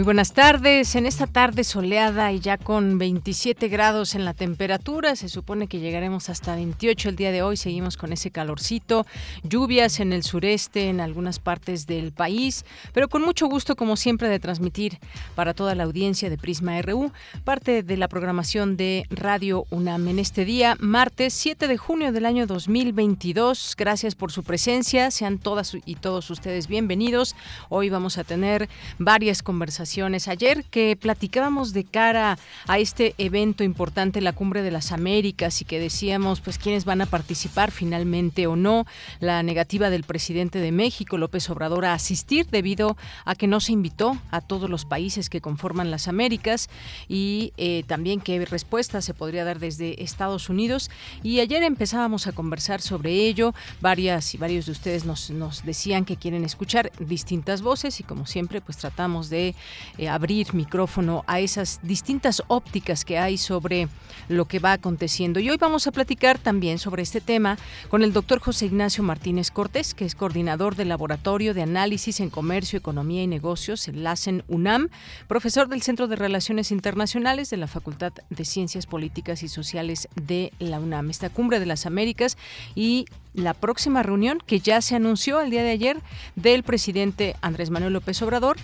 Muy buenas tardes. En esta tarde soleada y ya con 27 grados en la temperatura, se supone que llegaremos hasta 28 el día de hoy. Seguimos con ese calorcito, lluvias en el sureste, en algunas partes del país, pero con mucho gusto, como siempre, de transmitir para toda la audiencia de Prisma RU parte de la programación de Radio UNAM en este día, martes 7 de junio del año 2022. Gracias por su presencia. Sean todas y todos ustedes bienvenidos. Hoy vamos a tener varias conversaciones Ayer que platicábamos de cara a este evento importante, la Cumbre de las Américas, y que decíamos, pues, quiénes van a participar finalmente o no, la negativa del presidente de México, López Obrador, a asistir debido a que no se invitó a todos los países que conforman las Américas y eh, también qué respuesta se podría dar desde Estados Unidos. Y ayer empezábamos a conversar sobre ello. Varias y varios de ustedes nos, nos decían que quieren escuchar distintas voces y como siempre, pues tratamos de eh, abrir micrófono a esas distintas ópticas que hay sobre lo que va aconteciendo. Y hoy vamos a platicar también sobre este tema con el doctor José Ignacio Martínez Cortés, que es coordinador del Laboratorio de Análisis en Comercio, Economía y Negocios, el LACEN UNAM, profesor del Centro de Relaciones Internacionales de la Facultad de Ciencias Políticas y Sociales de la UNAM. Esta cumbre de las Américas y la próxima reunión que ya se anunció el día de ayer del presidente Andrés Manuel López Obrador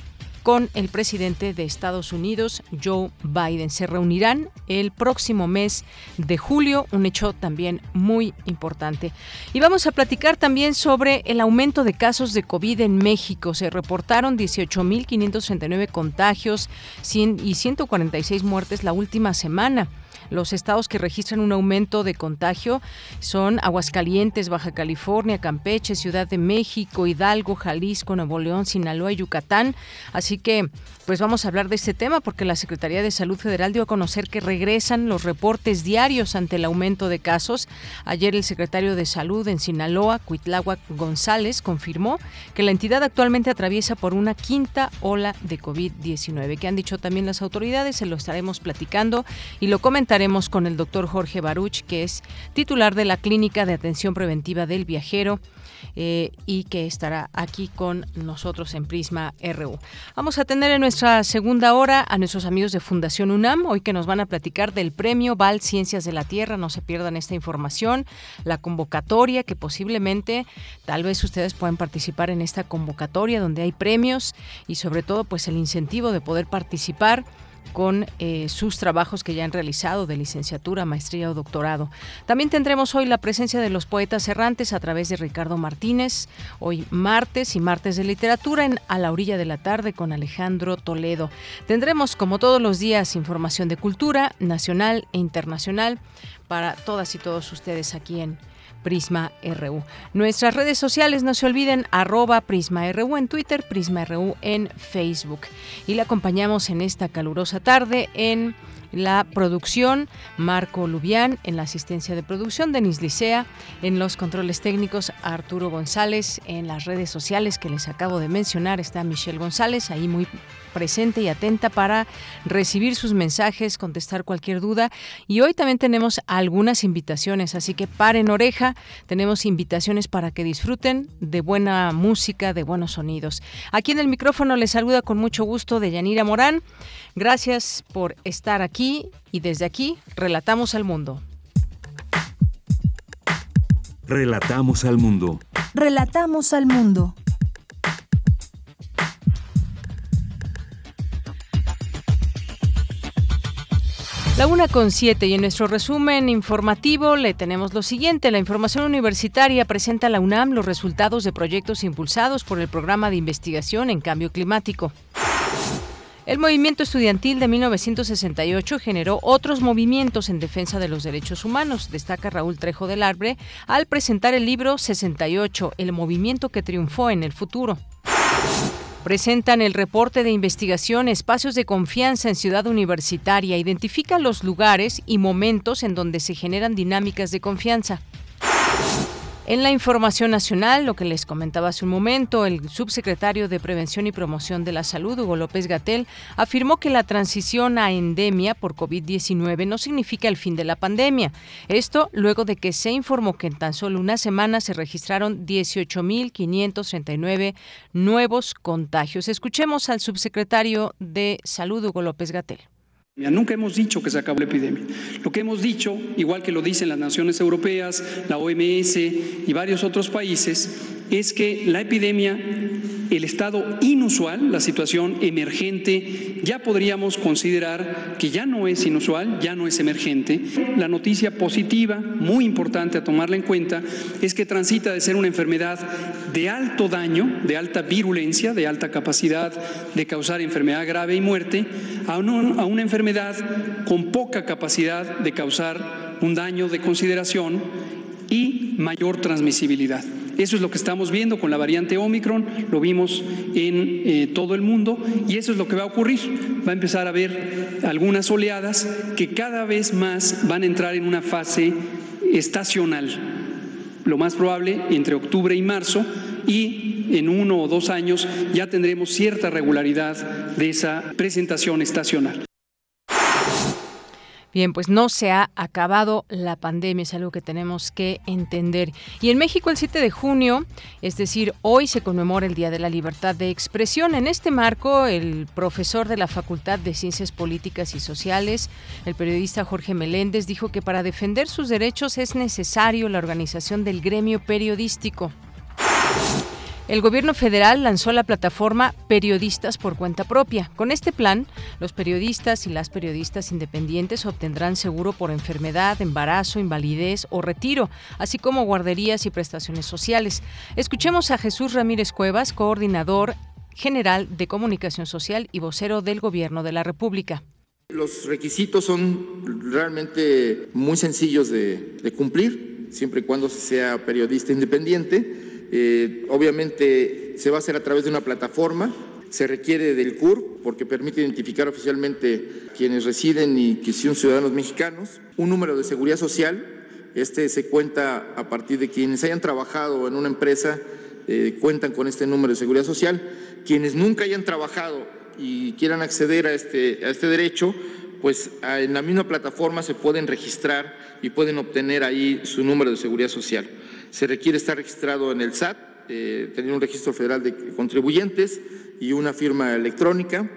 con el presidente de Estados Unidos, Joe Biden. Se reunirán el próximo mes de julio, un hecho también muy importante. Y vamos a platicar también sobre el aumento de casos de COVID en México. Se reportaron 18.539 contagios y 146 muertes la última semana. Los estados que registran un aumento de contagio son Aguascalientes, Baja California, Campeche, Ciudad de México, Hidalgo, Jalisco, Nuevo León, Sinaloa y Yucatán. Así que, pues vamos a hablar de este tema porque la Secretaría de Salud Federal dio a conocer que regresan los reportes diarios ante el aumento de casos. Ayer el secretario de Salud en Sinaloa, Cuitláhuac González, confirmó que la entidad actualmente atraviesa por una quinta ola de COVID-19. Que han dicho también las autoridades, se lo estaremos platicando y lo comentaremos Con el doctor Jorge Baruch, que es titular de la Clínica de Atención Preventiva del Viajero. Eh, y que estará aquí con nosotros en Prisma RU. Vamos a tener en nuestra segunda hora a nuestros amigos de Fundación UNAM, hoy que nos van a platicar del premio Val Ciencias de la Tierra. No se pierdan esta información, la convocatoria que posiblemente, tal vez ustedes puedan participar en esta convocatoria donde hay premios y sobre todo pues el incentivo de poder participar con eh, sus trabajos que ya han realizado de licenciatura, maestría o doctorado. También tendremos hoy la presencia de los poetas errantes a través de Ricardo Martínez, hoy martes y martes de literatura en A la orilla de la tarde con Alejandro Toledo. Tendremos como todos los días información de cultura nacional e internacional para todas y todos ustedes aquí en Prisma RU. Nuestras redes sociales, no se olviden, arroba Prisma RU en Twitter, Prisma RU en Facebook. Y la acompañamos en esta calurosa tarde en la producción, Marco Lubián, en la asistencia de producción, Denis Licea, en los controles técnicos, Arturo González, en las redes sociales que les acabo de mencionar, está Michelle González, ahí muy presente y atenta para recibir sus mensajes, contestar cualquier duda. Y hoy también tenemos algunas invitaciones, así que paren oreja. Tenemos invitaciones para que disfruten de buena música, de buenos sonidos. Aquí en el micrófono les saluda con mucho gusto de Yanira Morán. Gracias por estar aquí y desde aquí relatamos al mundo. Relatamos al mundo. Relatamos al mundo. La una con siete y en nuestro resumen informativo le tenemos lo siguiente. La información universitaria presenta a la UNAM los resultados de proyectos impulsados por el programa de investigación en cambio climático. El movimiento estudiantil de 1968 generó otros movimientos en defensa de los derechos humanos, destaca Raúl Trejo del Arbre al presentar el libro 68, El movimiento que triunfó en el futuro presentan el reporte de investigación Espacios de Confianza en Ciudad Universitaria. Identifica los lugares y momentos en donde se generan dinámicas de confianza. En la información nacional, lo que les comentaba hace un momento, el subsecretario de Prevención y Promoción de la Salud, Hugo López Gatel, afirmó que la transición a endemia por COVID-19 no significa el fin de la pandemia. Esto luego de que se informó que en tan solo una semana se registraron 18.539 nuevos contagios. Escuchemos al subsecretario de Salud, Hugo López Gatel. Nunca hemos dicho que se acabó la epidemia. Lo que hemos dicho, igual que lo dicen las naciones europeas, la OMS y varios otros países, es que la epidemia, el estado inusual, la situación emergente, ya podríamos considerar que ya no es inusual, ya no es emergente. La noticia positiva, muy importante a tomarla en cuenta, es que transita de ser una enfermedad de alto daño, de alta virulencia, de alta capacidad de causar enfermedad grave y muerte, a una, enfermedad con poca capacidad de causar un daño de consideración y mayor transmisibilidad. Eso es lo que estamos viendo con la variante Omicron, lo vimos en eh, todo el mundo y eso es lo que va a ocurrir. Va a empezar a haber algunas oleadas que cada vez más van a entrar en una fase estacional. Lo más probable entre octubre y marzo y en uno o dos años ya tendremos cierta regularidad de esa presentación estacional. Bien, pues no se ha acabado la pandemia, es algo que tenemos que entender. Y en México el 7 de junio, es decir, hoy se conmemora el Día de la Libertad de Expresión. En este marco, el profesor de la Facultad de Ciencias Políticas y Sociales, el periodista Jorge Meléndez, dijo que para defender sus derechos es necesario la organización del gremio periodístico. El gobierno federal lanzó la plataforma Periodistas por cuenta propia. Con este plan, los periodistas y las periodistas independientes obtendrán seguro por enfermedad, embarazo, invalidez o retiro, así como guarderías y prestaciones sociales. Escuchemos a Jesús Ramírez Cuevas, coordinador general de comunicación social y vocero del gobierno de la República. Los requisitos son realmente muy sencillos de, cumplir, siempre y cuando sea periodista independiente eh, obviamente se va a hacer a través de una plataforma. Se requiere del CUR porque permite identificar oficialmente quienes residen y que son ciudadanos mexicanos. Un número de seguridad social. Este se cuenta a partir de quienes hayan trabajado en una empresa, eh, cuentan con este número de seguridad social. Quienes nunca hayan trabajado y quieran acceder a este, a este derecho, pues en la misma plataforma se pueden registrar y pueden obtener ahí su número de seguridad social. Se requiere estar registrado en el SAT, eh, tener un registro federal de contribuyentes y una firma electrónica.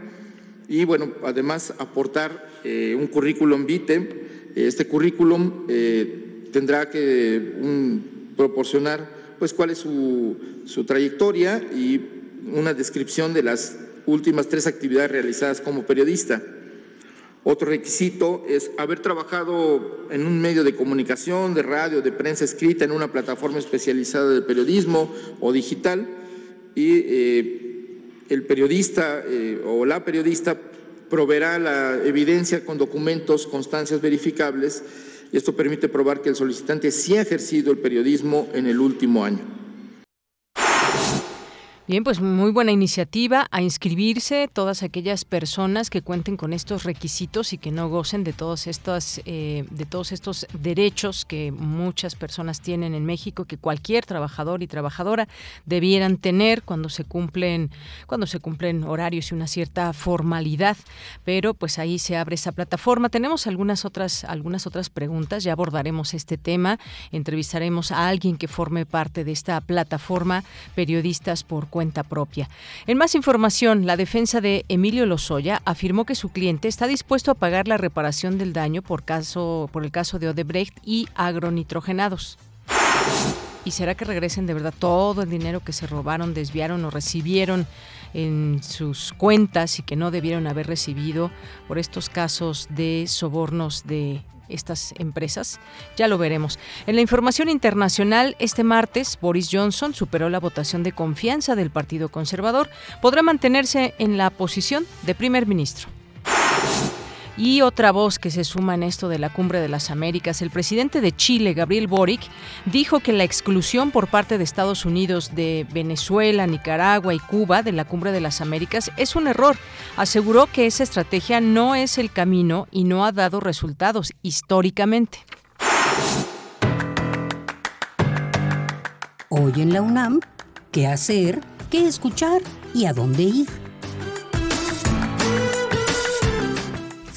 Y bueno, además aportar eh, un currículum vitae. Este currículum eh, tendrá que proporcionar pues cuál es su, su trayectoria y una descripción de las últimas tres actividades realizadas como periodista. Otro requisito es haber trabajado en un medio de comunicación, de radio, de prensa escrita, en una plataforma especializada de periodismo o digital y eh, el periodista eh, o la periodista proveerá la evidencia con documentos, constancias verificables y esto permite probar que el solicitante sí ha ejercido el periodismo en el último año. Bien, pues muy buena iniciativa a inscribirse todas aquellas personas que cuenten con estos requisitos y que no gocen de todos estos eh, de todos estos derechos que muchas personas tienen en México, que cualquier trabajador y trabajadora debieran tener cuando se cumplen cuando se cumplen horarios y una cierta formalidad. Pero pues ahí se abre esa plataforma. Tenemos algunas otras algunas otras preguntas. Ya abordaremos este tema. Entrevistaremos a alguien que forme parte de esta plataforma periodistas por En más información, la defensa de Emilio Lozoya afirmó que su cliente está dispuesto a pagar la reparación del daño por, caso, por el caso de Odebrecht y agronitrogenados. ¿Y será que regresen de verdad todo el dinero que se robaron, desviaron o recibieron en sus cuentas y que no debieron haber recibido por estos casos de sobornos de estas empresas? Ya lo veremos. En la información internacional, este martes, Boris Johnson superó la votación de confianza del Partido Conservador. Podrá mantenerse en la posición de primer ministro. Y otra voz que se suma en esto de la Cumbre de las Américas, el presidente de Chile, Gabriel Boric, dijo que la exclusión por parte de Estados Unidos de Venezuela, Nicaragua y Cuba de la Cumbre de las Américas es un error. Aseguró que esa estrategia no es el camino y no ha dado resultados históricamente. Hoy en la UNAM, ¿qué hacer? ¿Qué escuchar? ¿Y a dónde ir?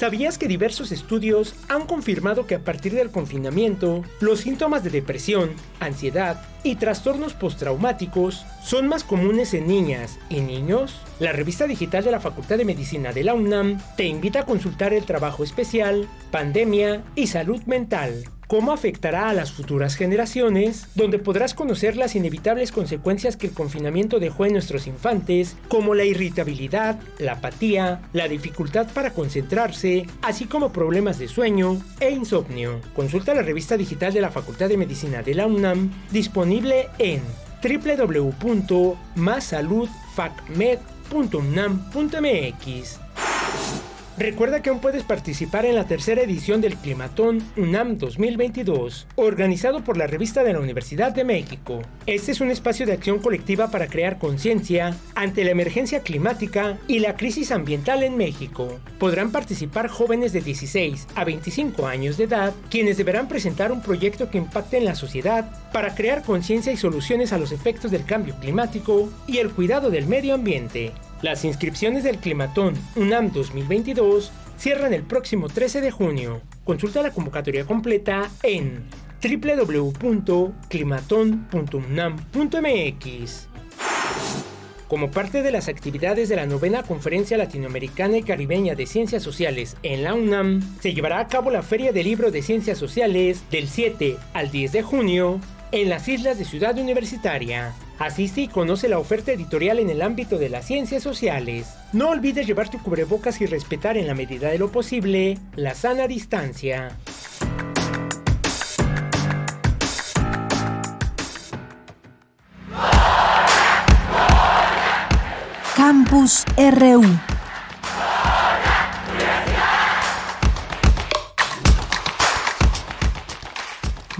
¿Sabías que diversos estudios han confirmado que a partir del confinamiento, los síntomas de depresión, ansiedad y trastornos postraumáticos son más comunes en niñas y niños? La revista digital de la Facultad de Medicina de la UNAM te invita a consultar el trabajo especial, Pandemia y Salud Mental cómo afectará a las futuras generaciones, donde podrás conocer las inevitables consecuencias que el confinamiento dejó en nuestros infantes, como la irritabilidad, la apatía, la dificultad para concentrarse, así como problemas de sueño e insomnio. Consulta la revista digital de la Facultad de Medicina de la UNAM, disponible en www.masaludfacmed.unam.mx. Recuerda que aún puedes participar en la tercera edición del Climatón UNAM 2022, organizado por la revista de la Universidad de México. Este es un espacio de acción colectiva para crear conciencia ante la emergencia climática y la crisis ambiental en México. Podrán participar jóvenes de 16 a 25 años de edad, quienes deberán presentar un proyecto que impacte en la sociedad para crear conciencia y soluciones a los efectos del cambio climático y el cuidado del medio ambiente. Las inscripciones del Climatón UNAM 2022 cierran el próximo 13 de junio. Consulta la convocatoria completa en www.climaton.unam.mx. Como parte de las actividades de la novena Conferencia Latinoamericana y Caribeña de Ciencias Sociales en la UNAM, se llevará a cabo la Feria del Libro de Ciencias Sociales del 7 al 10 de junio en las islas de Ciudad Universitaria. Asiste y conoce la oferta editorial en el ámbito de las ciencias sociales. No olvides llevar tu cubrebocas y respetar en la medida de lo posible la sana distancia. Campus RU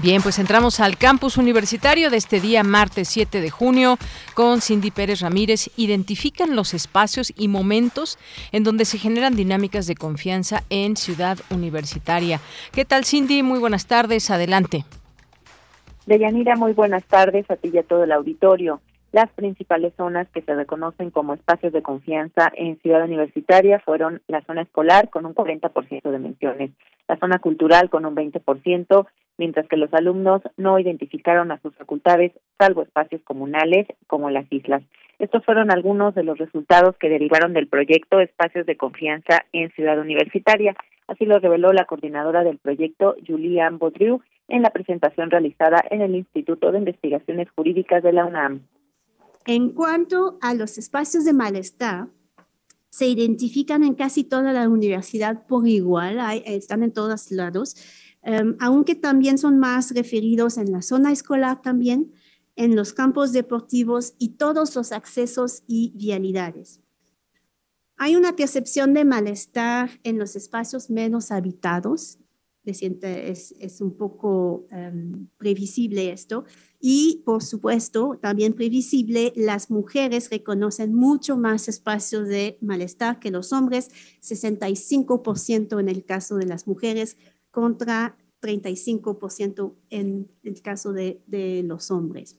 Bien, pues entramos al campus universitario de este día, martes 7 de junio, con Cindy Pérez Ramírez. Identifican los espacios y momentos en donde se generan dinámicas de confianza en Ciudad Universitaria. ¿Qué tal, Cindy? Muy buenas tardes. Adelante. Deyanira, muy buenas tardes a ti y a todo el auditorio. Las principales zonas que se reconocen como espacios de confianza en Ciudad Universitaria fueron la zona escolar con un 40% de menciones, la zona cultural con un 20%, mientras que los alumnos no identificaron a sus facultades, salvo espacios comunales como las islas. Estos fueron algunos de los resultados que derivaron del proyecto Espacios de Confianza en Ciudad Universitaria. Así lo reveló la coordinadora del proyecto, Julian Baudriou, en la presentación realizada en el Instituto de Investigaciones Jurídicas de la UNAM. En cuanto a los espacios de malestar, se identifican en casi toda la universidad por igual, están en todos lados Em, aunque también son más referidos en la zona escolar también, en los campos deportivos y todos los accesos y vialidades. Hay una percepción de malestar en los espacios menos habitados, es, es un poco em, previsible esto, y por supuesto también previsible, las mujeres reconocen mucho más espacios de malestar que los hombres, 65% en el caso de las mujeres, contra 35% en el caso de, de los hombres.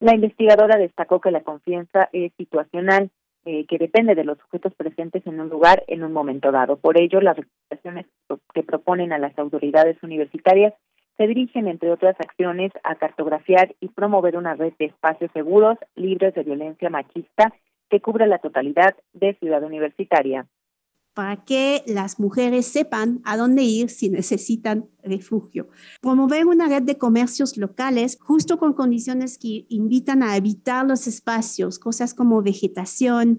La investigadora destacó que la confianza es situacional, eh, que depende de los sujetos presentes en un lugar en un momento dado. Por ello, las recomendaciones que proponen a las autoridades universitarias se dirigen, entre otras acciones, a cartografiar y promover una red de espacios seguros, libres de violencia machista, que cubra la totalidad de ciudad universitaria. para que las mujeres sepan a dónde ir si necesitan refugio. Promover una red de comercios locales justo con condiciones que invitan a evitar los espacios, cosas como vegetación,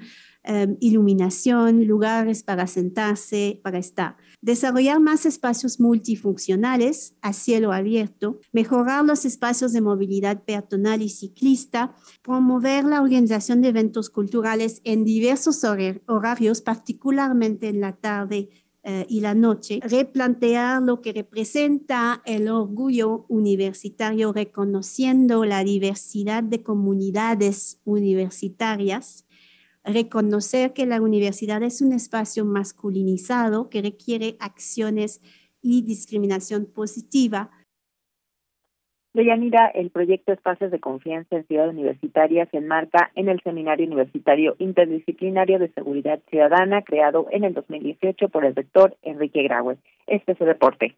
Em, iluminación, lugares para sentarse, para estar. Desarrollar más espacios multifuncionales a cielo abierto, mejorar los espacios de movilidad peatonal y ciclista, promover la organización de eventos culturales en diversos horarios, particularmente en la tarde eh, y la noche, replantear lo que representa el orgullo universitario reconociendo la diversidad de comunidades universitarias, reconocer que la universidad es un espacio masculinizado que requiere acciones y discriminación positiva. Deyanira, el proyecto Espacios de Confianza en Ciudad Universitaria se enmarca en el Seminario Universitario Interdisciplinario de Seguridad Ciudadana creado en el 2018 por el rector Enrique Graue. Este es el deporte.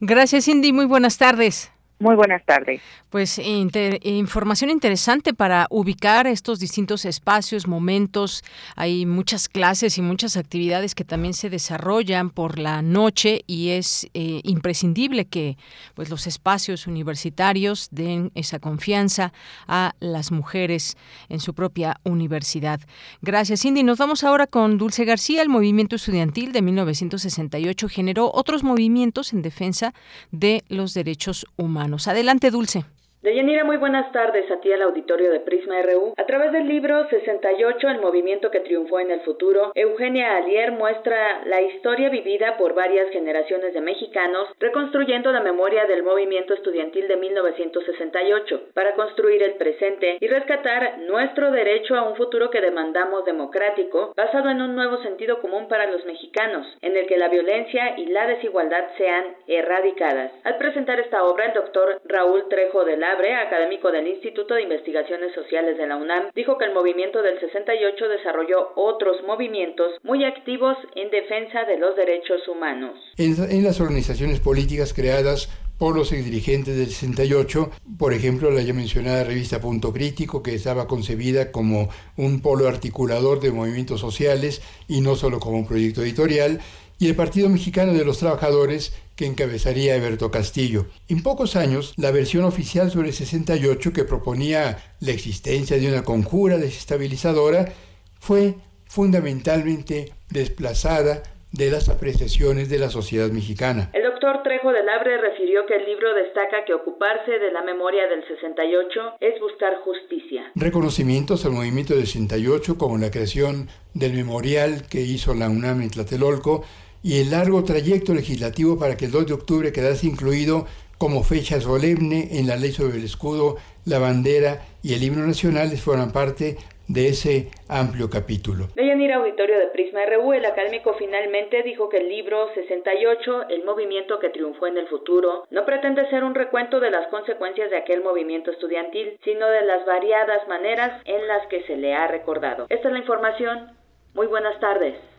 Gracias, Cindy. Muy buenas tardes. Muy buenas tardes. Pues información interesante para ubicar estos distintos espacios, momentos. Hay muchas clases y muchas actividades que también se desarrollan por la noche y es eh, imprescindible que pues los espacios universitarios den esa confianza a las mujeres en su propia universidad. Gracias, Cindy. Nos vamos ahora con Dulce García. El movimiento estudiantil de 1968 generó otros movimientos en defensa de los derechos humanos. Adelante, Dulce. Deyanira, muy buenas tardes a ti al auditorio de Prisma RU. A través del libro 68, El movimiento que triunfó en el futuro, Eugenia Alier muestra la historia vivida por varias generaciones de mexicanos, reconstruyendo la memoria del movimiento estudiantil de 1968, para construir el presente y rescatar nuestro derecho a un futuro que demandamos democrático, basado en un nuevo sentido común para los mexicanos, en el que la violencia y la desigualdad sean erradicadas. Al presentar esta obra, el doctor Raúl Trejo de la académico del Instituto de Investigaciones Sociales de la UNAM, dijo que el movimiento del 68 desarrolló otros movimientos muy activos en defensa de los derechos humanos. En, las organizaciones políticas creadas por los dirigentes del 68, por ejemplo, la ya mencionada revista Punto Crítico, que estaba concebida como un polo articulador de movimientos sociales y no solo como un proyecto editorial, y el Partido Mexicano de los Trabajadores, que encabezaría Eberto Castillo. En pocos años, la versión oficial sobre el 68 que proponía la existencia de una conjura desestabilizadora fue fundamentalmente desplazada de las apreciaciones de la sociedad mexicana. El doctor Trejo de Labre refirió que el libro destaca que ocuparse de la memoria del 68 es buscar justicia. Reconocimientos al movimiento del 68 como la creación del memorial que hizo la UNAM en Tlatelolco y el largo trayecto legislativo para que el 2 de octubre quedase incluido como fecha solemne en la ley sobre el escudo, la bandera y el himno nacional fueran parte de ese amplio capítulo. Deyanira Auditorio de Prisma RU, el académico finalmente dijo que el libro 68, El movimiento que triunfó en el futuro, no pretende ser un recuento de las consecuencias de aquel movimiento estudiantil, sino de las variadas maneras en las que se le ha recordado. Esta es la información. Muy buenas tardes.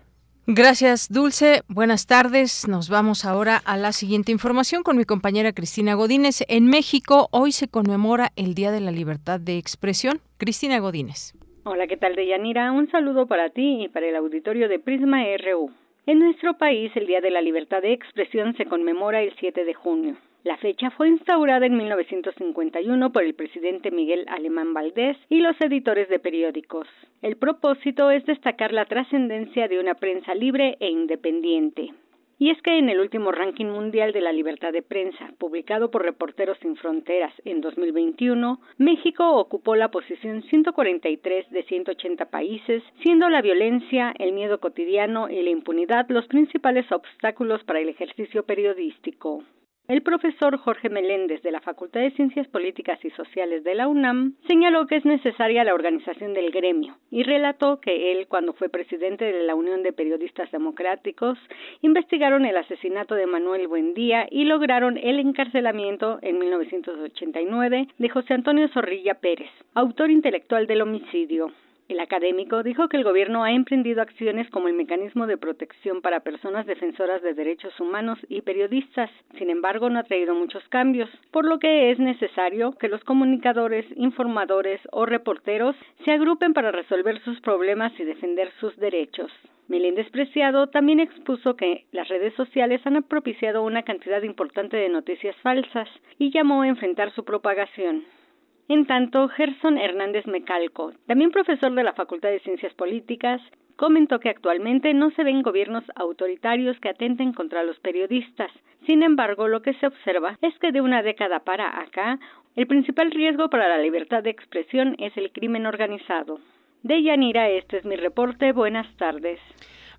Gracias, Dulce. Buenas tardes. Nos vamos ahora a la siguiente información con mi compañera Cristina Godínez. En México, hoy se conmemora el Día de la Libertad de Expresión. Cristina Godínez. Hola, ¿qué tal, Deyanira? Un saludo para ti y para el auditorio de Prisma RU. En nuestro país, el Día de la Libertad de Expresión se conmemora el 7 de junio. La fecha fue instaurada en 1951 por el presidente Miguel Alemán Valdés y los editores de periódicos. El propósito es destacar la trascendencia de una prensa libre e independiente. Y es que en el último ranking mundial de la libertad de prensa, publicado por Reporteros Sin Fronteras en 2021, México ocupó la posición 143 de 180 países, siendo la violencia, el miedo cotidiano y la impunidad los principales obstáculos para el ejercicio periodístico. El profesor Jorge Meléndez de la Facultad de Ciencias Políticas y Sociales de la UNAM señaló que es necesaria la organización del gremio y relató que él, cuando fue presidente de la Unión de Periodistas Democráticos, investigaron el asesinato de Manuel Buendía y lograron el encarcelamiento en 1989 de José Antonio Zorrilla Pérez, autor intelectual del homicidio. El académico dijo que el gobierno ha emprendido acciones como el mecanismo de protección para personas defensoras de derechos humanos y periodistas. Sin embargo, no ha traído muchos cambios, por lo que es necesario que los comunicadores, informadores o reporteros se agrupen para resolver sus problemas y defender sus derechos. Meléndez Preciado también expuso que las redes sociales han propiciado una cantidad importante de noticias falsas y llamó a enfrentar su propagación. En tanto, Gerson Hernández Mecalco, también profesor de la Facultad de Ciencias Políticas, comentó que actualmente no se ven gobiernos autoritarios que atenten contra los periodistas. Sin embargo, lo que se observa es que de una década para acá, el principal riesgo para la libertad de expresión es el crimen organizado. De Yanira, este es mi reporte. Buenas tardes.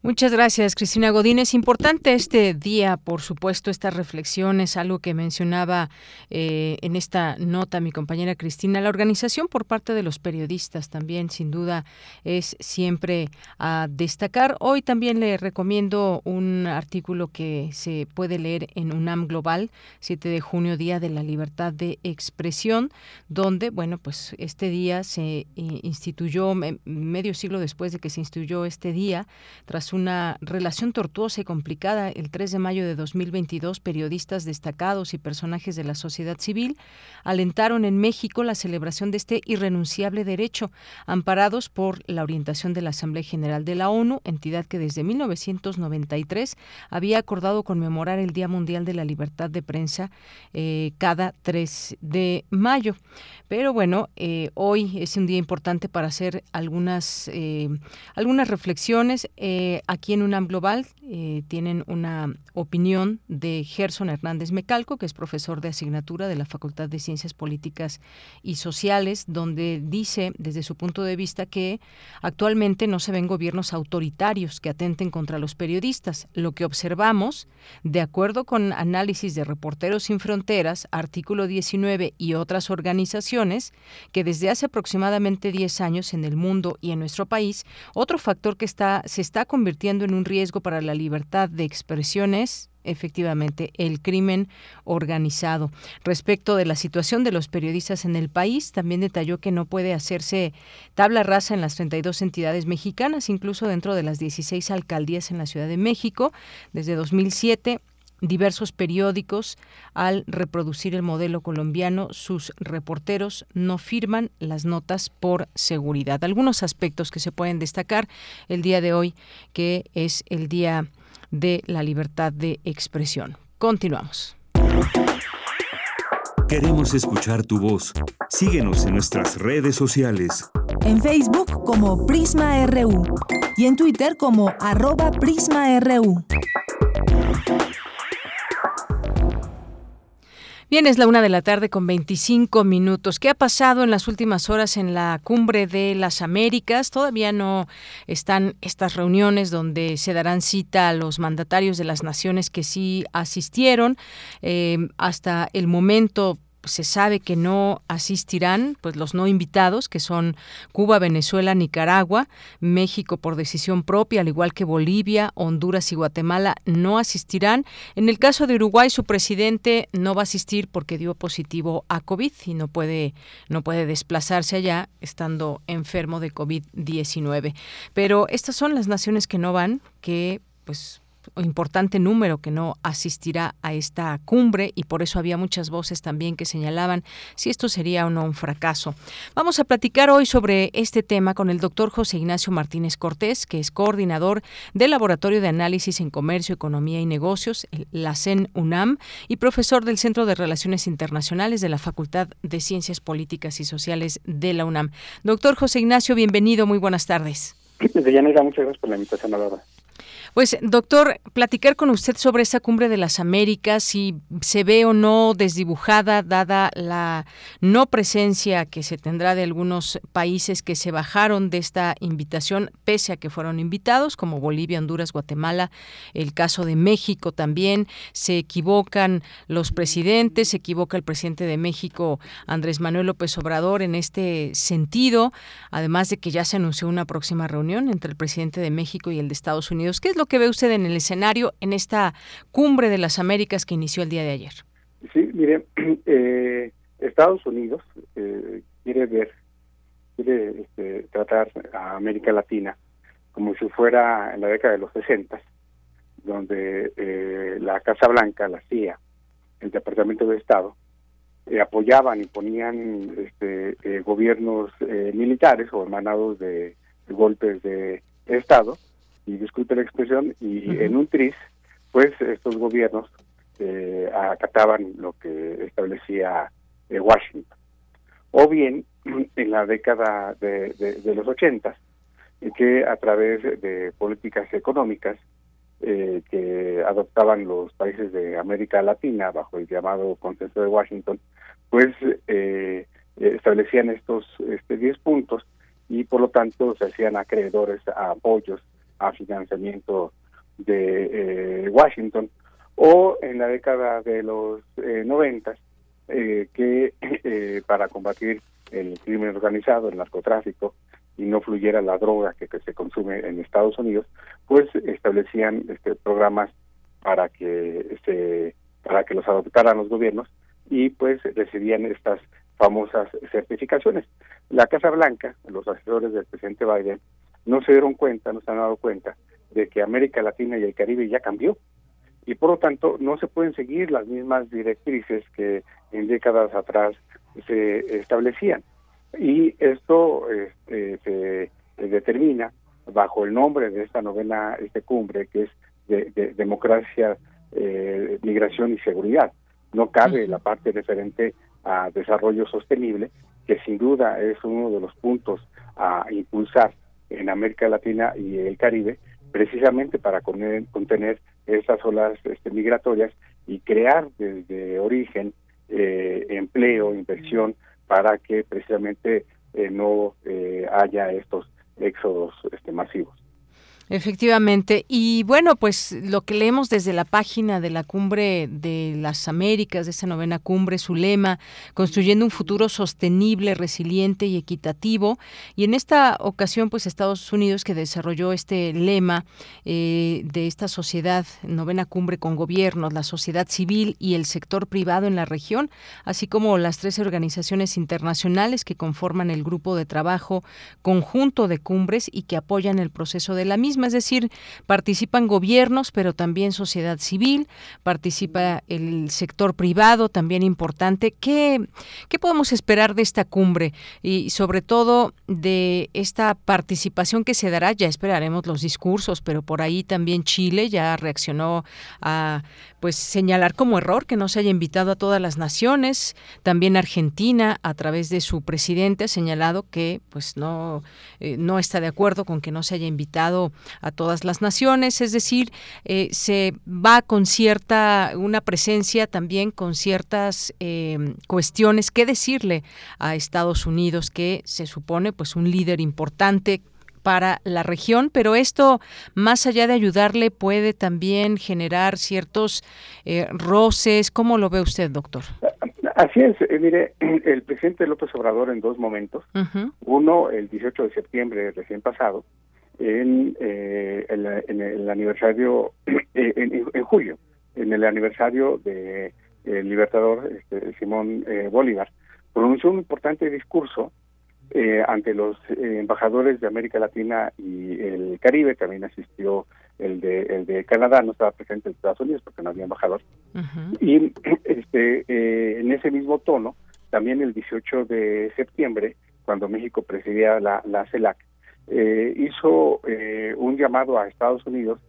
Muchas gracias, Cristina Godín. Es importante este día, por supuesto, estas reflexiones, algo que mencionaba eh, en esta nota mi compañera Cristina. La organización por parte de los periodistas también, sin duda, es siempre a destacar. Hoy también le recomiendo un artículo que se puede leer en UNAM Global, 7 de junio, Día de la Libertad de Expresión, donde, bueno, pues este día se eh, instituyó, medio siglo después de que se instituyó este día, tras una relación tortuosa y complicada, el 3 de mayo de 2022, periodistas destacados y personajes de la sociedad civil alentaron en México la celebración de este irrenunciable derecho, amparados por la orientación de la Asamblea General de la ONU, entidad que desde 1993 había acordado conmemorar el Día Mundial de la Libertad de Prensa eh, cada 3 de mayo. Pero bueno, eh, hoy es un día importante para hacer algunas, eh, algunas reflexiones. Aquí en UNAM Global eh, tienen una opinión de Gerson Hernández Mecalco, que es profesor de asignatura de la Facultad de Ciencias Políticas y Sociales, donde dice desde su punto de vista que actualmente no se ven gobiernos autoritarios que atenten contra los periodistas. Lo que observamos, de acuerdo con análisis de Reporteros sin Fronteras, artículo 19 y otras organizaciones, que desde hace aproximadamente 10 años en el mundo y en nuestro país, otro factor que está, se está convirtiendo en un riesgo para la libertad de expresiones efectivamente el crimen organizado. Respecto de la situación de los periodistas en el país, también detalló que no puede hacerse tabla rasa en las 32 entidades mexicanas, incluso dentro de las 16 alcaldías en la Ciudad de México. Desde 2007 diversos periódicos, al reproducir el modelo colombiano, sus reporteros no firman las notas por seguridad. Algunos aspectos que se pueden destacar el día de hoy, que es el Día de la Libertad de Expresión. Continuamos. Queremos escuchar tu voz. Síguenos en nuestras redes sociales. En Facebook como Prisma RU y en Twitter como arroba PrismaRU. Bien, es la una de la tarde con 25 minutos. ¿Qué ha pasado en las últimas horas en la cumbre de las Américas? Todavía no están estas reuniones donde se darán cita a los mandatarios de las naciones que sí asistieron. Eh, hasta el momento se sabe que no asistirán pues los no invitados que son Cuba, Venezuela, Nicaragua, México por decisión propia, al igual que Bolivia, Honduras y Guatemala no asistirán. En el caso de Uruguay su presidente no va a asistir porque dio positivo a COVID y no puede no puede desplazarse allá estando enfermo de COVID-19. Pero estas son las naciones que no van que pues importante número que no asistirá a esta cumbre y por eso había muchas voces también que señalaban si esto sería o no un fracaso. Vamos a platicar hoy sobre este tema con el doctor José Ignacio Martínez Cortés, que es coordinador del Laboratorio de Análisis en Comercio, Economía y Negocios, la CEN UNAM, y profesor del Centro de Relaciones Internacionales de la Facultad de Ciencias Políticas y Sociales de la UNAM. Doctor José Ignacio, bienvenido, muy buenas tardes. Deyanira, muchas gracias por la invitación a la hora. Pues, doctor, platicar con usted sobre esa cumbre de las Américas, si se ve o no desdibujada, dada la no presencia que se tendrá de algunos países que se bajaron de esta invitación, pese a que fueron invitados, como Bolivia, Honduras, Guatemala, el caso de México también. Se equivocan los presidentes, se equivoca el presidente de México, Andrés Manuel López Obrador, en este sentido, además de que ya se anunció una próxima reunión entre el presidente de México y el de Estados Unidos. ¿Qué es lo que ve usted en el escenario en esta cumbre de las Américas que inició el día de ayer? Sí, mire, eh, Estados Unidos eh, quiere ver, quiere este, tratar a América Latina como si fuera en la década de los 60, donde eh, la Casa Blanca, la CIA, el Departamento de Estado, eh, apoyaban y ponían este, eh, gobiernos militares o emanados de, golpes de Estado, y discute la expresión, y en un tris, pues estos gobiernos acataban lo que establecía Washington. O bien, en la década de, de los 80, que a través de políticas económicas eh, que adoptaban los países de América Latina bajo el llamado Consenso de Washington, pues eh, establecían estos este 10 puntos y por lo tanto se hacían acreedores a apoyos, a financiamiento de eh, Washington, o en la década de los eh, 90 eh, que para combatir el crimen organizado, el narcotráfico, y no fluyera la droga que, se consume en Estados Unidos, pues establecían este, programas para que se para que los adoptaran los gobiernos y pues recibían estas famosas certificaciones. La Casa Blanca, los asesores del presidente Biden, no se dieron cuenta, no se han dado cuenta de que América Latina y el Caribe ya cambió. Y por lo tanto no se pueden seguir las mismas directrices que en décadas atrás se establecían. Y esto este, se, determina bajo el nombre de esta novena este cumbre que es de, democracia, eh, migración y seguridad. No cabe la parte referente a desarrollo sostenible, que sin duda es uno de los puntos a impulsar en América Latina y el Caribe, precisamente para contener, estas olas este, migratorias y crear desde origen eh, empleo, inversión, para que precisamente eh, no eh, haya estos éxodos este, masivos. Efectivamente. Y bueno, pues lo que leemos desde la página de la Cumbre de las Américas, de esa novena cumbre, su lema, construyendo un futuro sostenible, resiliente y equitativo. Y en esta ocasión, pues Estados Unidos que desarrolló este lema eh, de esta sociedad, novena cumbre con gobiernos, la sociedad civil y el sector privado en la región, así como las tres organizaciones internacionales que conforman el grupo de trabajo conjunto de cumbres y que apoyan el proceso de la misma es decir, participan gobiernos, pero también sociedad civil, participa el sector privado, también importante. ¿Qué, qué podemos esperar de esta cumbre y sobre todo de esta participación que se dará? Ya esperaremos los discursos, pero por ahí también Chile ya reaccionó a pues señalar como error que no se haya invitado a todas las naciones. También Argentina, a través de su presidente, ha señalado que pues no, eh, no está de acuerdo con que no se haya invitado a todas las naciones, es decir, eh, se va con cierta, una presencia también con ciertas eh, cuestiones que decirle a Estados Unidos, que se supone pues un líder importante para la región, pero esto, más allá de ayudarle, puede también generar ciertos eh, roces. ¿Cómo lo ve usted, doctor? Así es, mire, el presidente López Obrador en dos momentos, uno el 18 de septiembre recién pasado, en, eh, en, el aniversario, eh, en, julio, en el aniversario de el libertador este, Simón eh, Bolívar, pronunció un importante discurso eh, ante los embajadores de América Latina y el Caribe, también asistió el de el de Canadá, no estaba presente en Estados Unidos porque no había embajador. Y este en ese mismo tono, también el 18 de septiembre, cuando México presidía la, la CELAC, eh, hizo eh, un llamado a Estados Unidos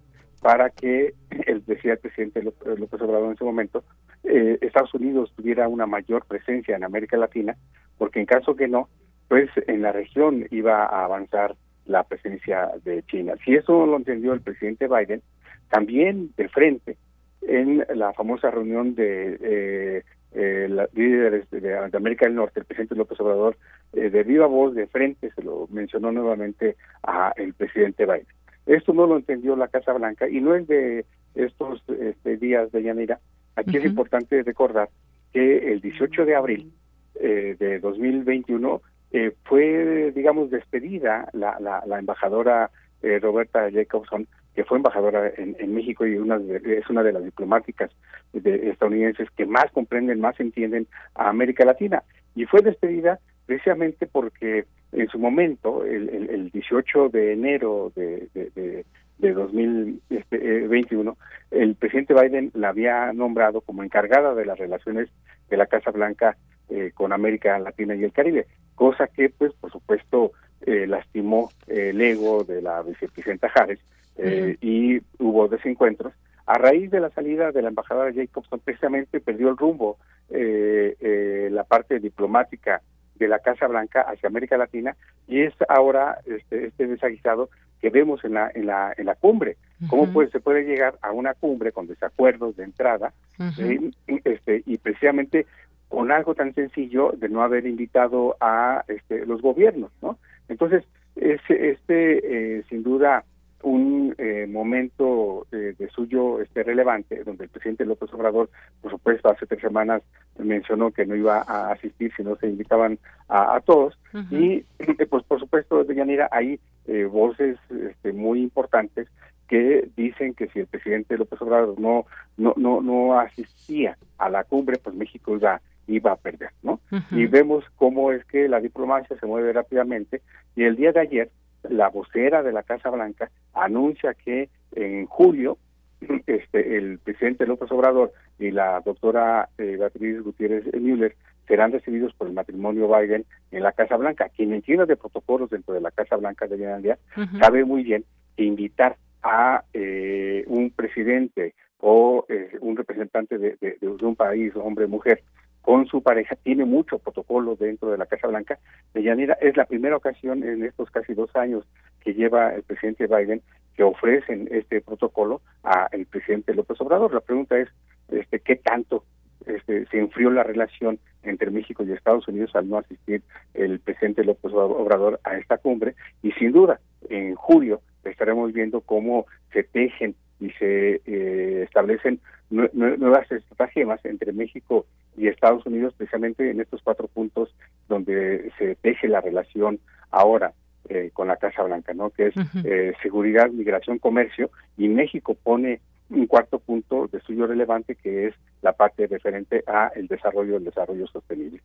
para que, el, decía el presidente López Obrador en ese momento, eh, Estados Unidos tuviera una mayor presencia en América Latina, porque en caso que no, pues en la región iba a avanzar la presencia de China. Si eso lo entendió el presidente Biden, también de frente en la famosa reunión de eh, eh, líderes de, América del Norte, el presidente López Obrador, eh, de viva voz, de frente, se lo mencionó nuevamente a el presidente Biden. Esto no lo entendió la Casa Blanca y no es de estos este, días de Yanira. Aquí es importante recordar que el 18 de abril eh, de 2021 eh, fue, digamos, despedida la, la, la embajadora eh, Roberta Jacobson que fue embajadora en, México y una es una de las diplomáticas estadounidenses que más comprenden, más entienden a América Latina. Y fue despedida precisamente porque en su momento, el, el, 18 de enero de, de, de 2021, este, eh, el presidente Biden la había nombrado como encargada de las relaciones de la Casa Blanca eh, con América Latina y el Caribe, cosa que, pues, por supuesto, eh, lastimó el ego de la vicepresidenta Harris y hubo desencuentros. A raíz de la salida de la embajadora Jacobson, precisamente perdió el rumbo la parte diplomática de la Casa Blanca hacia América Latina y es ahora este, este desaguisado que vemos en la en la, en la cumbre. ¿Cómo pues, se puede llegar a una cumbre con desacuerdos de entrada eh, este, y precisamente con algo tan sencillo de no haber invitado a este, los gobiernos, ¿no? Entonces, este, este eh, sin duda un eh, momento de suyo este relevante donde el presidente López Obrador por supuesto hace tres semanas mencionó que no iba a asistir si no se invitaban a, todos. Y pues por supuesto de Yanira hay eh, voces este, muy importantes que dicen que si el presidente López Obrador no no no no asistía a la cumbre pues México iba iba a perder no y vemos cómo es que la diplomacia se mueve rápidamente. Y el día de ayer la vocera de la Casa Blanca anuncia que en julio este, el presidente López Obrador y la doctora eh, Beatriz Gutiérrez Müller serán recibidos por el matrimonio Biden en la Casa Blanca. Quien entiende de protocolos dentro de la Casa Blanca de Día sabe muy bien que invitar a eh, un presidente o eh, un representante de, de, de, un país, hombre o mujer, con su pareja, tiene mucho protocolo dentro de la Casa Blanca. De Yanira es la primera ocasión en estos casi dos años que lleva el presidente Biden que ofrecen este protocolo al presidente López Obrador. La pregunta es, este, ¿qué tanto este, se enfrió la relación entre México y Estados Unidos al no asistir el presidente López Obrador a esta cumbre? Y sin duda, en julio estaremos viendo cómo se tejen y se eh, establecen nuevas estratagemas entre México y Estados Unidos precisamente en estos cuatro puntos donde se teje la relación ahora eh, con la Casa Blanca, ¿no? Que es eh, seguridad, migración, comercio y México pone un cuarto punto de suyo relevante que es la parte referente a el desarrollo el desarrollo sostenible.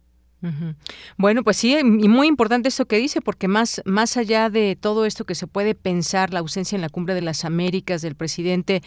Bueno, pues sí, y muy importante esto que dice, porque más, más allá de todo esto que se puede pensar, la ausencia en la cumbre de las Américas del presidente,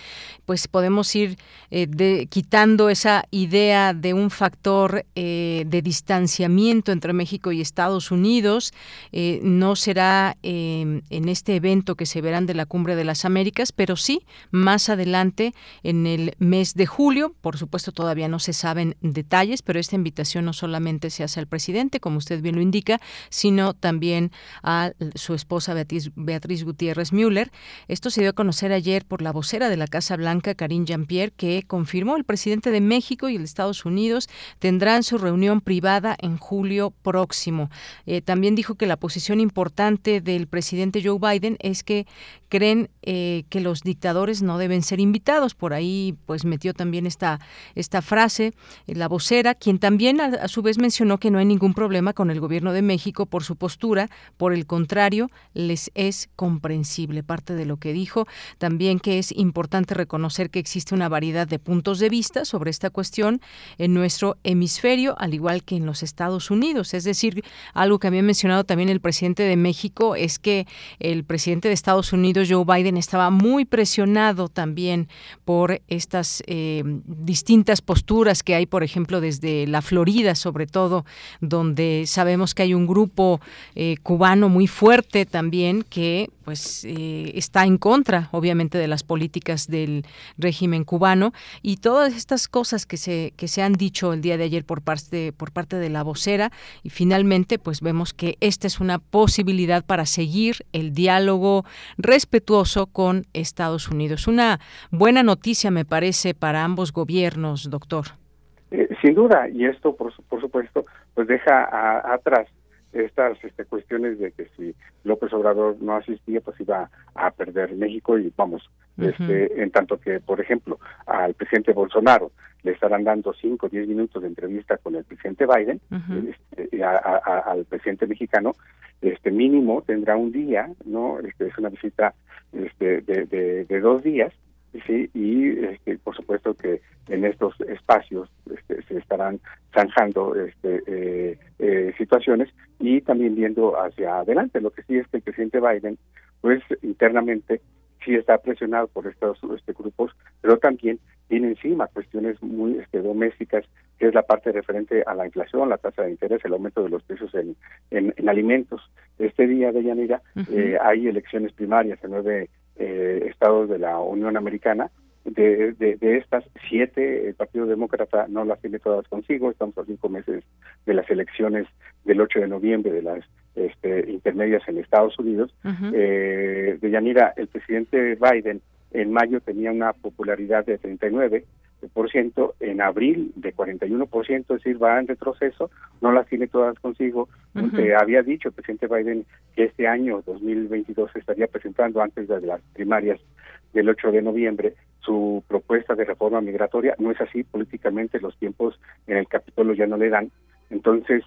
pues podemos ir eh, quitando esa idea de un factor eh, de distanciamiento entre México y Estados Unidos. Eh, no será en este evento que se verán de la cumbre de las Américas, pero sí más adelante en el mes de julio. Por supuesto, todavía no se saben detalles, pero esta invitación no solamente se hace presidente, como usted bien lo indica, sino también a su esposa Beatriz, Gutiérrez Müller. Esto se dio a conocer ayer por la vocera de la Casa Blanca, Karine Jean-Pierre, que confirmó el presidente de México y el Estados Unidos tendrán su reunión privada en julio próximo. Eh, también dijo que la posición importante del presidente Joe Biden es que creen eh, que los dictadores no deben ser invitados. Por ahí, pues metió también esta, esta frase eh, la vocera, quien también a, su vez mencionó que no hay ningún problema con el gobierno de México por su postura, por el contrario, les es comprensible. Parte de lo que dijo también que es importante reconocer que existe una variedad de puntos de vista sobre esta cuestión en nuestro hemisferio, al igual que en los Estados Unidos. Es decir, algo que había mencionado también el presidente de México es que el presidente de Estados Unidos Joe Biden estaba muy presionado también por estas eh, distintas posturas que hay, por ejemplo, desde la Florida, sobre todo, donde sabemos que hay un grupo eh, cubano muy fuerte también que pues eh, está en contra, obviamente, de las políticas del régimen cubano. Y todas estas cosas que se que se han dicho el día de ayer por parte por parte de la vocera y finalmente, pues vemos que esta es una posibilidad para seguir el diálogo respetuoso con Estados Unidos. Una buena noticia, me parece, para ambos gobiernos, doctor. Eh, sin duda, y esto, por, por supuesto, pues deja atrás estas este, cuestiones de que si López Obrador no asistía, pues iba a perder México y vamos, este, en tanto que, por ejemplo, al presidente Bolsonaro le estarán dando 5 o 10 minutos de entrevista con el presidente Biden, este, al presidente mexicano, este mínimo tendrá un día, ¿no? Este, es una visita este, de, de, dos días, sí y este, por supuesto que en estos espacios este, se estarán zanjando este, eh, eh, situaciones y también viendo hacia adelante. Lo que sí es que el presidente Biden pues internamente sí está presionado por estos este, grupos pero también tiene encima cuestiones muy este, domésticas que es la parte referente a la inflación, la tasa de interés, el aumento de los precios en, en, alimentos. Este día de Yanira eh, hay elecciones primarias en nueve eh, estados de la Unión Americana. De, de, estas siete, el Partido Demócrata no las tiene todas consigo. Estamos a cinco meses de las elecciones del 8 de noviembre, de las este, intermedias en Estados Unidos. eh, de Yanira, el presidente Biden en mayo tenía una popularidad de 39 por ciento, en abril de 41%, es decir, va en retroceso, no las tiene todas consigo. había dicho el presidente Biden que este año 2022 estaría presentando antes de las primarias del 8 de noviembre su propuesta de reforma migratoria. No es así, políticamente los tiempos en el Capitolio ya no le dan. Entonces,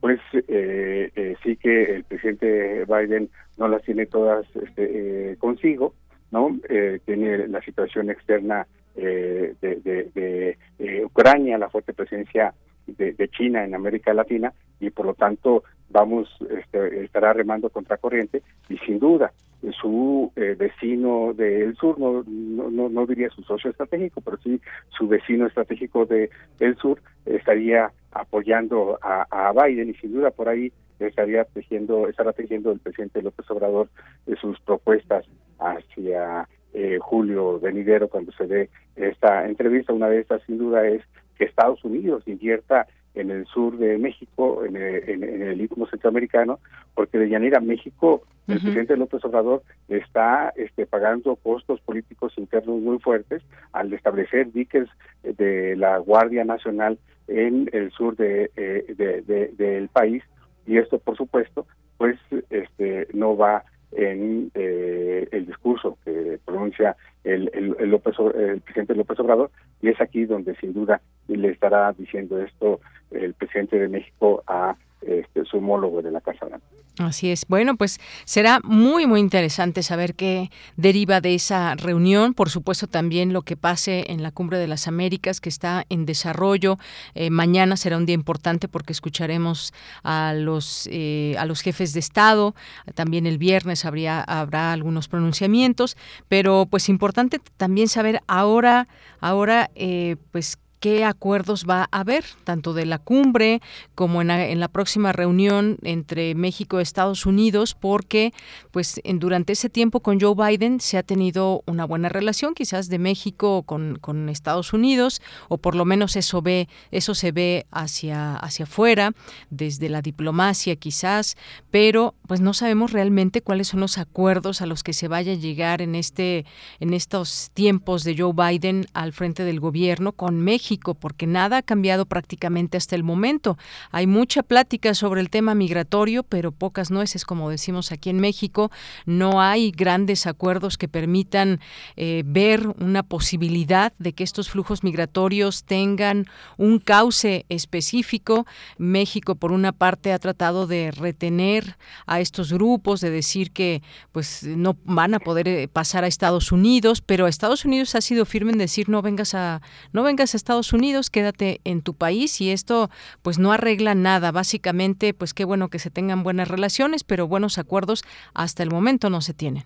pues eh, eh, sí que el presidente Biden no las tiene todas este, consigo ¿no? Eh, tiene la situación externa eh, de, eh, Ucrania, la fuerte presencia de, China en América Latina y por lo tanto vamos este, estará remando contra corriente y sin duda su vecino del sur no, no, no diría su socio estratégico pero sí su vecino estratégico de del sur estaría apoyando a, a Biden y sin duda por ahí estaría tejiendo estará tejiendo el presidente López Obrador de sus propuestas hacia eh, julio venidero cuando se dé esta entrevista. Una de estas sin duda es que Estados Unidos invierta en el sur de México, en el, en, el istmo centroamericano, porque de Llanera, México, el presidente López Obrador está este, pagando costos políticos internos muy fuertes al establecer diques de la Guardia Nacional en el sur de, eh, del país. Y esto, por supuesto, pues este no va en eh, el discurso que pronuncia el, el, López, el presidente López Obrador y es aquí donde sin duda le estará diciendo esto el presidente de México a este, su homólogo de la Casa Blanca. Así es. Bueno, pues será muy, muy interesante saber qué deriva de esa reunión. Por supuesto, también lo que pase en la Cumbre de las Américas, que está en desarrollo. Eh, mañana será un día importante porque escucharemos a los, eh, a los jefes de Estado. También el viernes habría, habrá algunos pronunciamientos. Pero, pues, importante también saber ahora, ahora, eh, pues, qué acuerdos va a haber, tanto de la cumbre como en la, próxima reunión entre México y Estados Unidos, porque pues en, durante ese tiempo con Joe Biden se ha tenido una buena relación, quizás de México con, con Estados Unidos, o por lo menos eso ve, eso se ve hacia, hacia afuera, desde la diplomacia quizás, pero pues no sabemos realmente cuáles son los acuerdos a los que se vaya a llegar en este, en estos tiempos de Joe Biden al frente del gobierno con México porque nada ha cambiado prácticamente hasta el momento. Hay mucha plática sobre el tema migratorio, pero pocas nueces, como decimos aquí en México. No hay grandes acuerdos que permitan eh, ver una posibilidad de que estos flujos migratorios tengan un cauce específico. México, por una parte, ha tratado de retener a estos grupos, de decir que pues no van a poder eh, pasar a Estados Unidos, pero Estados Unidos ha sido firme en decir no vengas a no vengas a Estados Unidos, quédate en tu país y esto pues no arregla nada. Básicamente, pues qué bueno que se tengan buenas relaciones, pero buenos acuerdos hasta el momento no se tienen.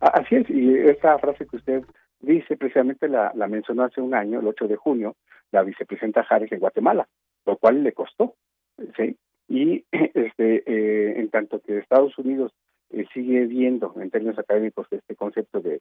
Así es, y esta frase que usted dice precisamente la, mencionó hace un año, el 8 de junio, la vicepresidenta Harris en Guatemala, lo cual le costó, ¿sí? Y este, eh, en tanto que Estados Unidos eh, sigue viendo en términos académicos este concepto de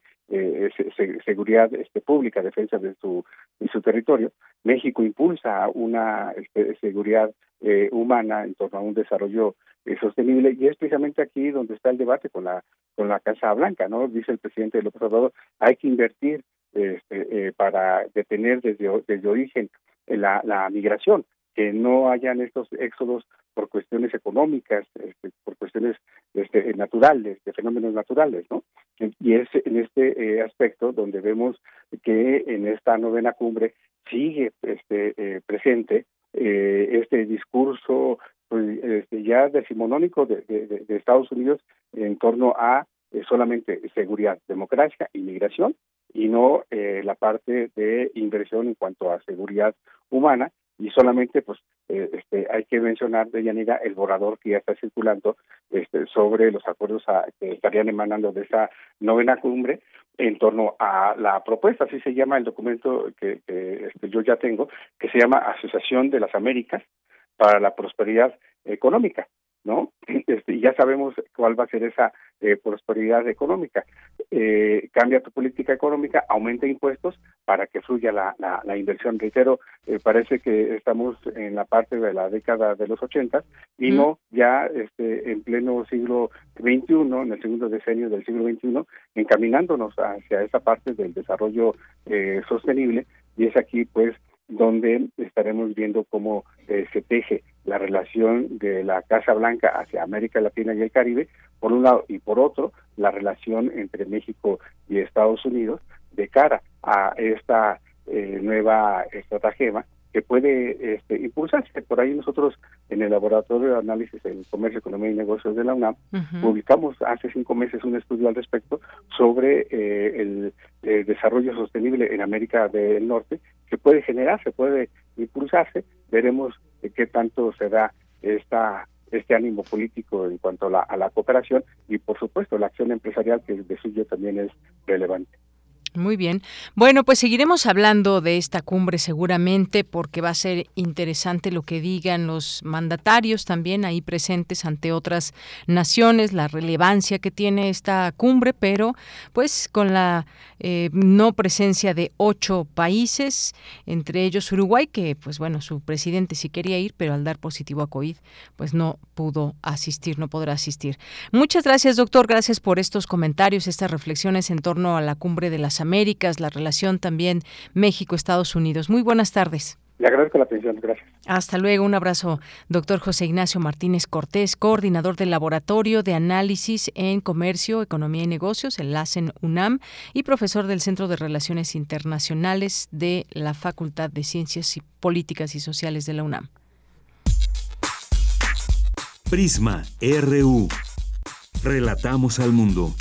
seguridad este, pública, defensa de su, de su territorio. México impulsa una este, seguridad eh, humana en torno a un desarrollo eh, sostenible y es precisamente aquí donde está el debate con la con la Casa Blanca, ¿no? Dice el presidente López Obrador, hay que invertir este, para detener desde, desde origen la, la migración que no hayan estos éxodos por cuestiones económicas, este, por cuestiones este, naturales, de fenómenos naturales, ¿no? Y es en este eh, aspecto donde vemos que en esta novena cumbre sigue este, eh, presente eh, este discurso pues, este, ya decimonónico de, de, Estados Unidos en torno a solamente seguridad, democracia, inmigración y no eh, la parte de inversión en cuanto a seguridad humana y solamente pues eh, este, hay que mencionar de Yanira el borrador que ya está circulando este, sobre los acuerdos que estarían emanando de esa novena cumbre en torno a la propuesta, así se llama el documento que, este, yo ya tengo, que se llama Asociación de las Américas para la Prosperidad Económica. ¿No? Este, ya sabemos cuál va a ser esa eh, prosperidad económica. Eh, cambia tu política económica, aumenta impuestos para que fluya la, la, inversión. Reitero, eh, parece que estamos en la parte de la década de los 80 y no ya este, en pleno siglo XXI, en el segundo decenio del siglo XXI, encaminándonos hacia esa parte del desarrollo sostenible y es aquí pues donde estaremos viendo cómo se teje la relación de la Casa Blanca hacia América Latina y el Caribe, por un lado, y por otro, la relación entre México y Estados Unidos de cara a esta eh, nueva estratagema que puede este, impulsarse. Por ahí nosotros en el Laboratorio de Análisis en Comercio, Economía y Negocios de la UNAM publicamos hace cinco meses un estudio al respecto sobre eh, el, el, desarrollo sostenible en América del Norte que puede generarse, puede impulsarse. Veremos qué tanto se da esta este ánimo político en cuanto a la, a la cooperación y por supuesto la acción empresarial que de suyo también es relevante. Muy bien. Bueno, pues seguiremos hablando de esta cumbre seguramente porque va a ser interesante lo que digan los mandatarios también ahí presentes ante otras naciones, la relevancia que tiene esta cumbre, pero pues con la eh, no presencia de ocho países, entre ellos Uruguay, que pues bueno, su presidente sí quería ir, pero al dar positivo a COVID, pues no pudo asistir, no podrá asistir. Muchas gracias, doctor. Gracias por estos comentarios, estas reflexiones en torno a la cumbre de las Américas, la relación también México-Estados Unidos. Muy buenas tardes. Le agradezco la atención, gracias. Hasta luego, un abrazo, doctor José Ignacio Martínez Cortés, coordinador del Laboratorio de Análisis en Comercio, Economía y Negocios, el LACEN UNAM, y profesor del Centro de Relaciones Internacionales de la Facultad de Ciencias y Políticas y Sociales de la UNAM. Prisma RU. Relatamos al mundo.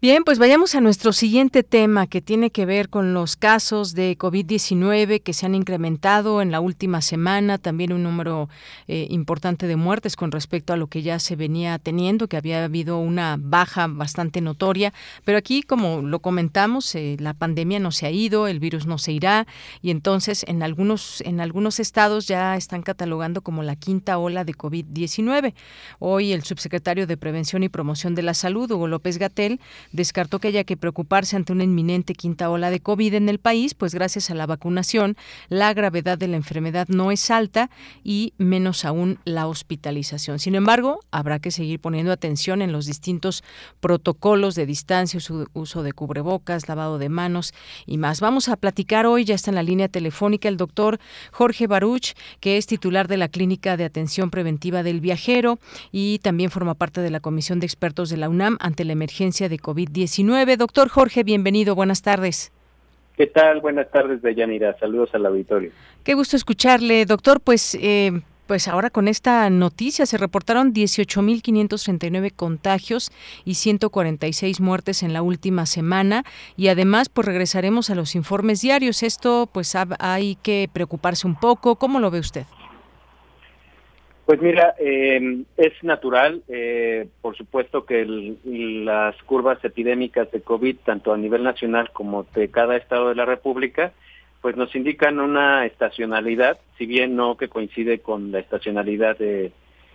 Bien, pues vayamos a nuestro siguiente tema que tiene que ver con los casos de COVID-19 que se han incrementado en la última semana, también un número eh, importante de muertes con respecto a lo que ya se venía teniendo, que había habido una baja bastante notoria, pero aquí, como lo comentamos, eh, la pandemia no se ha ido, el virus no se irá y entonces en algunos, en algunos estados ya están catalogando como la quinta ola de COVID-19. Hoy el subsecretario de Prevención y Promoción de la Salud, Hugo López Gatel, descartó que haya que preocuparse ante una inminente quinta ola de COVID en el país, pues gracias a la vacunación la gravedad de la enfermedad no es alta y menos aún la hospitalización. Sin embargo, habrá que seguir poniendo atención en los distintos protocolos de distancia, uso de cubrebocas, lavado de manos y más. Vamos a platicar hoy, ya está en la línea telefónica el doctor Jorge Baruch, que es titular de la Clínica de Atención Preventiva del Viajero y también forma parte de la Comisión de Expertos de la UNAM ante la emergencia de COVID COVID-19. Doctor Jorge, bienvenido, buenas tardes. ¿Qué tal? Buenas tardes, Deyanira. Saludos al auditorio. Qué gusto escucharle, doctor. Pues, eh, pues ahora con esta noticia se reportaron 18.539 contagios y 146 muertes en la última semana y además pues regresaremos a los informes diarios. Esto pues hay que preocuparse un poco. ¿Cómo lo ve usted? Pues mira, eh, es natural, eh, por supuesto que las curvas epidémicas de COVID, tanto a nivel nacional como de cada estado de la República, pues nos indican una estacionalidad, si bien no que coincide con la estacionalidad de,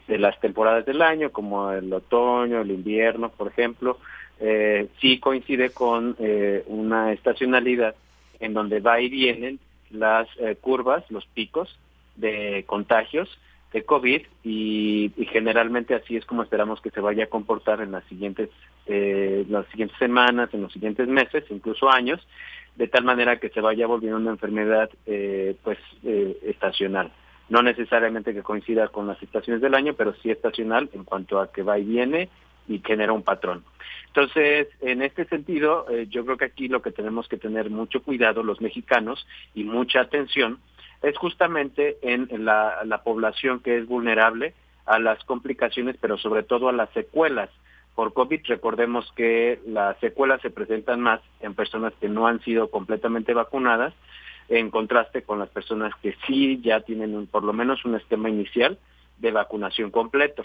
las temporadas del año, como el otoño, el invierno, por ejemplo, eh, sí coincide con una estacionalidad en donde va y vienen las curvas, los picos de contagios, de COVID y, generalmente así es como esperamos que se vaya a comportar en las siguientes eh, las siguientes semanas, en los siguientes meses, incluso años, de tal manera que se vaya volviendo una enfermedad eh, pues eh, estacional. No necesariamente que coincida con las estaciones del año, pero sí estacional en cuanto a que va y viene y genera un patrón. Entonces, en este sentido, yo creo que aquí lo que tenemos que tener mucho cuidado los mexicanos y mucha atención es justamente en, la, población que es vulnerable a las complicaciones, pero sobre todo a las secuelas por COVID. Recordemos que las secuelas se presentan más en personas que no han sido completamente vacunadas, en contraste con las personas que sí ya tienen por lo menos un esquema inicial de vacunación completo.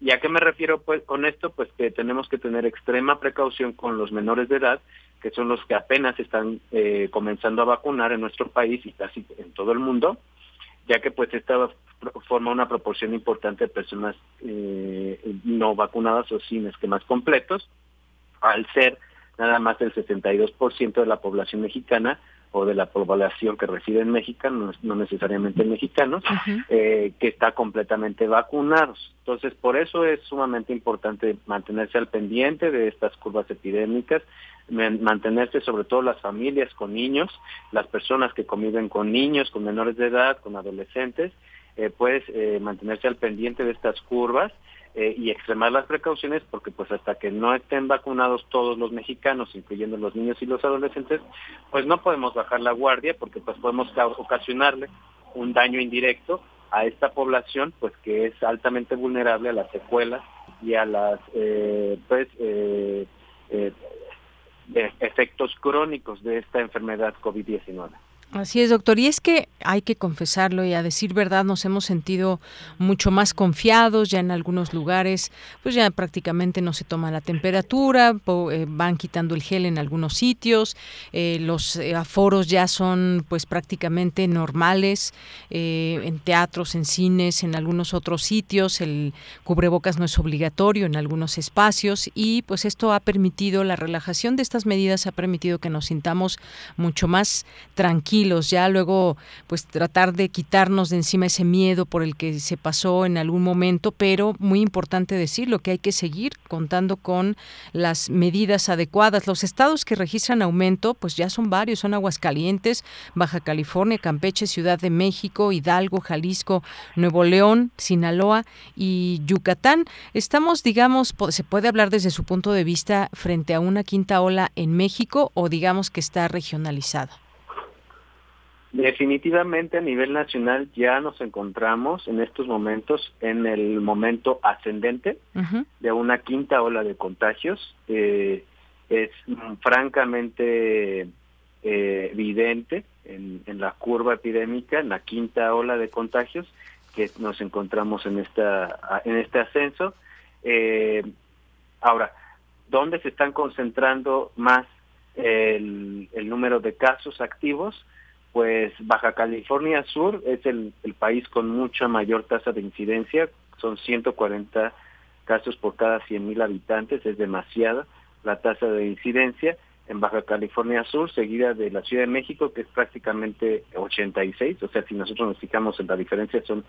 ¿Y a qué me refiero pues con esto? Pues que tenemos que tener extrema precaución con los menores de edad, que son los que apenas están eh, comenzando a vacunar en nuestro país y casi en todo el mundo, ya que pues esta forma una proporción importante de personas eh, no vacunadas o sin esquemas completos, al ser nada más el 62% de la población mexicana de la población que reside en México, no, necesariamente mexicanos, eh, que está completamente vacunados. Entonces, por eso es sumamente importante mantenerse al pendiente de estas curvas epidémicas, mantenerse sobre todo las familias con niños, las personas que conviven con niños, con menores de edad, con adolescentes, eh, pues eh, mantenerse al pendiente de estas curvas eh, y extremar las precauciones porque pues hasta que no estén vacunados todos los mexicanos, incluyendo los niños y los adolescentes, pues no podemos bajar la guardia porque pues podemos ocasionarle un daño indirecto a esta población pues que es altamente vulnerable a las secuelas y a las eh, pues eh, efectos crónicos de esta enfermedad COVID-19. Así es, doctor. Y es que hay que confesarlo y a decir verdad nos hemos sentido mucho más confiados ya en algunos lugares, pues ya prácticamente no se toma la temperatura, eh, van quitando el gel en algunos sitios, eh, los eh, aforos ya son pues prácticamente normales en teatros, en cines, en algunos otros sitios, el cubrebocas no es obligatorio en algunos espacios y pues esto ha permitido la relajación de estas medidas ha permitido que nos sintamos mucho más tranquilos ya luego pues tratar de quitarnos de encima ese miedo por el que se pasó en algún momento, pero muy importante decirlo que hay que seguir contando con las medidas adecuadas. Los estados que registran aumento pues ya son varios, son Aguascalientes, Baja California, Campeche, Ciudad de México, Hidalgo, Jalisco, Nuevo León, Sinaloa y Yucatán. Estamos, digamos, se puede hablar desde su punto de vista frente a una quinta ola en México o digamos que está regionalizada. Definitivamente a nivel nacional ya nos encontramos en estos momentos en el momento ascendente de una quinta ola de contagios. Eh, es francamente eh, evidente en, la curva epidémica, en la quinta ola de contagios, que nos encontramos en esta en este ascenso. Eh, ahora, ¿dónde se están concentrando más el, el número de casos activos? Pues Baja California Sur es el, país con mucha mayor tasa de incidencia, son 140 casos por cada 100.000 habitantes, es demasiada la tasa de incidencia en Baja California Sur, seguida de la Ciudad de México, que es prácticamente 86, o sea, si nosotros nos fijamos en la diferencia, son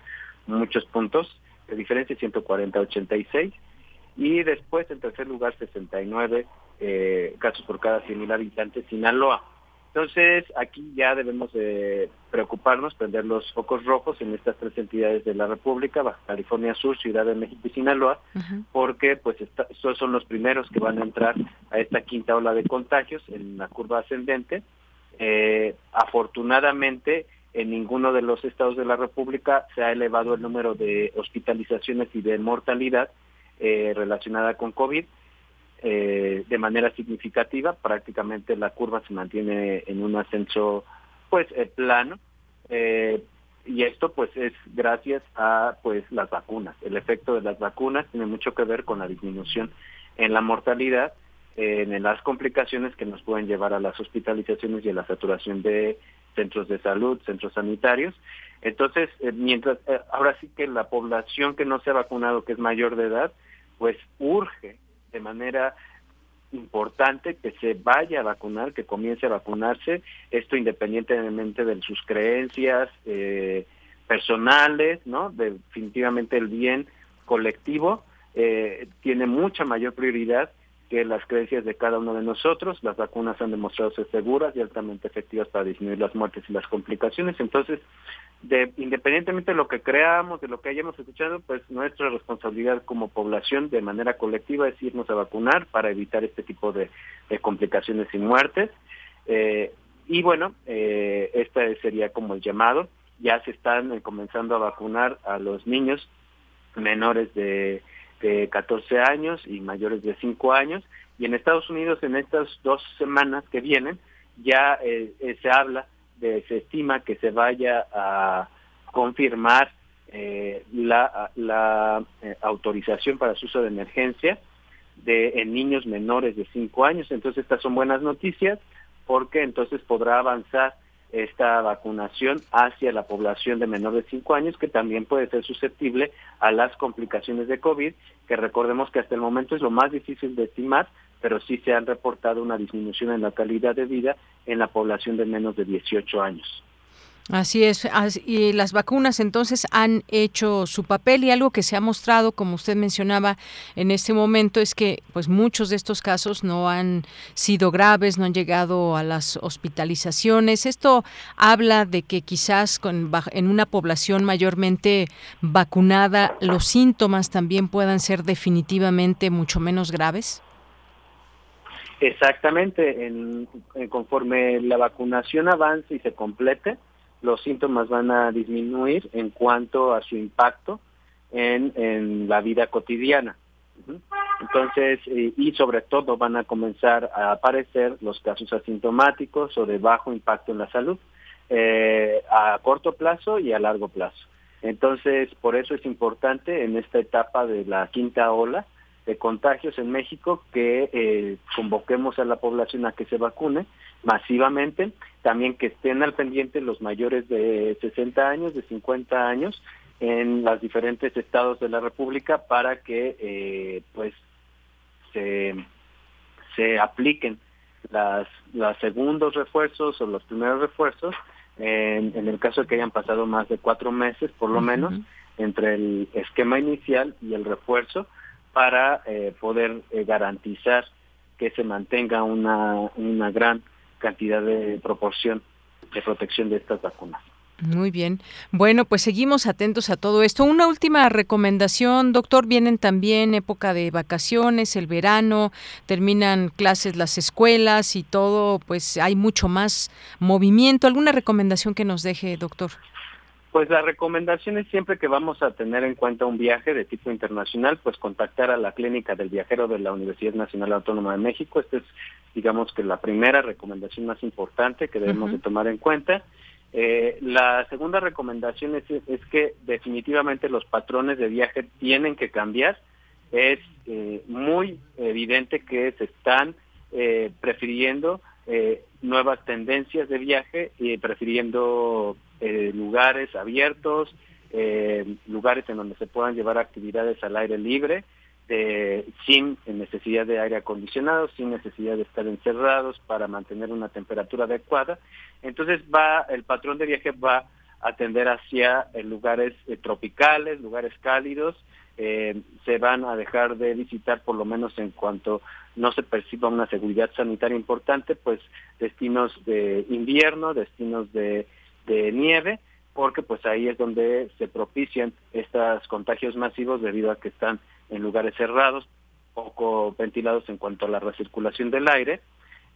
muchos puntos de diferencia, 140-86, y después, en tercer lugar, 69 eh, casos por cada 100.000 habitantes, Sinaloa. Entonces, aquí ya debemos de preocuparnos, prender los focos rojos en estas tres entidades de la República, Baja California Sur, Ciudad de México y Sinaloa, porque pues estos son los primeros que van a entrar a esta quinta ola de contagios en la curva ascendente. Eh, afortunadamente, en ninguno de los estados de la República se ha elevado el número de hospitalizaciones y de mortalidad eh, relacionada con COVID eh, de manera significativa, prácticamente la curva se mantiene en un ascenso pues eh, plano eh, y esto pues es gracias a pues las vacunas. El efecto de las vacunas tiene mucho que ver con la disminución en la mortalidad, en las complicaciones que nos pueden llevar a las hospitalizaciones y a la saturación de centros de salud, centros sanitarios. Entonces, mientras ahora sí que la población que no se ha vacunado, que es mayor de edad, pues urge de manera importante que se vaya a vacunar, que comience a vacunarse, esto independientemente de sus creencias eh, personales, ¿no? Definitivamente el bien colectivo eh, tiene mucha mayor prioridad que las creencias de cada uno de nosotros. Las vacunas han demostrado ser seguras y altamente efectivas para disminuir las muertes y las complicaciones. Entonces, de, independientemente de lo que creamos, de lo que hayamos escuchado, pues nuestra responsabilidad como población de manera colectiva es irnos a vacunar para evitar este tipo de, complicaciones y muertes. Eh, y bueno, eh, este sería como el llamado. Ya se están eh, comenzando a vacunar a los niños menores de de 14 años y mayores de 5 años. Y en Estados Unidos en estas dos semanas que vienen ya eh, eh, se habla, de, se estima que se vaya a confirmar eh, la, la autorización para su uso de emergencia de en niños menores de 5 años. Entonces estas son buenas noticias porque entonces podrá avanzar esta vacunación hacia la población de menor de 5 años, que también puede ser susceptible a las complicaciones de COVID, que recordemos que hasta el momento es lo más difícil de estimar, pero sí se han reportado una disminución en la calidad de vida en la población de menos de 18 años. Así es, y las vacunas entonces han hecho su papel y algo que se ha mostrado, como usted mencionaba en este momento, es que pues muchos de estos casos no han sido graves, no han llegado a las hospitalizaciones. Esto habla de que quizás con, en una población mayormente vacunada los síntomas también puedan ser definitivamente mucho menos graves. Exactamente, en, conforme la vacunación avance y se complete, los síntomas van a disminuir en cuanto a su impacto en, la vida cotidiana. Entonces, y sobre todo van a comenzar a aparecer los casos asintomáticos o de bajo impacto en la salud eh, a corto plazo y a largo plazo. Entonces, por eso es importante en esta etapa de la quinta ola de contagios en México que eh, convoquemos a la población a que se vacune masivamente, también que estén al pendiente los mayores de 60 años, de 50 años, en los diferentes estados de la República para que eh, pues se, se apliquen las, los segundos refuerzos o los primeros refuerzos en, en, el caso de que hayan pasado más de cuatro meses por lo menos entre el esquema inicial y el refuerzo para eh, poder eh, garantizar que se mantenga una, una gran cantidad de proporción de protección de estas vacunas. Muy bien. Bueno, pues seguimos atentos a todo esto. Una última recomendación, doctor. Vienen también época de vacaciones, el verano, terminan clases las escuelas y todo, pues hay mucho más movimiento. ¿Alguna recomendación que nos deje, doctor? Pues la recomendación es siempre que vamos a tener en cuenta un viaje de tipo internacional, pues contactar a la clínica del viajero de la Universidad Nacional Autónoma de México. Esta es, digamos que la primera recomendación más importante que debemos de tomar en cuenta. Eh, la segunda recomendación es, es, que definitivamente los patrones de viaje tienen que cambiar. Es eh, muy evidente que se están eh, prefiriendo nuevas tendencias de viaje y prefiriendo eh, lugares abiertos, eh, lugares en donde se puedan llevar actividades al aire libre, sin necesidad de aire acondicionado, sin necesidad de estar encerrados para mantener una temperatura adecuada. Entonces va el patrón de viaje va a tender hacia eh, lugares tropicales, lugares cálidos, se van a dejar de visitar por lo menos en cuanto no se perciba una seguridad sanitaria importante, pues destinos de invierno, destinos de de nieve, porque pues ahí es donde se propician estos contagios masivos debido a que están en lugares cerrados, poco ventilados en cuanto a la recirculación del aire,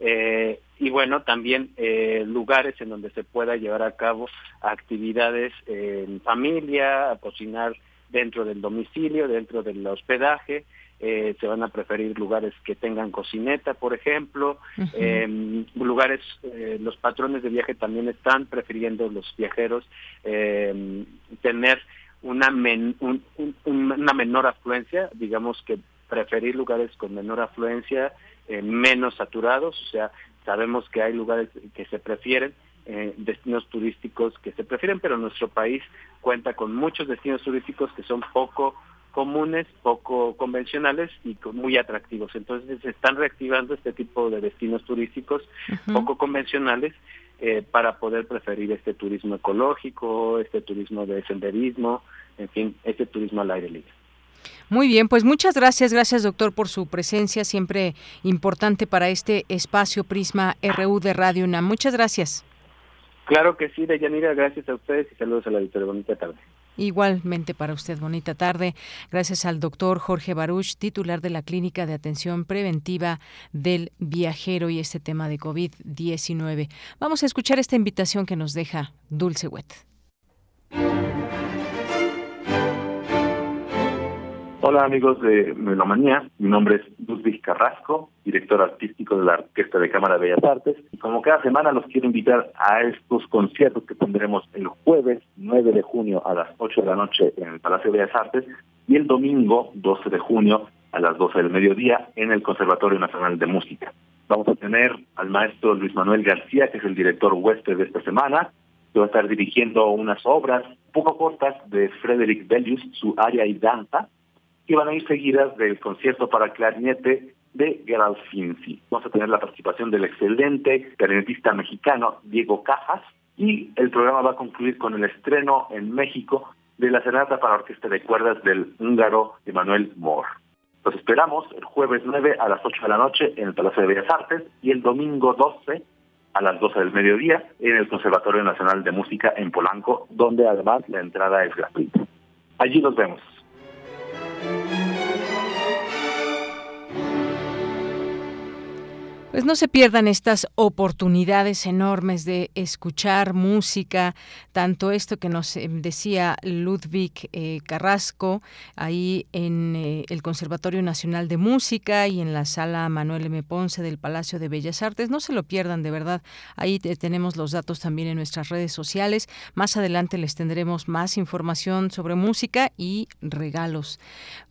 eh, y bueno, también eh, lugares en donde se pueda llevar a cabo actividades en familia, a cocinar dentro del domicilio, dentro del hospedaje, eh, se van a preferir lugares que tengan cocineta, por ejemplo, em, lugares, eh, los patrones de viaje también están prefiriendo los viajeros em, tener una, una menor afluencia, digamos que preferir lugares con menor afluencia, eh, menos saturados, o sea, sabemos que hay lugares que se prefieren, destinos turísticos que se prefieren, pero nuestro país cuenta con muchos destinos turísticos que son poco comunes, poco convencionales y muy atractivos. Entonces se están reactivando este tipo de destinos turísticos poco convencionales eh, para poder preferir este turismo ecológico, este turismo de senderismo, en fin, este turismo al aire libre. Muy bien, pues muchas gracias, gracias doctor por su presencia, siempre importante para este espacio Prisma RU de Radio UNAM. Muchas gracias. Claro que sí, Deyanira, gracias a ustedes y saludos a la auditoría. Bonita tarde. Igualmente para usted, bonita tarde. Gracias al doctor Jorge Baruch, titular de la Clínica de Atención Preventiva del Viajero y este tema de COVID-19. Vamos a escuchar esta invitación que nos deja Dulce Wet. Hola amigos de Melomanía, mi nombre es Ludwig Carrasco, director artístico de la Orquesta de Cámara de Bellas Artes, y como cada semana los quiero invitar a estos conciertos que tendremos el jueves 9 de junio a las 8 de la noche en el Palacio de Bellas Artes y el domingo 12 de junio a las 12 del mediodía en el Conservatorio Nacional de Música. Vamos a tener al maestro Luis Manuel García, que es el director huésped de esta semana, que va a estar dirigiendo unas obras poco cortas de Frederick Bellius, su área y danza, que van a ir seguidas del concierto para clarinete de Finzi. Vamos a tener la participación del excelente clarinetista mexicano Diego Cajas y el programa va a concluir con el estreno en México de la Senata para Orquesta de Cuerdas del húngaro Emanuel Moore. Los esperamos el jueves 9 a las 8 de la noche en el Palacio de Bellas Artes y el domingo 12 a las 12 del mediodía en el Conservatorio Nacional de Música en Polanco, donde además la entrada es gratuita. Allí nos vemos. Pues no se pierdan estas oportunidades enormes de escuchar música, tanto esto que nos eh, decía Ludwig eh, Carrasco ahí en eh, el Conservatorio Nacional de Música y en la sala Manuel M. Ponce del Palacio de Bellas Artes. No se lo pierdan, de verdad. Ahí tenemos los datos también en nuestras redes sociales. Más adelante les tendremos más información sobre música y regalos.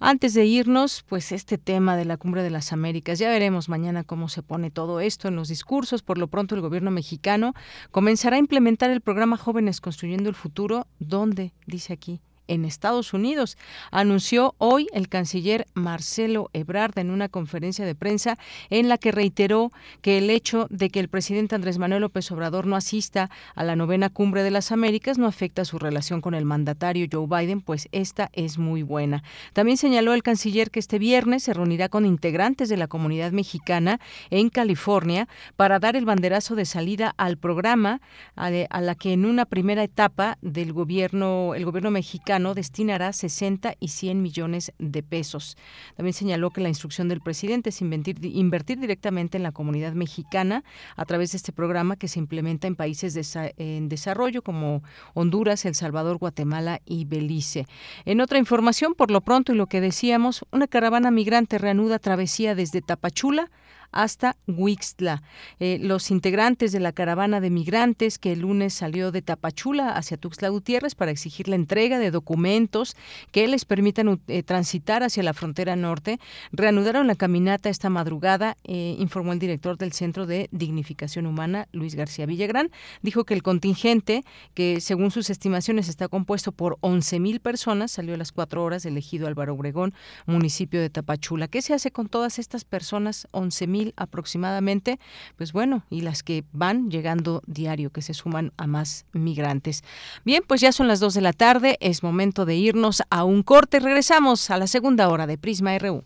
Antes de irnos, pues este tema de la Cumbre de las Américas, ya veremos mañana cómo se pone todo esto en los discursos. Por lo pronto, el gobierno mexicano comenzará a implementar el programa Jóvenes Construyendo el Futuro, donde, dice aquí, en Estados Unidos, anunció hoy el canciller Marcelo Ebrard en una conferencia de prensa en la que reiteró que el hecho de que el presidente Andrés Manuel López Obrador no asista a la novena cumbre de las Américas no afecta su relación con el mandatario Joe Biden, pues esta es muy buena. También señaló el canciller que este viernes se reunirá con integrantes de la comunidad mexicana en California para dar el banderazo de salida al programa a, la que en una primera etapa del gobierno el gobierno mexicano destinará 60 y 100 millones de pesos. También señaló que la instrucción del presidente es invertir, invertir directamente en la comunidad mexicana a través de este programa que se implementa en países en desarrollo como Honduras, El Salvador, Guatemala y Belice. En otra información, por lo pronto y lo que decíamos, una caravana migrante reanuda travesía desde Tapachula hasta Huixtla. Eh, los integrantes de la caravana de migrantes que el lunes salió de Tapachula hacia Tuxtla Gutiérrez para exigir la entrega de documentos que les permitan eh, transitar hacia la frontera norte, reanudaron la caminata esta madrugada, eh, informó el director del Centro de Dignificación Humana, Luis García Villagrán. Dijo que el contingente, que según sus estimaciones está compuesto por 11.000 personas, salió a las cuatro horas del ejido Álvaro Obregón, municipio de Tapachula. ¿Qué se hace con todas estas personas? 11.000 aproximadamente, pues bueno, y las que van llegando diario, que se suman a más migrantes. Bien, pues ya son las 2 de la tarde, es momento de irnos a un corte. Regresamos a la segunda hora de Prisma RU.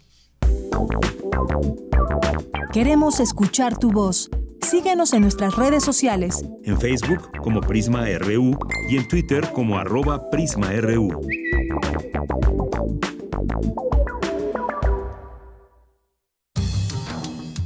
Queremos escuchar tu voz. Síguenos en nuestras redes sociales. En Facebook como Prisma RU y en Twitter como arroba PrismaRU.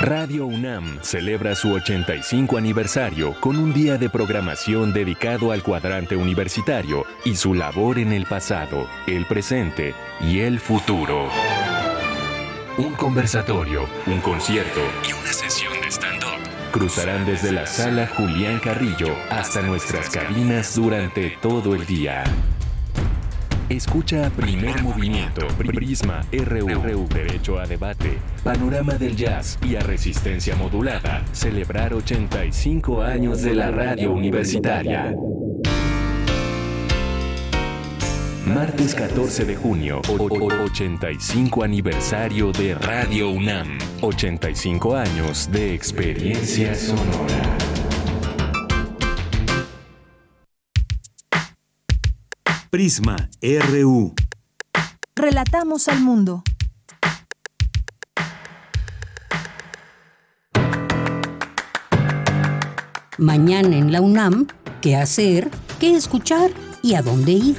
Radio UNAM celebra su 85 aniversario con un día de programación dedicado al cuadrante universitario y su labor en el pasado, el presente y el futuro. Un conversatorio, un concierto y una sesión de stand-up cruzarán desde la sala Julián Carrillo hasta nuestras cabinas durante todo el día. Escucha Primer Movimiento, Prisma RU, Derecho a Debate, Panorama del Jazz y a Resistencia Modulada. Celebrar 85 años de la radio universitaria. Martes 14 de junio, 85 aniversario de Radio UNAM. 85 años de experiencia sonora. Prisma RU. Relatamos al mundo. Mañana en la UNAM, ¿qué hacer? ¿Qué escuchar? ¿Y a dónde ir?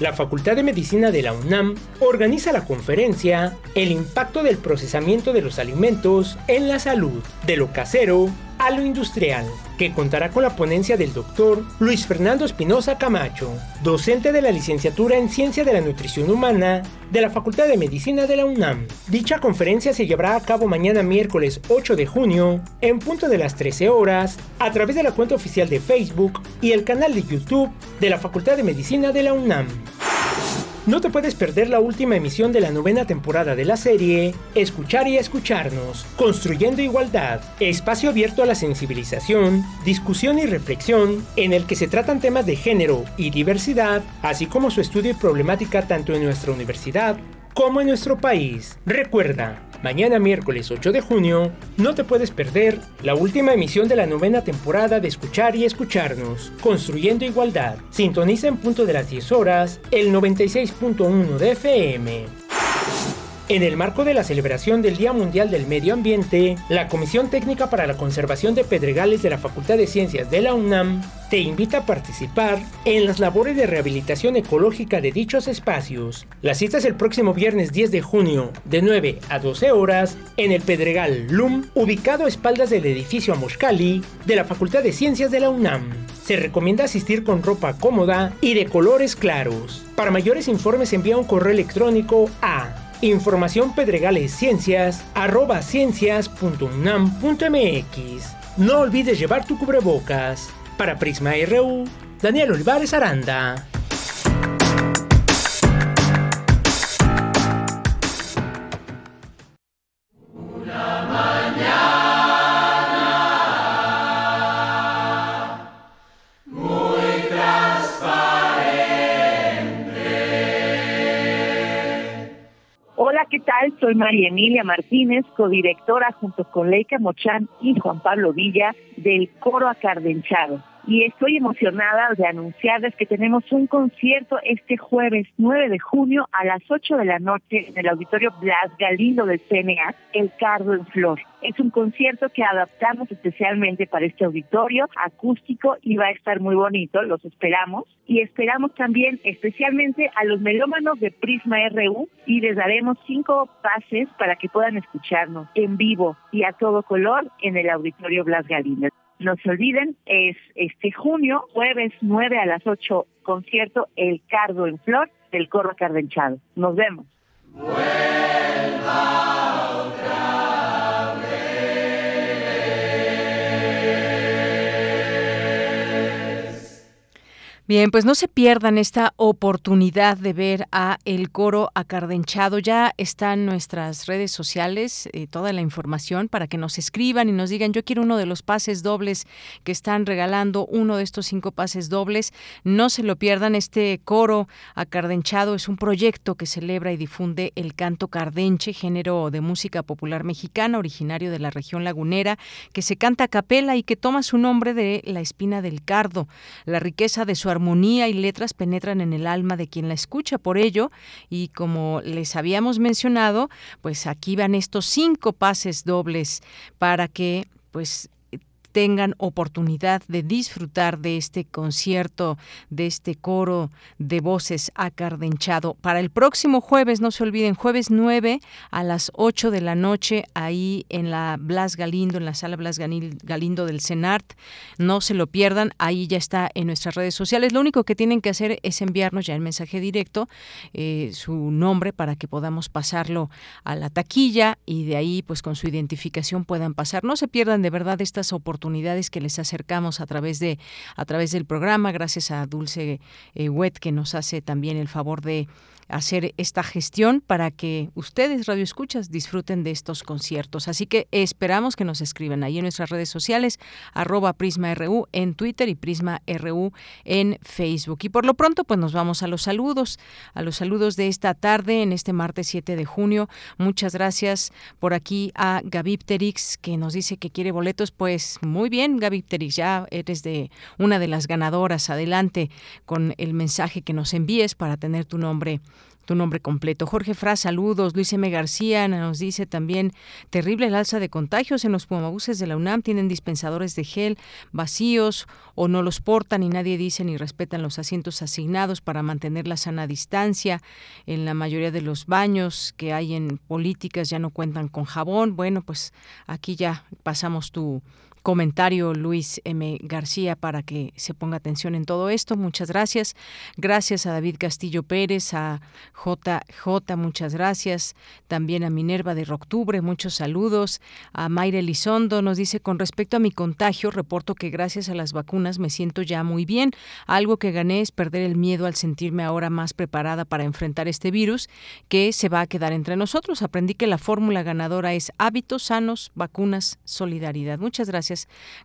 La Facultad de Medicina de la UNAM organiza la conferencia El impacto del procesamiento de los alimentos en la salud, de lo casero a lo industrial, que contará con la ponencia del doctor Luis Fernando Espinosa Camacho, docente de la licenciatura en Ciencia de la Nutrición Humana de la Facultad de Medicina de la UNAM. Dicha conferencia se llevará a cabo mañana miércoles 8 de junio, en punto de las 13 horas, a través de la cuenta oficial de Facebook y el canal de YouTube de la Facultad de Medicina de la UNAM. No te puedes perder la última emisión de la novena temporada de la serie Escuchar y Escucharnos, Construyendo Igualdad, espacio abierto a la sensibilización, discusión y reflexión, en el que se tratan temas de género y diversidad, así como su estudio y problemática tanto en nuestra universidad como en nuestro país. Recuerda, mañana miércoles 8 de junio, no te puedes perder la última emisión de la novena temporada de Escuchar y Escucharnos, Construyendo Igualdad. Sintoniza en punto de las 10 horas el 96.1 de FM. En el marco de la celebración del Día Mundial del Medio Ambiente, la Comisión Técnica para la Conservación de Pedregales de la Facultad de Ciencias de la UNAM te invita a participar en las labores de rehabilitación ecológica de dichos espacios. La cita es el próximo viernes 10 de junio, de 9 a 12 horas, en el Pedregal LUM, ubicado a espaldas del edificio Amoshkali de la Facultad de Ciencias de la UNAM. Se recomienda asistir con ropa cómoda y de colores claros. Para mayores informes envía un correo electrónico a Información Pedregales Ciencias arroba ciencias.unam.mx. No olvides llevar tu cubrebocas. Para Prisma RU, Daniel Olivares Aranda. Soy María Emilia Martínez, codirectora junto con Leica Mochán y Juan Pablo Villa del Coro Acardenchado. Y estoy emocionada de anunciarles que tenemos un concierto este jueves 9 de junio a las 8 de la noche en el Auditorio Blas Galindo del CNA, El Cardo en Flor. Es un concierto que adaptamos especialmente para este auditorio acústico y va a estar muy bonito, los esperamos. Y esperamos también especialmente a los melómanos de Prisma RU y les daremos cinco pases para que puedan escucharnos en vivo y a todo color en el Auditorio Blas Galindo. No se olviden, es este junio, jueves 9 a las 8, concierto El Cardo en Flor del Corro Cardenchado. Nos vemos. Bien, pues no se pierdan esta oportunidad de ver a el coro acardenchado. Ya están nuestras redes sociales, eh, toda la información para que nos escriban y nos digan, yo quiero uno de los pases dobles que están regalando, uno de estos cinco pases dobles. No se lo pierdan, este coro acardenchado es un proyecto que celebra y difunde el canto cardenche, género de música popular mexicana, originario de la región lagunera, que se canta a capela y que toma su nombre de la espina del cardo. La riqueza de su armonía y letras penetran en el alma de quien la escucha. Por ello, y como les habíamos mencionado, pues aquí van estos cinco pases dobles para que pues tengan oportunidad de disfrutar de este concierto, de este coro de voces acardenchado. Para el próximo jueves, no se olviden, jueves 9 a las 8 de la noche, ahí en la Blas Galindo, en la sala Blas Galindo del CENART. No se lo pierdan, ahí ya está en nuestras redes sociales. Lo único que tienen que hacer es enviarnos ya el mensaje directo, eh, su nombre, para que podamos pasarlo a la taquilla y de ahí, pues con su identificación puedan pasar. No se pierdan de verdad estas oportunidades oportunidades que les acercamos a través de a través del programa. Gracias a Dulce eh, Wet que nos hace también el favor de hacer esta gestión para que ustedes, Radio Escuchas, disfruten de estos conciertos. Así que esperamos que nos escriban ahí en nuestras redes sociales, arroba PrismaRU en Twitter y PrismaRU en Facebook. Y por lo pronto, pues nos vamos a los saludos, a los saludos de esta tarde, en este martes 7 de junio. Muchas gracias por aquí a Gavipterix, que nos dice que quiere boletos. Pues muy bien, Gavipterix, ya eres de una de las ganadoras. Adelante con el mensaje que nos envíes para tener tu nombre tu nombre completo. Jorge Fra, saludos. Luis M. García nos dice también, terrible el alza de contagios en los pumabuses de la UNAM, tienen dispensadores de gel vacíos o no los portan y nadie dice ni respetan los asientos asignados para mantener la sana distancia. En la mayoría de los baños que hay en políticas ya no cuentan con jabón. Bueno, pues aquí ya pasamos tu comentario Luis M. García para que se ponga atención en todo esto. Muchas gracias. Gracias a David Castillo Pérez, a JJ, muchas gracias. También a Minerva de Octubre, muchos saludos. A Mayra Elizondo nos dice, con respecto a mi contagio, reporto que gracias a las vacunas me siento ya muy bien. Algo que gané es perder el miedo al sentirme ahora más preparada para enfrentar este virus que se va a quedar entre nosotros. Aprendí que la fórmula ganadora es hábitos sanos, vacunas, solidaridad. Muchas gracias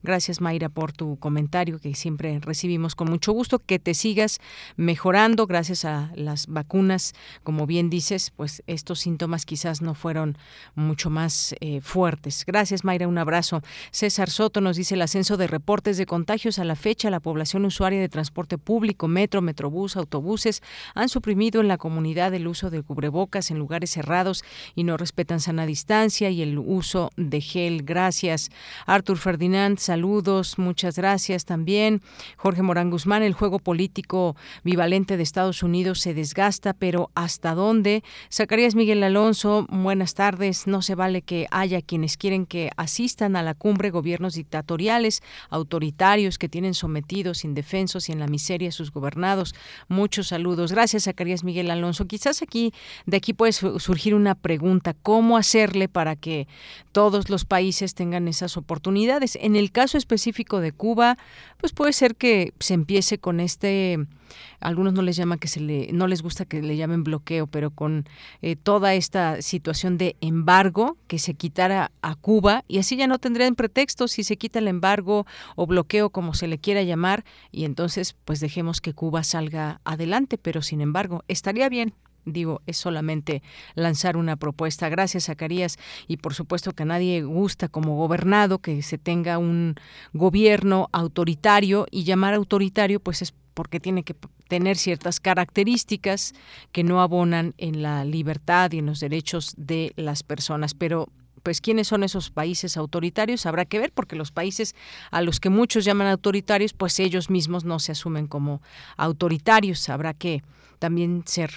gracias. Mayra por tu comentario que siempre recibimos con mucho gusto. Que te sigas mejorando gracias a las vacunas. Como bien dices, pues estos síntomas quizás no fueron mucho más eh, fuertes. Gracias Mayra, un abrazo. César Soto nos dice el ascenso de reportes de contagios a la fecha. La población usuaria de transporte público, metro, metrobús, autobuses han suprimido en la comunidad el uso de cubrebocas en lugares cerrados y no respetan sana distancia y el uso de gel. Gracias. Artur Saludos, muchas gracias también. Jorge Morán Guzmán, el juego político bivalente de Estados Unidos se desgasta, pero ¿hasta dónde? Zacarías Miguel Alonso, buenas tardes. No se vale que haya quienes quieren que asistan a la cumbre gobiernos dictatoriales, autoritarios que tienen sometidos, indefensos y en la miseria sus gobernados. Muchos saludos. Gracias, Zacarías Miguel Alonso. Quizás aquí, de aquí puede surgir una pregunta, ¿cómo hacerle para que todos los países tengan esas oportunidades? En el caso específico de Cuba, pues puede ser que se empiece con este algunos no les llama que se le no les gusta que le llamen bloqueo, pero con eh, toda esta situación de embargo que se quitara a Cuba y así ya no tendrían pretexto si se quita el embargo o bloqueo como se le quiera llamar y entonces pues dejemos que Cuba salga adelante, pero sin embargo estaría bien digo, es solamente lanzar una propuesta. Gracias, Zacarías. Y por supuesto que a nadie gusta como gobernado que se tenga un gobierno autoritario y llamar autoritario pues es porque tiene que tener ciertas características que no abonan en la libertad y en los derechos de las personas. Pero pues quiénes son esos países autoritarios habrá que ver porque los países a los que muchos llaman autoritarios pues ellos mismos no se asumen como autoritarios habrá que también ser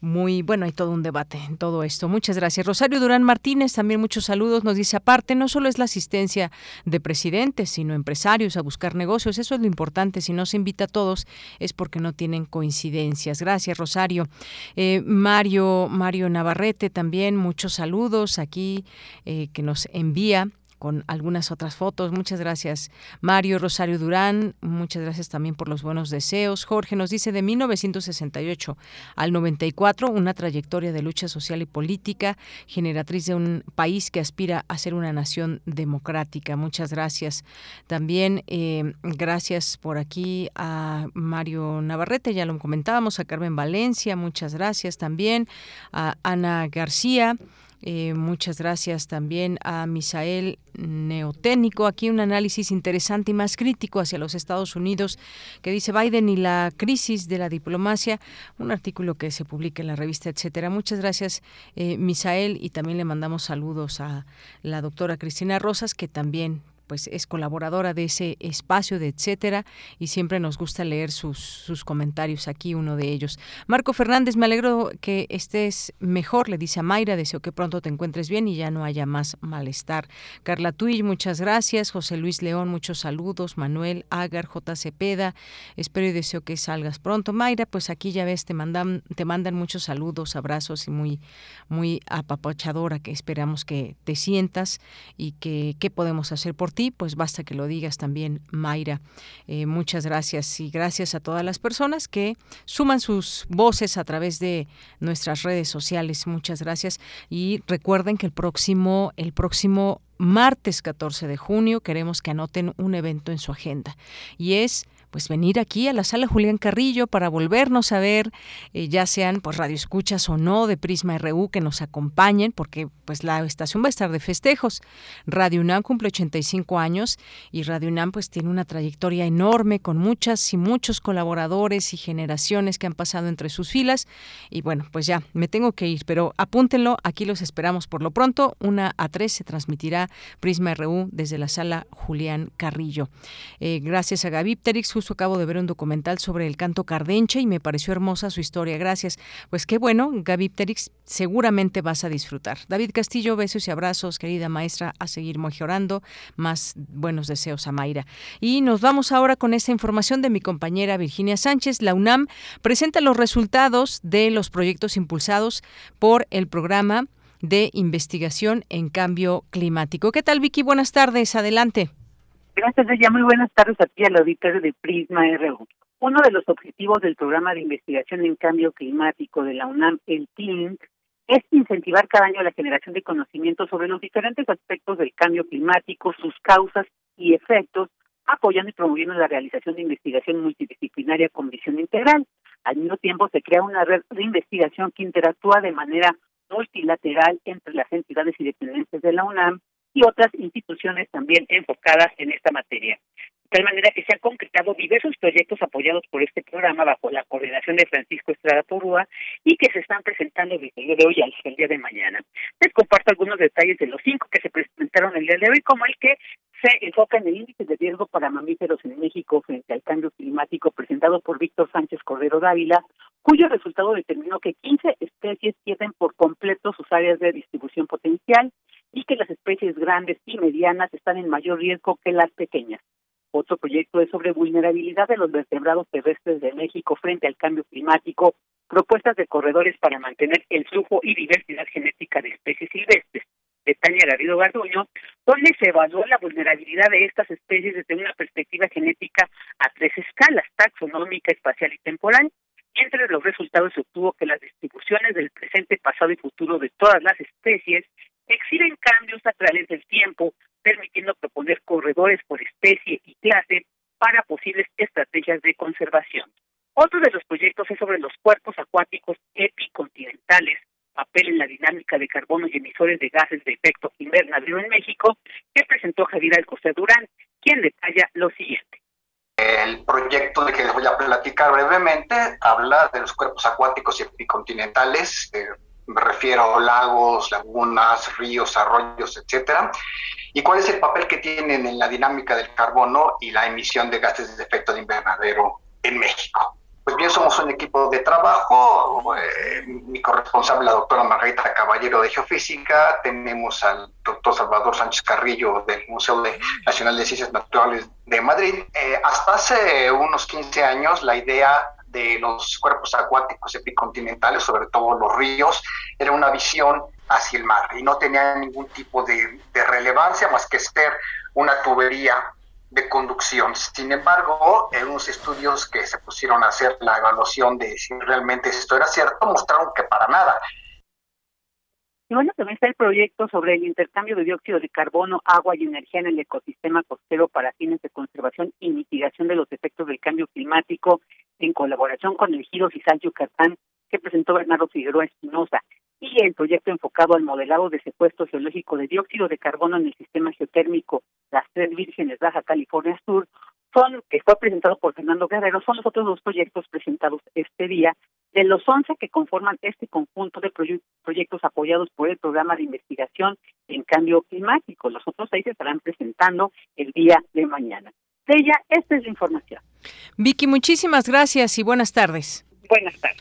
muy, bueno, hay todo un debate en todo esto. Muchas gracias. Rosario Durán Martínez, también muchos saludos, nos dice aparte, no solo es la asistencia de presidentes, sino empresarios a buscar negocios, eso es lo importante, si no se invita a todos es porque no tienen coincidencias. Gracias, Rosario. Eh, Mario, Mario Navarrete también, muchos saludos aquí eh, que nos envía con algunas otras fotos. Muchas gracias, Mario Rosario Durán. Muchas gracias también por los buenos deseos. Jorge nos dice de 1968 al 94, una trayectoria de lucha social y política, generatriz de un país que aspira a ser una nación democrática. Muchas gracias. También eh, gracias por aquí a Mario Navarrete, ya lo comentábamos, a Carmen Valencia, muchas gracias también, a Ana García. Eh, muchas gracias también a Misael Neotécnico. Aquí un análisis interesante y más crítico hacia los Estados Unidos que dice Biden y la crisis de la diplomacia. Un artículo que se publica en la revista, etcétera. Muchas gracias, eh, Misael, y también le mandamos saludos a la doctora Cristina Rosas, que también pues es colaboradora de ese espacio de etcétera y siempre nos gusta leer sus, sus comentarios aquí uno de ellos. Marco Fernández, me alegro que estés mejor, le dice a Mayra, deseo que pronto te encuentres bien y ya no haya más malestar. Carla Tuy, muchas gracias. José Luis León, muchos saludos. Manuel Agar, J. Cepeda, espero y deseo que salgas pronto. Mayra, pues aquí ya ves, te mandan, te mandan muchos saludos, abrazos y muy, muy apapachadora que esperamos que te sientas y que qué podemos hacer por pues basta que lo digas también, Mayra. Eh, muchas gracias y gracias a todas las personas que suman sus voces a través de nuestras redes sociales. Muchas gracias y recuerden que el próximo, el próximo martes 14 de junio queremos que anoten un evento en su agenda y es pues venir aquí a la sala Julián Carrillo para volvernos a ver, eh, ya sean pues radioescuchas o no de Prisma RU que nos acompañen, porque pues la estación va a estar de festejos. Radio UNAM cumple 85 años y Radio UNAM pues tiene una trayectoria enorme con muchas y muchos colaboradores y generaciones que han pasado entre sus filas. Y bueno, pues ya, me tengo que ir, pero apúntenlo, aquí los esperamos por lo pronto. Una a tres se transmitirá Prisma RU desde la sala Julián Carrillo. Eh, gracias a Gaby Pterix, acabo de ver un documental sobre el canto cardenche y me pareció hermosa su historia. Gracias. Pues qué bueno, Gaby Pterix, seguramente vas a disfrutar. David Castillo, besos y abrazos, querida maestra, a seguir mejorando. Más buenos deseos a Mayra. Y nos vamos ahora con esta información de mi compañera Virginia Sánchez. La UNAM presenta los resultados de los proyectos impulsados por el programa de investigación en cambio climático. ¿Qué tal, Vicky? Buenas tardes. Adelante. Gracias, ella. Muy buenas tardes a ti, al auditorio de Prisma RU. Uno de los objetivos del programa de investigación en cambio climático de la UNAM, el TINC, es incentivar cada año la generación de conocimiento sobre los diferentes aspectos del cambio climático, sus causas y efectos, apoyando y promoviendo la realización de investigación multidisciplinaria con visión integral. Al mismo tiempo, se crea una red de investigación que interactúa de manera multilateral entre las entidades y dependencias de la UNAM y otras instituciones también enfocadas en esta materia. De tal manera que se han concretado diversos proyectos apoyados por este programa bajo la coordinación de Francisco Estrada Porrúa y que se están presentando desde el día de hoy hasta el día de mañana. Les comparto algunos detalles de los cinco que se presentaron el día de hoy, como el que se enfoca en el índice de riesgo para mamíferos en México frente al cambio climático presentado por Víctor Sánchez Cordero Dávila, cuyo resultado determinó que 15 especies pierden por completo sus áreas de distribución potencial, y que las especies grandes y medianas están en mayor riesgo que las pequeñas. Otro proyecto es sobre vulnerabilidad de los vertebrados terrestres de México frente al cambio climático, propuestas de corredores para mantener el flujo y diversidad genética de especies silvestres. De Tania Garrido Garduño, donde se evaluó la vulnerabilidad de estas especies desde una perspectiva genética a tres escalas, taxonómica, espacial y temporal. Entre los resultados se obtuvo que las distribuciones del presente, pasado y futuro de todas las especies exhiben cambios a través del tiempo, permitiendo proponer corredores por especie y clase para posibles estrategias de conservación. Otro de los proyectos es sobre los cuerpos acuáticos epicontinentales, papel en la dinámica de carbono y emisores de gases de efecto invernadero en México, que presentó Javier Alcocer Durán, quien detalla lo siguiente. El proyecto de que les voy a platicar brevemente habla de los cuerpos acuáticos y epicontinentales, eh, me refiero a lagos, lagunas, ríos, arroyos, etcétera, y cuál es el papel que tienen en la dinámica del carbono y la emisión de gases de efecto de invernadero en México. Pues bien, somos un equipo de trabajo, eh, mi corresponsable, la doctora Margarita Caballero de Geofísica, tenemos al doctor Salvador Sánchez Carrillo del Museo Nacional de Ciencias Naturales de Madrid. Eh, hasta hace unos 15 años la idea de los cuerpos acuáticos epicontinentales, sobre todo los ríos, era una visión hacia el mar y no tenía ningún tipo de, relevancia más que ser una tubería de conducción. Sin embargo, en unos estudios que se pusieron a hacer la evaluación de si realmente esto era cierto, mostraron que para nada. Y bueno, también está el proyecto sobre el intercambio de dióxido de carbono, agua y energía en el ecosistema costero para fines de conservación y mitigación de los efectos del cambio climático en colaboración con el Giro Fisal Yucatán que presentó Bernardo Figueroa Espinosa y el proyecto enfocado al modelado de secuestro geológico de dióxido de carbono en el sistema geotérmico Las Tres Vírgenes Baja California Sur, son, que fue presentado por Fernando Guerrero, son los otros dos proyectos presentados este día, de los 11 que conforman este conjunto de proyectos apoyados por el programa de investigación en cambio climático. Los otros seis se estarán presentando el día de mañana. De ella, esta es la información. Vicky, muchísimas gracias y buenas tardes. Buenas tardes.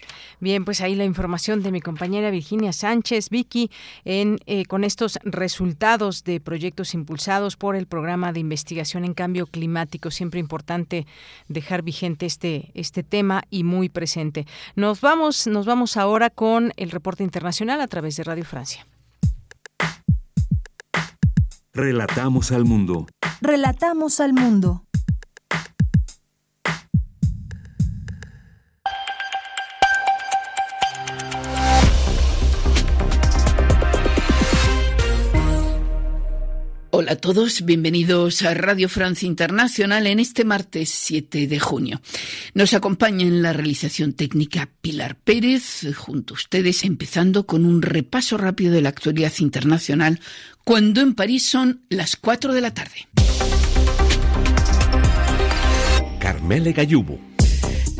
Bien, pues ahí la información de mi compañera Virginia Sánchez, Vicky, en, eh, con estos resultados de proyectos impulsados por el programa de investigación en cambio climático. Siempre importante dejar vigente este, este tema y muy presente. Nos vamos, nos vamos ahora con el reporte internacional a través de Radio Francia. Relatamos al mundo. Relatamos al mundo. Hola a todos, bienvenidos a Radio Francia Internacional en este martes 7 de junio. Nos acompaña en la realización técnica Pilar Pérez, junto a ustedes, empezando con un repaso rápido de la actualidad internacional, cuando en París son las 4 de la tarde. Carmele Gallubo.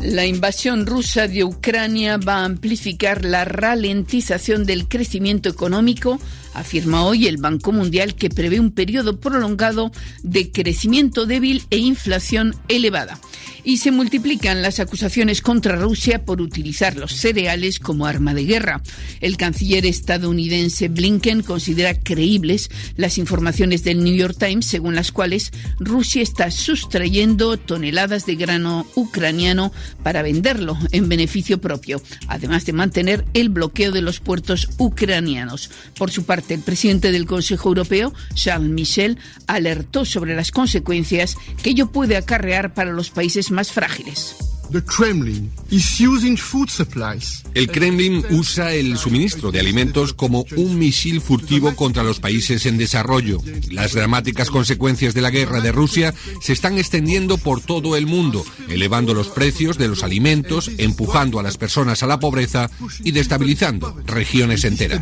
La invasión rusa de Ucrania va a amplificar la ralentización del crecimiento económico afirma hoy el Banco Mundial que prevé un periodo prolongado de crecimiento débil e inflación elevada. Y se multiplican las acusaciones contra Rusia por utilizar los cereales como arma de guerra. El canciller estadounidense Blinken considera creíbles las informaciones del New York Times según las cuales Rusia está sustrayendo toneladas de grano ucraniano para venderlo en beneficio propio, además de mantener el bloqueo de los puertos ucranianos. Por su parte, el presidente del Consejo Europeo, Charles Michel, alertó sobre las consecuencias que ello puede acarrear para los países más frágiles. El Kremlin usa el suministro de alimentos como un misil furtivo contra los países en desarrollo. Las dramáticas consecuencias de la guerra de Rusia se están extendiendo por todo el mundo, elevando los precios de los alimentos, empujando a las personas a la pobreza y destabilizando regiones enteras.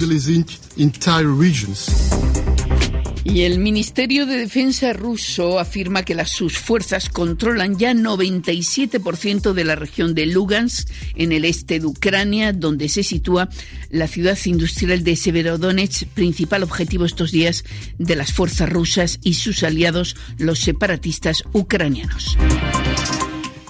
Y el Ministerio de Defensa ruso afirma que sus fuerzas controlan ya 97% de la región de Lugansk, en el este de Ucrania, donde se sitúa la ciudad industrial de Severodonetsk, principal objetivo estos días de las fuerzas rusas y sus aliados, los separatistas ucranianos.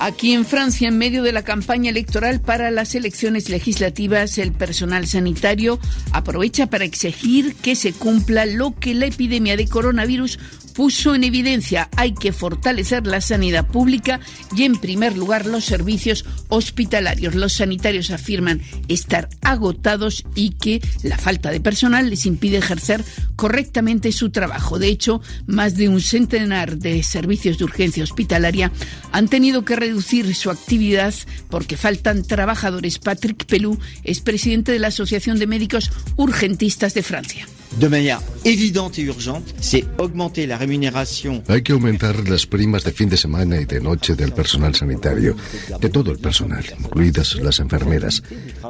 Aquí en Francia, en medio de la campaña electoral para las elecciones legislativas, el personal sanitario aprovecha para exigir que se cumpla lo que la epidemia de coronavirus puso en evidencia hay que fortalecer la sanidad pública y en primer lugar los servicios hospitalarios. Los sanitarios afirman estar agotados y que la falta de personal les impide ejercer correctamente su trabajo. De hecho, más de un centenar de servicios de urgencia hospitalaria han tenido que reducir su actividad porque faltan trabajadores. Patrick Pelou es presidente de la Asociación de Médicos Urgentistas de Francia. De manera evidente y urgente, c'est augmenter la rémunération. Hay que aumentar las primas de fin de semana y de noche del personal sanitario, de todo el personal, incluidas las enfermeras.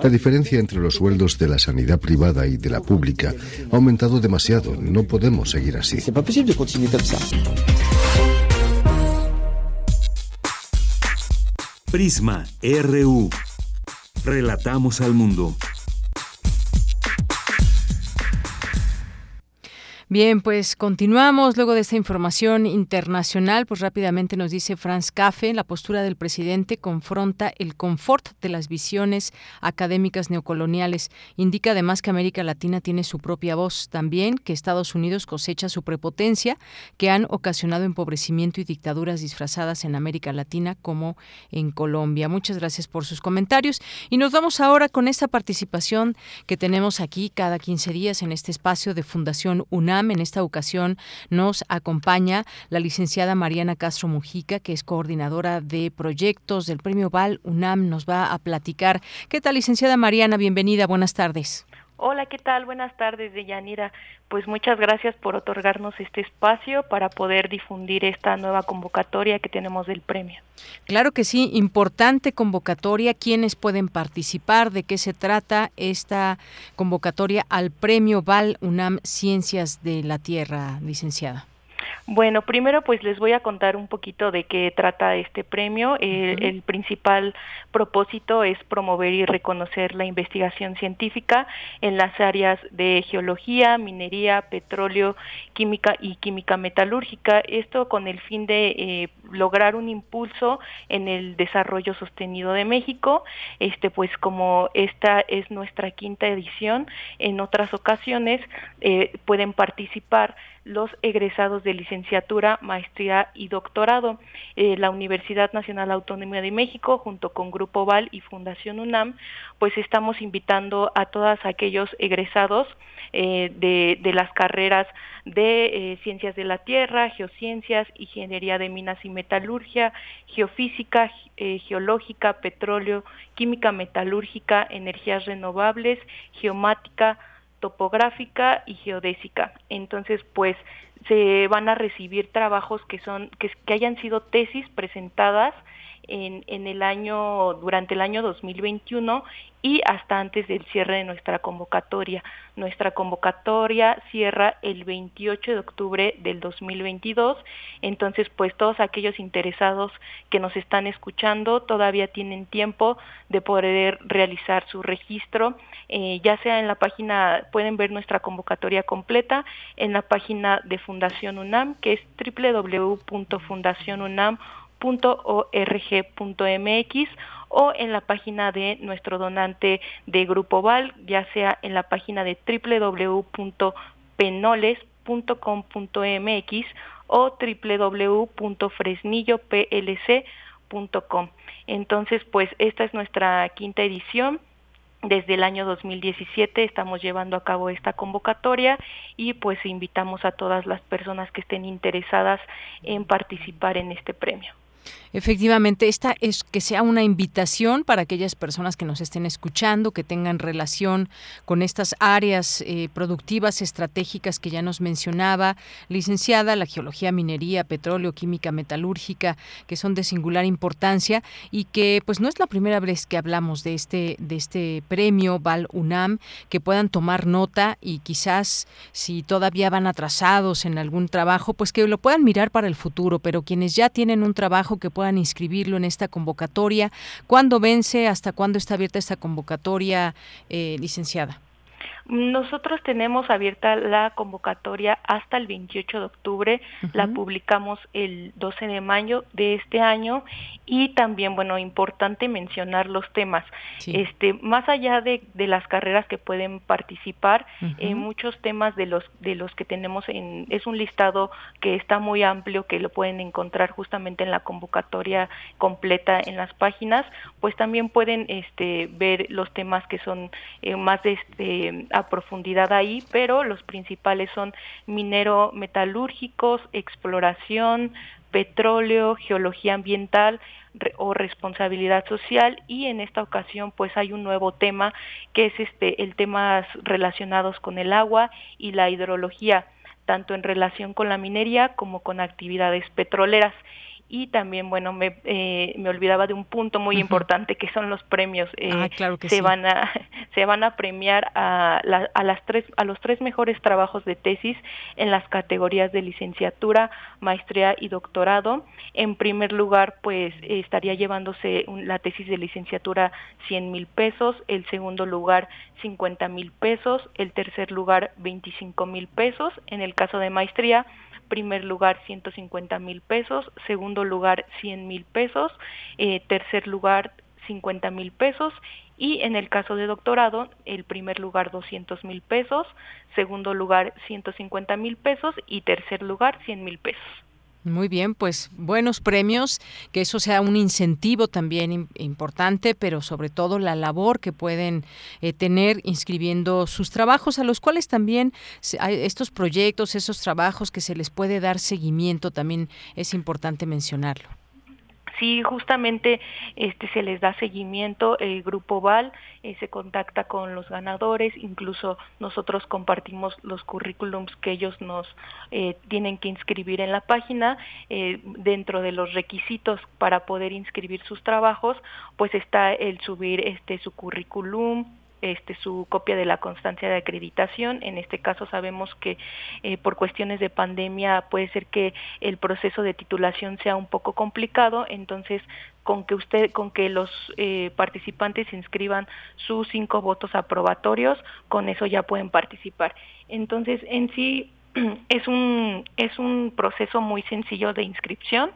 La diferencia entre los sueldos de la sanidad privada y de la pública ha aumentado demasiado. No podemos seguir así. C'est pas possible de continuer comme ça. Prisma RU. Relatamos al mundo. Bien, pues continuamos luego de esta información internacional, pues rápidamente nos dice Franz Café, la postura del presidente confronta el confort de las visiones académicas neocoloniales. Indica además que América Latina tiene su propia voz, también que Estados Unidos cosecha su prepotencia, que han ocasionado empobrecimiento y dictaduras disfrazadas en América Latina como en Colombia. Muchas gracias por sus comentarios y nos vamos ahora con esta participación que tenemos aquí cada 15 días en este espacio de Fundación UNAM en esta ocasión nos acompaña la licenciada Mariana Castro Mujica, que es coordinadora de proyectos del Premio Val UNAM. Nos va a platicar. ¿Qué tal, licenciada Mariana? Bienvenida. Buenas tardes. Hola, ¿qué tal? Buenas tardes, Deyanira. Pues muchas gracias por otorgarnos este espacio para poder difundir esta nueva convocatoria que tenemos del premio. Claro que sí, importante convocatoria. ¿Quiénes pueden participar? ¿De qué se trata esta convocatoria al premio Val UNAM Ciencias de la Tierra, licenciada? Bueno, primero pues les voy a contar un poquito de qué trata este premio. El, principal propósito es promover y reconocer la investigación científica en las áreas de geología, minería, petróleo, química y química metalúrgica. Esto con el fin de eh, lograr un impulso en el desarrollo sostenido de México. Este pues como esta es nuestra quinta edición, en otras ocasiones eh, pueden participar los egresados de licenciatura, maestría y doctorado. Eh, la Universidad Nacional Autónoma de México, junto con Grupo Val y Fundación UNAM, pues estamos invitando a todos aquellos egresados eh, de, las carreras de eh, Ciencias de la Tierra, Geociencias, Ingeniería de Minas y Metalurgia, Geofísica, Geológica, Petróleo, Química Metalúrgica, Energías Renovables, Geomática, topográfica y geodésica. Entonces, pues se van a recibir trabajos que son que, que hayan sido tesis presentadas en, el año durante el año 2021 y hasta antes del cierre de nuestra convocatoria. Nuestra convocatoria cierra el 28 de octubre del 2022, entonces pues todos aquellos interesados que nos están escuchando todavía tienen tiempo de poder realizar su registro, eh, ya sea en la página, pueden ver nuestra convocatoria completa en la página de Fundación UNAM, que es www.fundacionunam.org.mx o en la página de nuestro donante de Grupo Val, ya sea en la página de www.penoles.com.mx o www.fresnilloplc.com. Entonces, pues esta es nuestra quinta edición. Desde el año 2017 estamos llevando a cabo esta convocatoria y pues invitamos a todas las personas que estén interesadas en participar en este premio. Efectivamente, esta es que sea una invitación para aquellas personas que nos estén escuchando, que tengan relación con estas áreas eh, productivas estratégicas que ya nos mencionaba, licenciada, la geología, minería, petróleo, química, metalúrgica, que son de singular importancia y que pues no es la primera vez que hablamos de este de este premio Val UNAM, que puedan tomar nota y quizás si todavía van atrasados en algún trabajo, pues que lo puedan mirar para el futuro, pero quienes ya tienen un trabajo que puedan inscribirlo en esta convocatoria. ¿Cuándo vence? ¿Hasta cuándo está abierta esta convocatoria, eh, licenciada? Nosotros tenemos abierta la convocatoria hasta el 28 de octubre, la publicamos el 12 de mayo de este año. Y también, bueno, importante mencionar los temas. Este, más allá de, de, las carreras que pueden participar, eh, muchos temas de los de los que tenemos en es un listado que está muy amplio que lo pueden encontrar justamente en la convocatoria completa en las páginas, pues también pueden este ver los temas que son eh, más de este a profundidad ahí, pero los principales son minero metalúrgicos, exploración, petróleo, geología ambiental o responsabilidad social y en esta ocasión pues hay un nuevo tema que es este el temas relacionados con el agua y la hidrología tanto en relación con la minería como con actividades petroleras y también, bueno, me, eh, me olvidaba de un punto muy importante que son los premios. Eh, ah, claro que se van a se van a premiar a, a las tres a los tres mejores trabajos de tesis en las categorías de licenciatura, maestría y doctorado. En primer lugar, pues estaría llevándose la tesis de licenciatura 100 mil pesos, el segundo lugar 50 mil pesos, el tercer lugar 25 mil pesos. En el caso de maestría primer lugar 150 mil pesos, segundo lugar 100 mil pesos, eh, tercer lugar 50 mil pesos y en el caso de doctorado, el primer lugar 200 mil pesos, segundo lugar 150 mil pesos y tercer lugar 100 mil pesos. Muy bien, pues buenos premios, que eso sea un incentivo también importante, pero sobre todo la labor que pueden eh, tener inscribiendo sus trabajos, a los cuales también estos proyectos, esos trabajos que se les puede dar seguimiento, también es importante mencionarlo sí justamente este se les da seguimiento el grupo Val eh, se contacta con los ganadores incluso nosotros compartimos los currículums que ellos nos eh, tienen que inscribir en la página eh, dentro de los requisitos para poder inscribir sus trabajos pues está el subir este su currículum este, su copia de la constancia de acreditación. En este caso sabemos que eh, por cuestiones de pandemia puede ser que el proceso de titulación sea un poco complicado, entonces con que usted, con que los eh, participantes inscriban sus cinco votos aprobatorios, con eso ya pueden participar. Entonces, en sí es un es un proceso muy sencillo de inscripción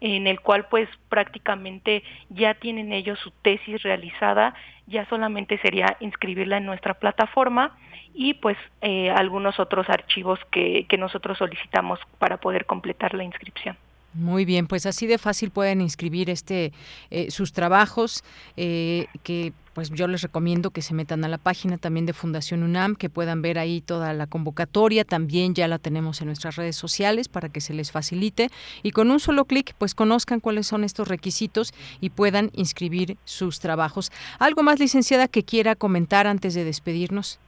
en el cual pues prácticamente ya tienen ellos su tesis realizada ya solamente sería inscribirla en nuestra plataforma y pues eh, algunos otros archivos que, que nosotros solicitamos para poder completar la inscripción. Muy bien, pues así de fácil pueden inscribir este eh, sus trabajos eh, que pues yo les recomiendo que se metan a la página también de Fundación UNAM, que puedan ver ahí toda la convocatoria, también ya la tenemos en nuestras redes sociales para que se les facilite y con un solo clic pues conozcan cuáles son estos requisitos y puedan inscribir sus trabajos. ¿Algo más, licenciada, que quiera comentar antes de despedirnos?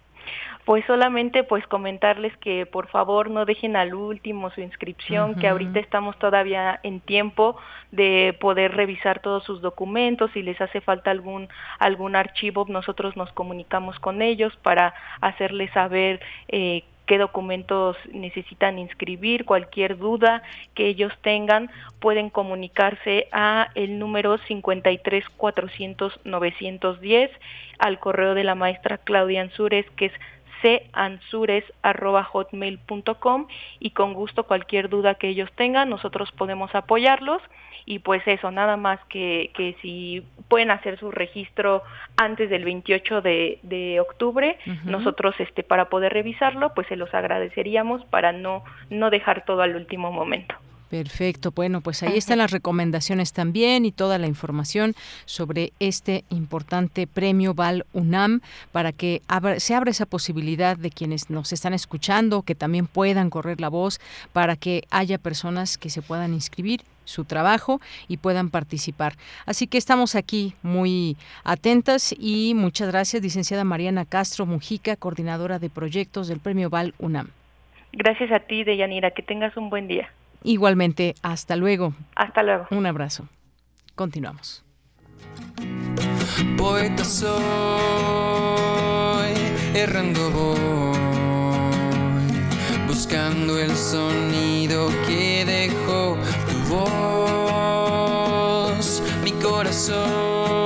Pues solamente pues comentarles que por favor no dejen al último su inscripción, que ahorita estamos todavía en tiempo de poder revisar todos sus documentos, si les hace falta algún algún archivo, nosotros nos comunicamos con ellos para hacerles saber eh, qué documentos necesitan inscribir, cualquier duda que ellos tengan, pueden comunicarse a el número 53 400 910 al correo de la maestra Claudia Ansures que es cansures.hotmail.com y con gusto cualquier duda que ellos tengan, nosotros podemos apoyarlos y pues eso, nada más que, que si pueden hacer su registro antes del 28 de, de octubre, nosotros este para poder revisarlo, pues se los agradeceríamos para no, no dejar todo al último momento. Perfecto. Bueno, pues ahí están las recomendaciones también y toda la información sobre este importante premio Val UNAM para que se abra esa posibilidad de quienes nos están escuchando que también puedan correr la voz para que haya personas que se puedan inscribir su trabajo y puedan participar. Así que estamos aquí muy atentas y muchas gracias, licenciada Mariana Castro Mujica, coordinadora de proyectos del Premio Val UNAM. Gracias a ti, Deyanira, que tengas un buen día. Igualmente, hasta luego. Hasta luego. Un abrazo. Continuamos. Poeta soy, errando voy, buscando el sonido que dejó tu voz, mi corazón,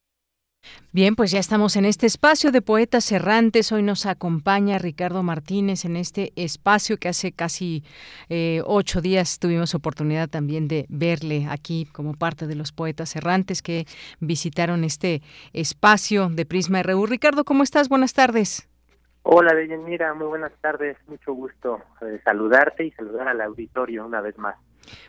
Bien, pues ya estamos en este espacio de poetas errantes. Hoy nos acompaña Ricardo Martínez en este espacio que hace casi eh, ocho días tuvimos oportunidad también de verle aquí como parte de los poetas errantes que visitaron este espacio de Prisma RU. Ricardo, ¿cómo estás? Buenas tardes. Hola, Deyanira, muy buenas tardes. Mucho gusto eh, saludarte y saludar al auditorio una vez más.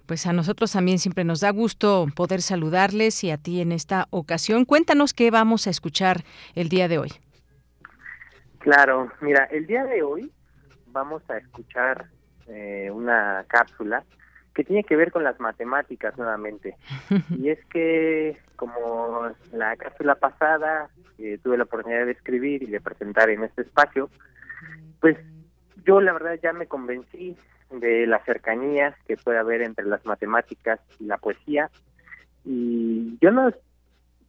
Pues a nosotros también siempre nos da gusto poder saludarles y a ti en esta ocasión. Cuéntanos qué vamos a escuchar el día de hoy. Claro, mira, el día de hoy vamos a escuchar eh, una cápsula que tiene que ver con las matemáticas nuevamente. y es que, como la cápsula pasada eh, tuve la oportunidad de escribir y de presentar en este espacio, pues yo la verdad ya me convencí de las cercanías que puede haber entre las matemáticas y la poesía. Y yo no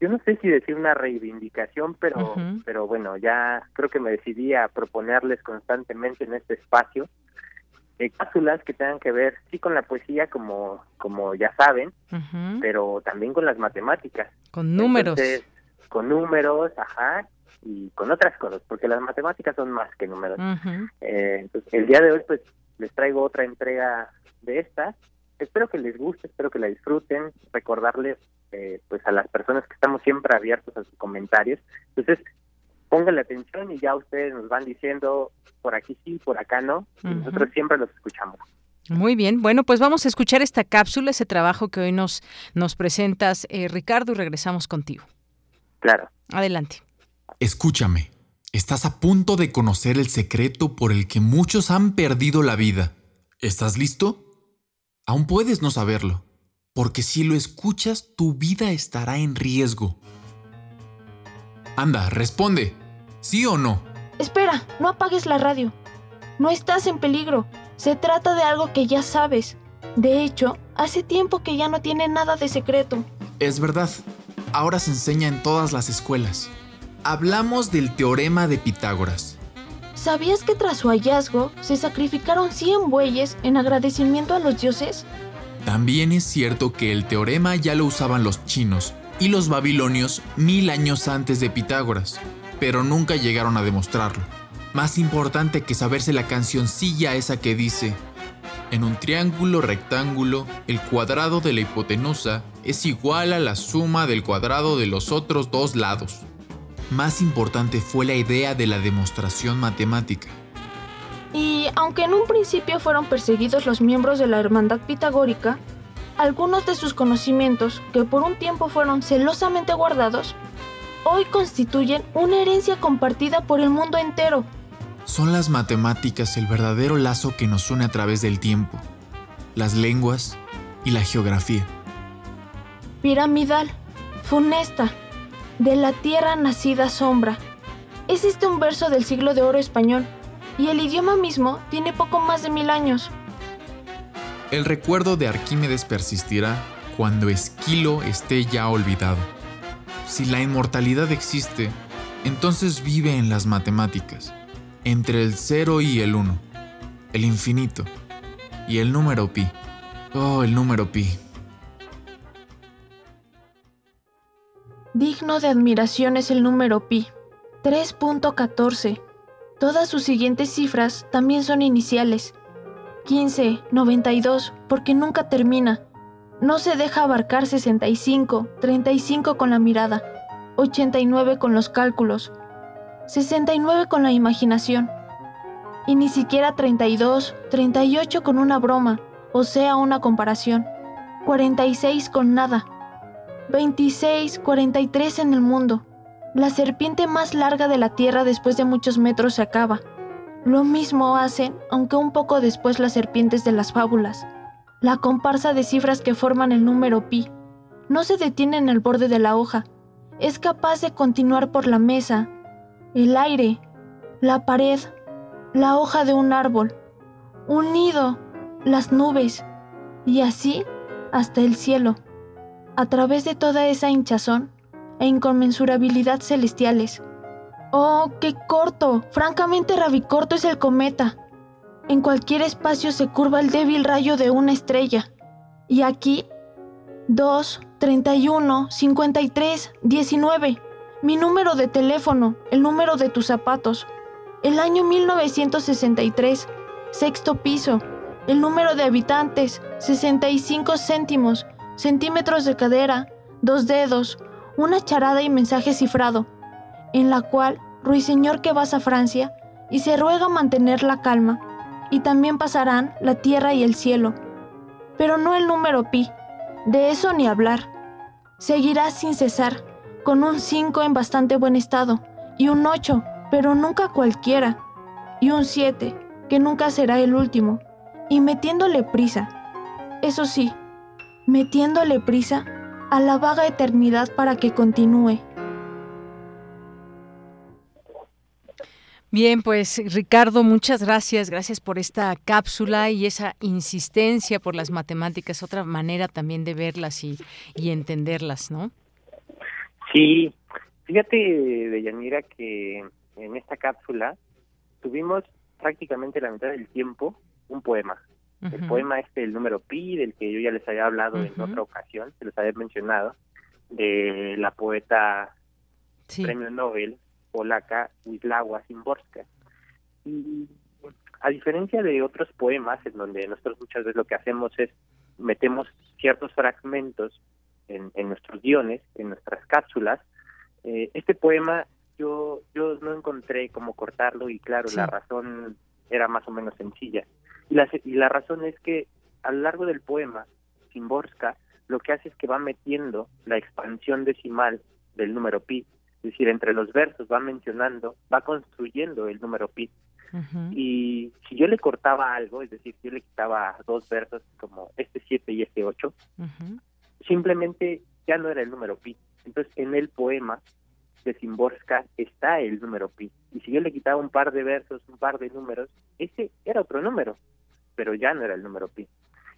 yo no sé si decir una reivindicación pero pero bueno ya creo que me decidí a proponerles constantemente en este espacio eh, cápsulas que tengan que ver sí con la poesía como como ya saben pero también con las matemáticas. Con números. Con números ajá y con otras cosas porque las matemáticas son más que números. Eh, entonces el día de hoy pues les traigo otra entrega de estas. Espero que les guste, espero que la disfruten, recordarles eh, pues a las personas que estamos siempre abiertos a sus comentarios. Entonces, pónganle atención y ya ustedes nos van diciendo por aquí sí, por acá no, nosotros siempre los escuchamos. Muy bien, bueno, pues vamos a escuchar esta cápsula, ese trabajo que hoy nos, nos presentas, eh, Ricardo, y regresamos contigo. Claro. Adelante. Escúchame. Estás a punto de conocer el secreto por el que muchos han perdido la vida. ¿Estás listo? Aún puedes no saberlo, porque si lo escuchas tu vida estará en riesgo. Anda, responde. ¿Sí o no? Espera, no apagues la radio. No estás en peligro. Se trata de algo que ya sabes. De hecho, hace tiempo que ya no tiene nada de secreto. Es verdad. Ahora se enseña en todas las escuelas hablamos del teorema de Pitágoras. ¿Sabías que tras su hallazgo se sacrificaron 100 bueyes en agradecimiento a los dioses? También es cierto que el teorema ya lo usaban los chinos y los babilonios mil años antes de Pitágoras, pero nunca llegaron a demostrarlo. Más importante que saberse la cancioncilla esa que dice, en un triángulo rectángulo, el cuadrado de la hipotenusa es igual a la suma del cuadrado de los otros dos lados más importante fue la idea de la demostración matemática. Y aunque en un principio fueron perseguidos los miembros de la Hermandad Pitagórica, algunos de sus conocimientos, que por un tiempo fueron celosamente guardados, hoy constituyen una herencia compartida por el mundo entero. Son las matemáticas el verdadero lazo que nos une a través del tiempo, las lenguas y la geografía. Piramidal, funesta, de la tierra nacida sombra. Es este un verso del siglo de oro español, y el idioma mismo tiene poco más de mil años. El recuerdo de Arquímedes persistirá cuando Esquilo esté ya olvidado. Si la inmortalidad existe, entonces vive en las matemáticas, entre el 0 y el 1, el infinito y el número pi. Oh, el número pi. Digno de admiración es el número pi, 3.14. Todas sus siguientes cifras también son iniciales. 15, 92, porque nunca termina. No se deja abarcar 65, 35 con la mirada, 89 con los cálculos, 69 con la imaginación. Y ni siquiera 32, 38 con una broma, o sea, una comparación, 46 con nada. 26, 43 en el mundo. La serpiente más larga de la Tierra después de muchos metros se acaba. Lo mismo hacen, aunque un poco después, las serpientes de las fábulas. La comparsa de cifras que forman el número pi no se detiene en el borde de la hoja. Es capaz de continuar por la mesa, el aire, la pared, la hoja de un árbol, un nido, las nubes, y así hasta el cielo a través de toda esa hinchazón e inconmensurabilidad celestiales. ¡Oh, qué corto! Francamente rabicorto es el cometa. En cualquier espacio se curva el débil rayo de una estrella. Y aquí, 2, 31, 53, 19. Mi número de teléfono, el número de tus zapatos. El año 1963, sexto piso. El número de habitantes, 65 céntimos centímetros de cadera, dos dedos, una charada y mensaje cifrado, en la cual ruiseñor que vas a Francia y se ruega mantener la calma, y también pasarán la tierra y el cielo. Pero no el número pi, de eso ni hablar. Seguirás sin cesar, con un 5 en bastante buen estado, y un 8, pero nunca cualquiera, y un 7, que nunca será el último, y metiéndole prisa, Eso sí, metiéndole prisa a la vaga eternidad para que continúe. Bien, pues Ricardo, muchas gracias. Gracias por esta cápsula y esa insistencia por las matemáticas, otra manera también de verlas y, y entenderlas, ¿no? Sí, fíjate, Deyanira, que en esta cápsula tuvimos prácticamente la mitad del tiempo un poema. El poema este, el número pi, del que yo ya les había hablado en otra ocasión, se los había mencionado, de la poeta premio Nobel polaca Wisława Szymborska. Y a diferencia de otros poemas en donde nosotros muchas veces lo que hacemos es metemos ciertos fragmentos en, nuestros guiones, en nuestras cápsulas, eh, este poema yo yo no encontré cómo cortarlo y claro, la razón era más o menos sencilla. Y la, y la razón es que a lo largo del poema, Szymborska lo que hace es que va metiendo la expansión decimal del número pi es decir, entre los versos va mencionando, va construyendo el número pi. Y si yo le cortaba algo, es decir, yo le quitaba dos versos como este 7 y este 8, simplemente ya no era el número pi. Entonces, en el poema de Simborska está el número pi. Y si yo le quitaba un par de versos, un par de números, ese era otro número, pero ya no era el número pi.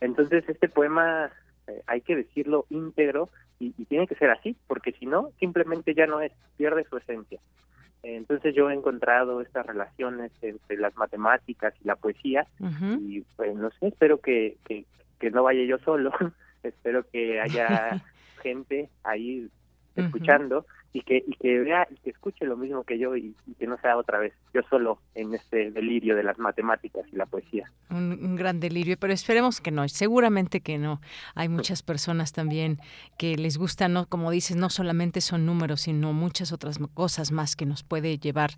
Entonces, este poema eh, hay que decirlo íntegro y, tiene que ser así, porque si no, simplemente ya no es, pierde su esencia. Entonces yo he encontrado estas relaciones entre las matemáticas y la poesía y pues no sé, espero que, que, que no vaya yo solo, espero que haya gente ahí escuchando y que y que vea y que escuche lo mismo que yo y, que no sea otra vez yo solo en este delirio de las matemáticas y la poesía. Un, gran delirio, pero esperemos que no, seguramente que no. Hay muchas personas también que les gusta, no como dices, no solamente son números, sino muchas otras cosas más que nos puede llevar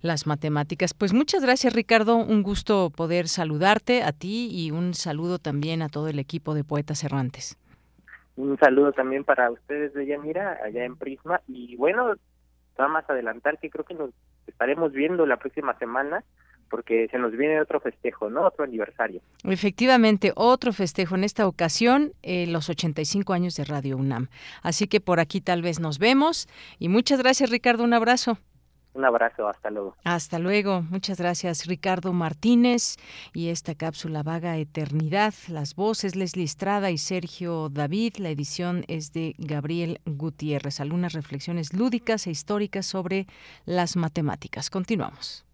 las matemáticas. Pues muchas gracias Ricardo, un gusto poder saludarte a ti y un saludo también a todo el equipo de Poetas Errantes. Un saludo también para ustedes de Yanira, allá en Prisma. Y bueno, va más adelantar que creo que nos estaremos viendo la próxima semana porque se nos viene otro festejo, ¿no? Otro aniversario. Efectivamente, otro festejo en esta ocasión, eh, los 85 años de Radio UNAM. Así que por aquí tal vez nos vemos. Y muchas gracias, Ricardo. Un abrazo. Un abrazo, hasta luego. Hasta luego. Muchas gracias, Ricardo Martínez. Y esta cápsula vaga eternidad, las voces Leslie Estrada y Sergio David. La edición es de Gabriel Gutiérrez. Algunas reflexiones lúdicas e históricas sobre las matemáticas. Continuamos.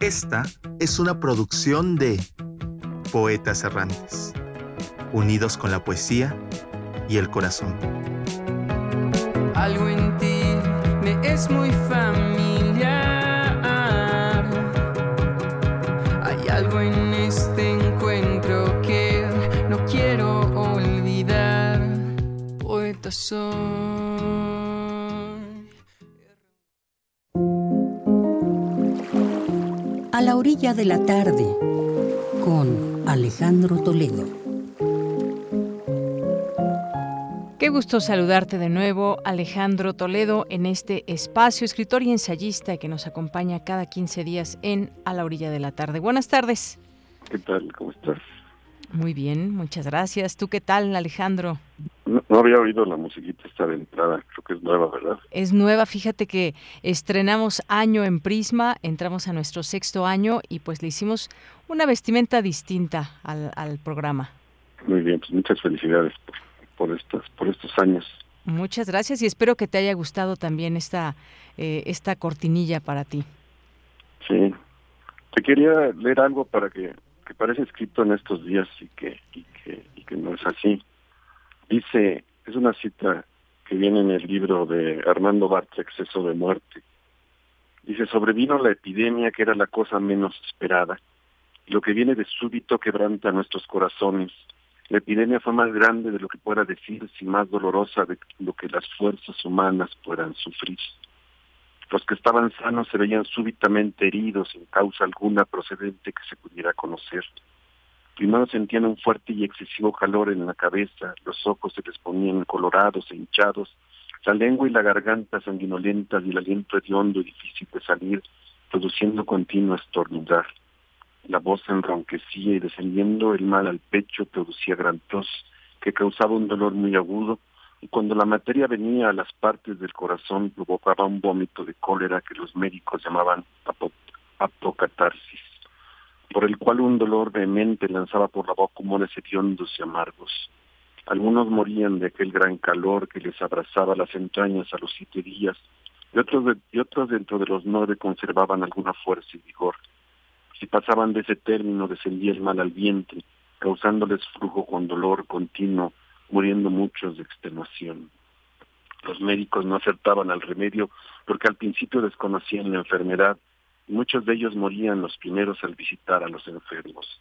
Esta es una producción de Poetas Errantes, unidos con la poesía y el corazón. Algo en ti es muy familiar. Hay algo en este encuentro que no quiero olvidar. Poeta soy. A la orilla de la tarde, con Alejandro Toledo. Qué gusto saludarte de nuevo, Alejandro Toledo, en este espacio, escritor y ensayista que nos acompaña cada 15 días en A la orilla de la tarde. Buenas tardes. ¿Qué tal? ¿Cómo estás? Muy bien, muchas gracias. ¿Tú qué tal, Alejandro? No, había oído la musiquita esta de entrada, creo que es nueva, ¿verdad? Es nueva, fíjate que estrenamos año en Prisma, entramos a nuestro sexto año y pues le hicimos una vestimenta distinta al, al programa. Muy bien, pues muchas felicidades por por estos, por estos años. Muchas gracias y espero que te haya gustado también esta, eh, esta cortinilla para ti. Sí, te quería leer algo para que, que parece escrito en estos días y que, y que, y que no es así. Dice, es una cita que viene en el libro de Armando Bartz, Exceso de Muerte. Dice, sobrevino la epidemia que era la cosa menos esperada. Y lo que viene de súbito quebranta nuestros corazones la epidemia fue más grande de lo que pueda decirse y más dolorosa de lo que las fuerzas humanas puedan sufrir. Los que estaban sanos se veían súbitamente heridos sin causa alguna procedente que se pudiera conocer. Primero sentían un fuerte y excesivo calor en la cabeza, los ojos se les ponían colorados e hinchados, la lengua y la garganta sanguinolentas y el aliento hediondo y difícil de salir, produciendo continuo estornudar. La voz enronquecía y descendiendo el mal al pecho producía gran tos que causaba un dolor muy agudo y cuando la materia venía a las partes del corazón provocaba un vómito de cólera que los médicos llamaban apocatarsis, por el cual un dolor vehemente lanzaba por la boca humores hediondos y amargos. Algunos morían de aquel gran calor que les abrazaba las entrañas a los siete días, y otros, y otros dentro de los nueve conservaban alguna fuerza y vigor. Si pasaban de ese término descendía el mal al vientre, causándoles flujo con dolor continuo muriendo muchos de extenuación. Los médicos no acertaban al remedio porque al principio desconocían la enfermedad y muchos de ellos morían los primeros al visitar a los enfermos.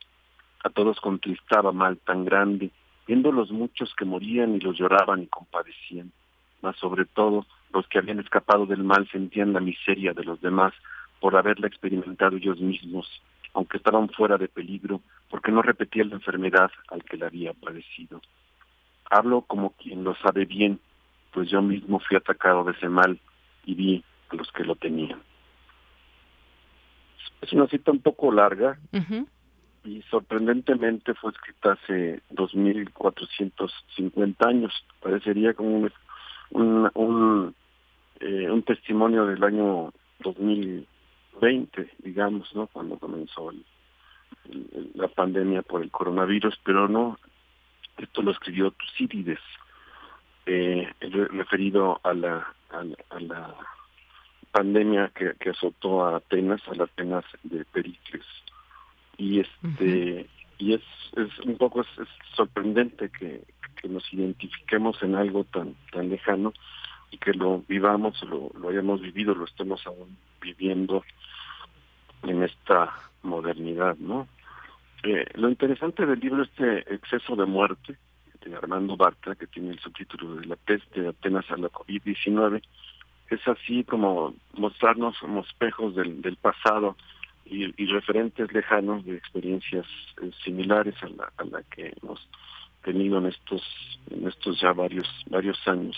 A todos contristaba mal tan grande, viendo los muchos que morían y los lloraban y compadecían. Mas sobre todo, los que habían escapado del mal sentían la miseria de los demás por haberla experimentado ellos mismos, aunque estaban fuera de peligro, porque no repetían la enfermedad al que la había padecido. Hablo como quien lo sabe bien, pues yo mismo fui atacado de ese mal y vi a los que lo tenían. Es una cita un poco larga y sorprendentemente fue escrita hace 2.450 años. Parecería como un, un, un, eh, un testimonio del año 2020, digamos, ¿no? Cuando comenzó la pandemia por el coronavirus, pero no, esto lo escribió Tucídides, eh, referido a la, a, la pandemia que, que, azotó a Atenas, a las Atenas de Pericles. Y este y es, es un poco es, sorprendente que, que, nos identifiquemos en algo tan tan lejano y que lo vivamos, lo, lo hayamos vivido, lo estemos aún viviendo en esta modernidad, ¿no? Eh, lo interesante del libro este exceso de muerte de Armando Bartra, que tiene el subtítulo de la peste de Atenas a la COVID-19, es así como mostrarnos como espejos del, pasado y, referentes lejanos de experiencias eh, similares a la, a la que hemos tenido en estos en estos ya varios varios años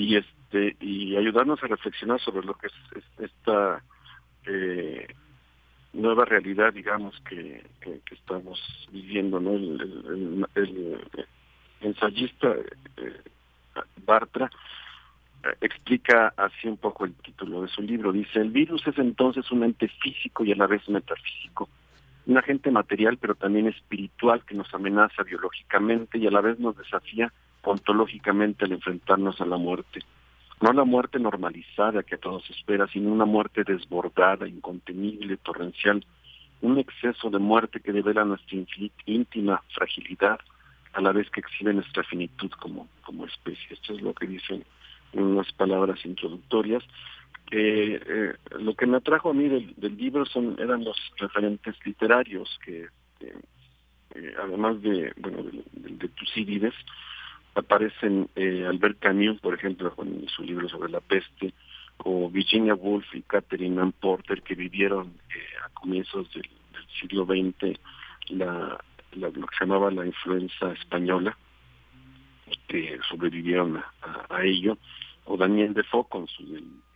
y este y ayudarnos a reflexionar sobre lo que es, esta eh, nueva realidad, digamos, que, que, estamos viviendo, ¿no? El, ensayista eh, Bartra eh, explica así un poco el título de su libro. Dice, el virus es entonces un ente físico y a la vez metafísico, un agente material pero también espiritual que nos amenaza biológicamente y a la vez nos desafía ontológicamente al enfrentarnos a la muerte no la muerte normalizada que a todos espera, sino una muerte desbordada, incontenible, torrencial, un exceso de muerte que devela nuestra íntima fragilidad, a la vez que exhibe nuestra finitud como, como especie. Esto es lo que dicen en unas palabras introductorias. Eh, lo que me atrajo a mí del, libro son eran los referentes literarios que, eh, además de, bueno, de, de, aparecen eh, Albert Camus, por ejemplo, con su libro sobre la peste, o Virginia Woolf y Catherine Ann Porter, que vivieron eh, a comienzos del, siglo XX la, lo que se llamaba la influenza española, que sobrevivieron a, ello, o Daniel Defoe con su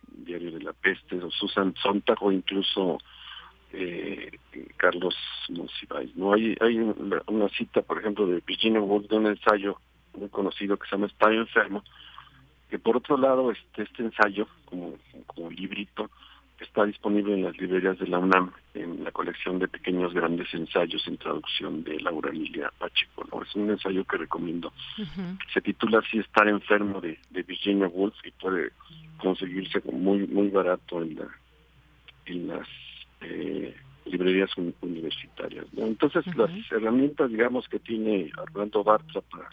diario de la peste, o Susan Sontag, o incluso eh, Carlos Monsiváis. ¿no? Hay, hay una, cita, por ejemplo, de Virginia Woolf de un ensayo muy conocido que se llama Estadio Enfermo, que por otro lado este, este ensayo, como, como librito, está disponible en las librerías de la UNAM, en la colección de pequeños grandes ensayos en traducción de Laura Lilia Pacheco. ¿no? Es un ensayo que recomiendo. Se titula así Estar enfermo de, de Virginia Woolf y puede conseguirse muy muy barato en, la, en las eh, librerías universitarias. Entonces las herramientas, digamos, que tiene Armando Bartra para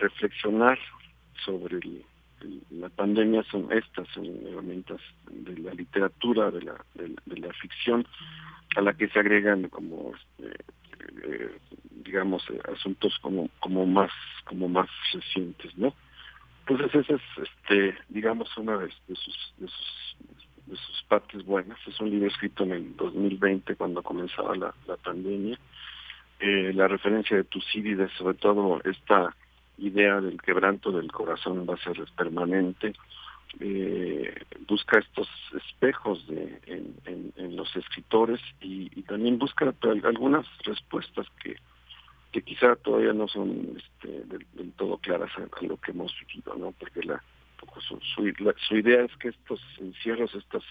reflexionar sobre la pandemia son estas, son herramientas de la literatura, de la, de, la ficción, a la que se agregan como este, eh, digamos eh, asuntos como como más como más recientes, ¿no? Entonces esa es este digamos una de, sus de sus de sus partes buenas. Es un libro escrito en el 2020 cuando comenzaba la, la pandemia. Eh, la referencia de Tucídides, sobre todo esta idea del quebranto del corazón va a ser permanente, eh, busca estos espejos de, en, los escritores y, también busca algunas respuestas que, que quizá todavía no son este, del, todo claras a, lo que hemos vivido, ¿no? Porque la, su, su, idea es que estos encierros, estas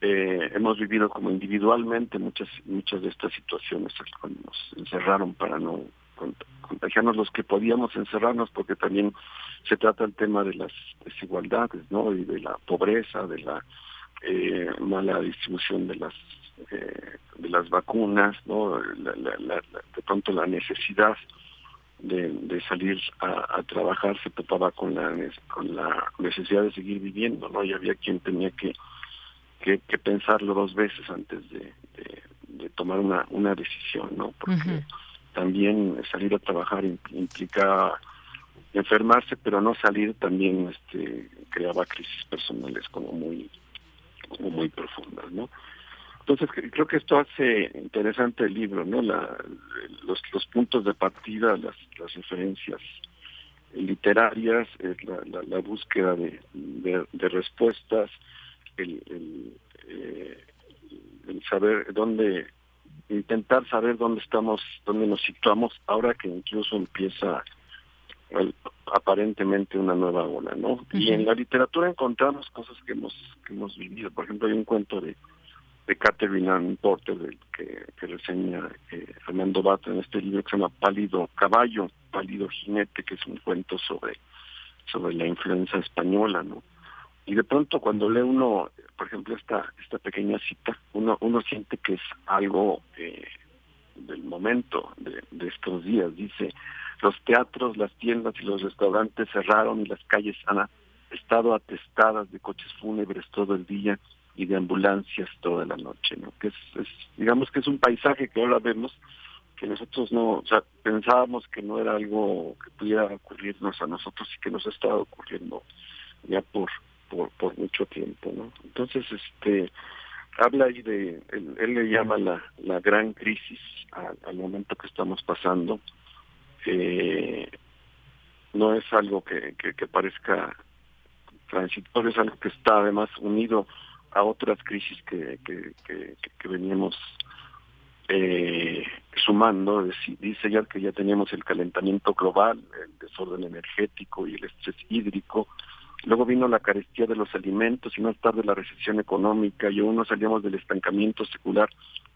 eh, hemos vivido como individualmente muchas muchas de estas situaciones cuando nos encerraron para no contagiarnos los que podíamos encerrarnos porque también se trata el tema de las desigualdades no y de la pobreza de la eh, mala distribución de las eh, de las vacunas no de pronto la necesidad de, salir a, trabajar se topaba con la con la necesidad de seguir viviendo no y había quien tenía que que, pensarlo dos veces antes de, tomar una, una decisión no porque también salir a trabajar implica enfermarse, pero no salir también este, creaba crisis personales como muy, como muy profundas, ¿no? Entonces creo que esto hace interesante el libro, ¿no? Los, los puntos de partida, las, las referencias literarias, la, búsqueda de, de, respuestas, el, el, eh, el, saber dónde intentar saber dónde estamos, dónde nos situamos, ahora que incluso empieza aparentemente una nueva ola, ¿no? Y en la literatura encontramos cosas que hemos que hemos vivido. Por ejemplo, hay un cuento de de Catherine Ann Porter del que, que reseña eh, Fernando Bata en este libro que se llama Pálido Caballo, Pálido Jinete, que es un cuento sobre sobre la influencia española, ¿no? Y de pronto cuando lee uno, por ejemplo, esta esta pequeña cita, uno uno siente que es algo eh, del momento de, de, estos días. Dice, los teatros, las tiendas y los restaurantes cerraron y las calles han estado atestadas de coches fúnebres todo el día y de ambulancias toda la noche, ¿no? Que es, es digamos que es un paisaje que ahora vemos que nosotros no, o sea, pensábamos que no era algo que pudiera ocurrirnos a nosotros y que nos ha estado ocurriendo ya por por, por mucho tiempo, ¿no? Entonces, este, habla ahí de, él, le llama la, la gran crisis al momento que estamos pasando. Eh, no es algo que, que, parezca transitorio, es algo que está además unido a otras crisis que, que, que, que veníamos eh, sumando. Dice ya que ya teníamos el calentamiento global, el desorden energético y el estrés hídrico, Luego vino la carestía de los alimentos y más tarde la recesión económica y aún no salíamos del estancamiento secular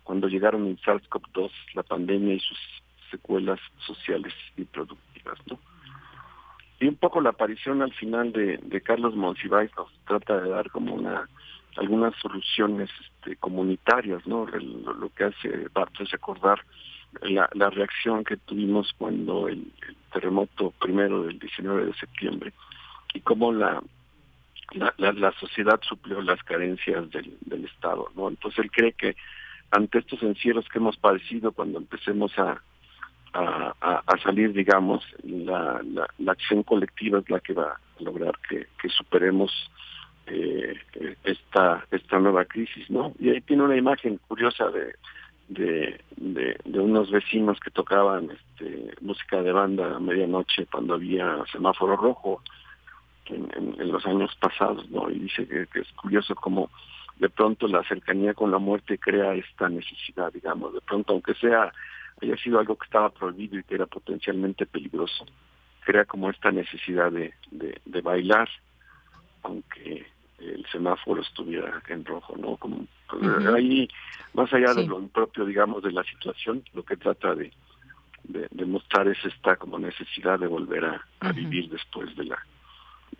cuando llegaron el SARS-CoV-2, la pandemia y sus secuelas sociales y productivas. ¿no? Y un poco la aparición al final de, de Carlos Monsiváis nos trata de dar como una algunas soluciones este, comunitarias, ¿no? lo, que hace Bartos es recordar la, reacción que tuvimos cuando el terremoto primero del 19 de septiembre y cómo la, la, sociedad suplió las carencias del, del Estado. ¿no? Entonces él cree que ante estos encierros que hemos padecido, cuando empecemos a, a, a, salir, digamos, la, la, acción colectiva es la que va a lograr que, que superemos eh, esta esta nueva crisis, ¿no? Y ahí tiene una imagen curiosa de de, de, de unos vecinos que tocaban este, música de banda a medianoche cuando había semáforo rojo en, los años pasados, ¿no? Y dice que, es curioso cómo de pronto la cercanía con la muerte crea esta necesidad, digamos, de pronto, aunque sea, haya sido algo que estaba prohibido y que era potencialmente peligroso, crea como esta necesidad de, de, bailar, aunque el semáforo estuviera en rojo, ¿no? Como, Ahí, más allá de lo propio, digamos, de la situación, lo que trata de, de, mostrar es esta como necesidad de volver a vivir después de la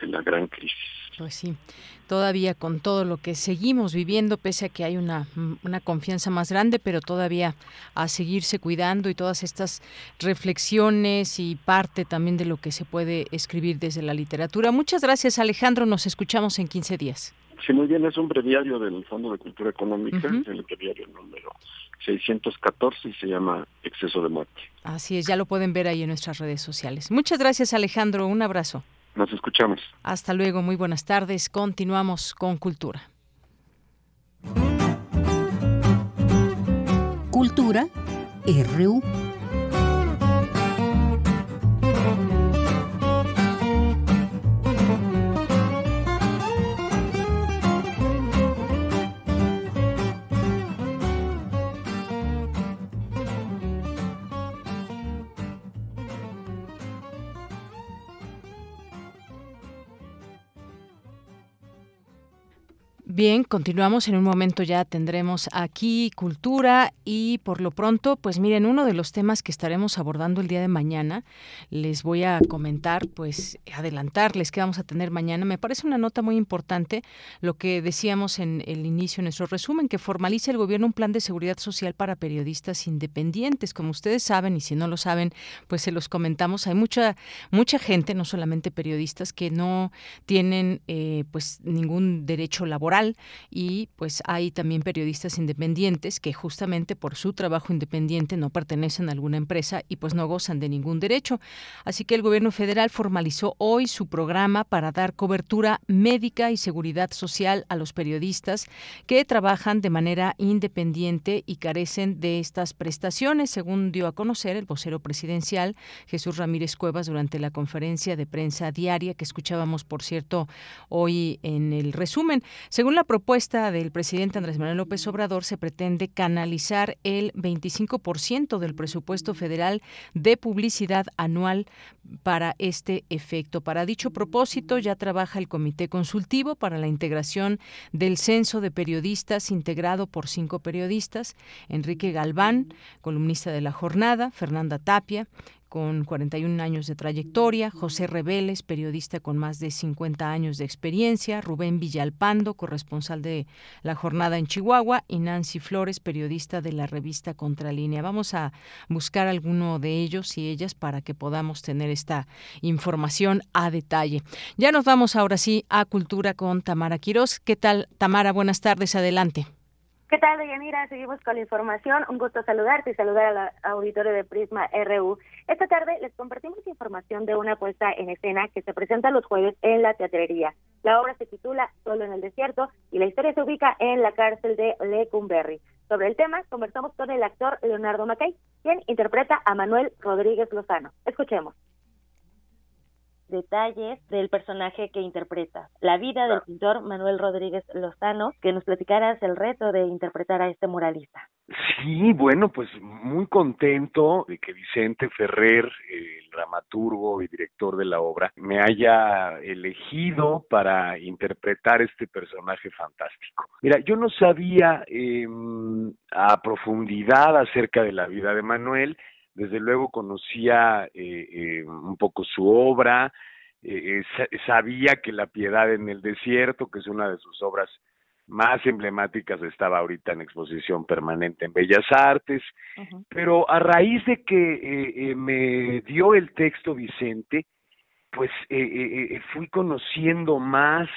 de la gran crisis. Pues sí, todavía con todo lo que seguimos viviendo, pese a que hay una, una confianza más grande, pero todavía a seguirse cuidando y todas estas reflexiones y parte también de lo que se puede escribir desde la literatura. Muchas gracias Alejandro, nos escuchamos en 15 días. Sí, muy bien, es un breviario del Fondo de Cultura Económica, el breviario número 614 y se llama Exceso de Muerte. Así es, ya lo pueden ver ahí en nuestras redes sociales. Muchas gracias Alejandro, un abrazo. Nos escuchamos. Hasta luego, muy buenas tardes. Continuamos con Cultura. Cultura RU. Bien, continuamos. En un momento ya tendremos aquí cultura y por lo pronto, pues miren, uno de los temas que estaremos abordando el día de mañana, les voy a comentar, pues adelantarles que vamos a tener mañana. Me parece una nota muy importante lo que decíamos en el inicio, en nuestro resumen, que formaliza el gobierno un plan de seguridad social para periodistas independientes. Como ustedes saben, y si no lo saben, pues se los comentamos, hay mucha, mucha gente, no solamente periodistas, que no tienen eh, pues ningún derecho laboral y pues hay también periodistas independientes que justamente por su trabajo independiente no pertenecen a alguna empresa y pues no gozan de ningún derecho. Así que el gobierno federal formalizó hoy su programa para dar cobertura médica y seguridad social a los periodistas que trabajan de manera independiente y carecen de estas prestaciones, según dio a conocer el vocero presidencial Jesús Ramírez Cuevas durante la conferencia de prensa diaria que escuchábamos, por cierto, hoy en el resumen. Según según la propuesta del presidente Andrés Manuel López Obrador, se pretende canalizar el 25% del presupuesto federal de publicidad anual para este efecto. Para dicho propósito, ya trabaja el Comité Consultivo para la Integración del Censo de Periodistas, integrado por cinco periodistas, Enrique Galván, columnista de la jornada, Fernanda Tapia, con 41 años de trayectoria, José Reveles, periodista con más de 50 años de experiencia, Rubén Villalpando, corresponsal de La Jornada en Chihuahua, y Nancy Flores, periodista de la revista Contralínea. Vamos a buscar alguno de ellos y ellas para que podamos tener esta información a detalle. Ya nos vamos ahora sí a Cultura con Tamara Quirós. ¿Qué tal, Tamara? Buenas tardes, adelante. ¿Qué tal, Deyanira? Seguimos con la información. Un gusto saludarte y saludar al auditorio de Prisma RU. Esta tarde les compartimos información de una puesta en escena que se presenta los jueves en la teatrería. La obra se titula Solo en el desierto y la historia se ubica en la cárcel de Lecumberri. Sobre el tema, conversamos con el actor Leonardo Macay, quien interpreta a Manuel Rodríguez Lozano. Escuchemos detalles del personaje que interpreta. La vida del pintor Manuel Rodríguez Lozano, que nos platicaras el reto de interpretar a este muralista. Sí, bueno, pues muy contento de que Vicente Ferrer, el dramaturgo y director de la obra, me haya elegido para interpretar este personaje fantástico. Mira, yo no sabía em, a profundidad acerca de la vida de Manuel, desde luego conocía eh, eh, un poco su obra, eh, sabía que La Piedad en el Desierto, que es una de sus obras más emblemáticas, estaba ahorita en exposición permanente en Bellas Artes, pero a raíz de que me dio el texto Vicente, pues fui conociendo más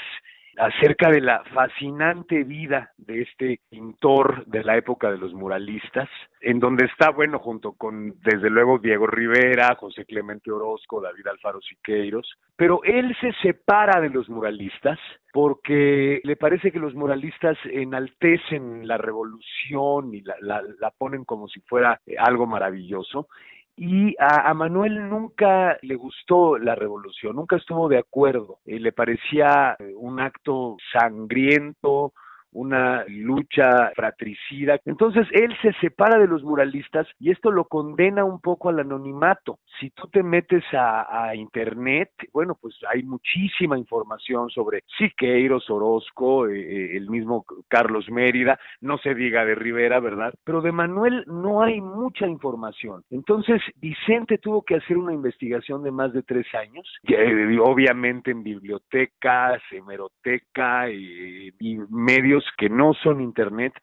acerca de la fascinante vida de este pintor de la época de los muralistas, en donde está, bueno, junto con, desde luego, Diego Rivera, José Clemente Orozco, David Alfaro Siqueiros, pero él se separa de los muralistas porque le parece que los muralistas enaltecen la revolución y la, la ponen como si fuera algo maravilloso, y a, Manuel nunca le gustó la revolución, nunca estuvo de acuerdo, y le parecía eh, un acto sangriento, una lucha fratricida. Entonces él se separa de los muralistas y esto lo condena un poco al anonimato. Si tú te metes a, internet, bueno, pues hay muchísima información sobre Siqueiros, Orozco, eh, eh, el mismo Carlos Mérida, no se diga de Rivera, ¿verdad? Pero de Manuel no hay mucha información. Entonces Vicente tuvo que hacer una investigación de más de tres años, eh, obviamente en bibliotecas, hemeroteca y medios que no son Internet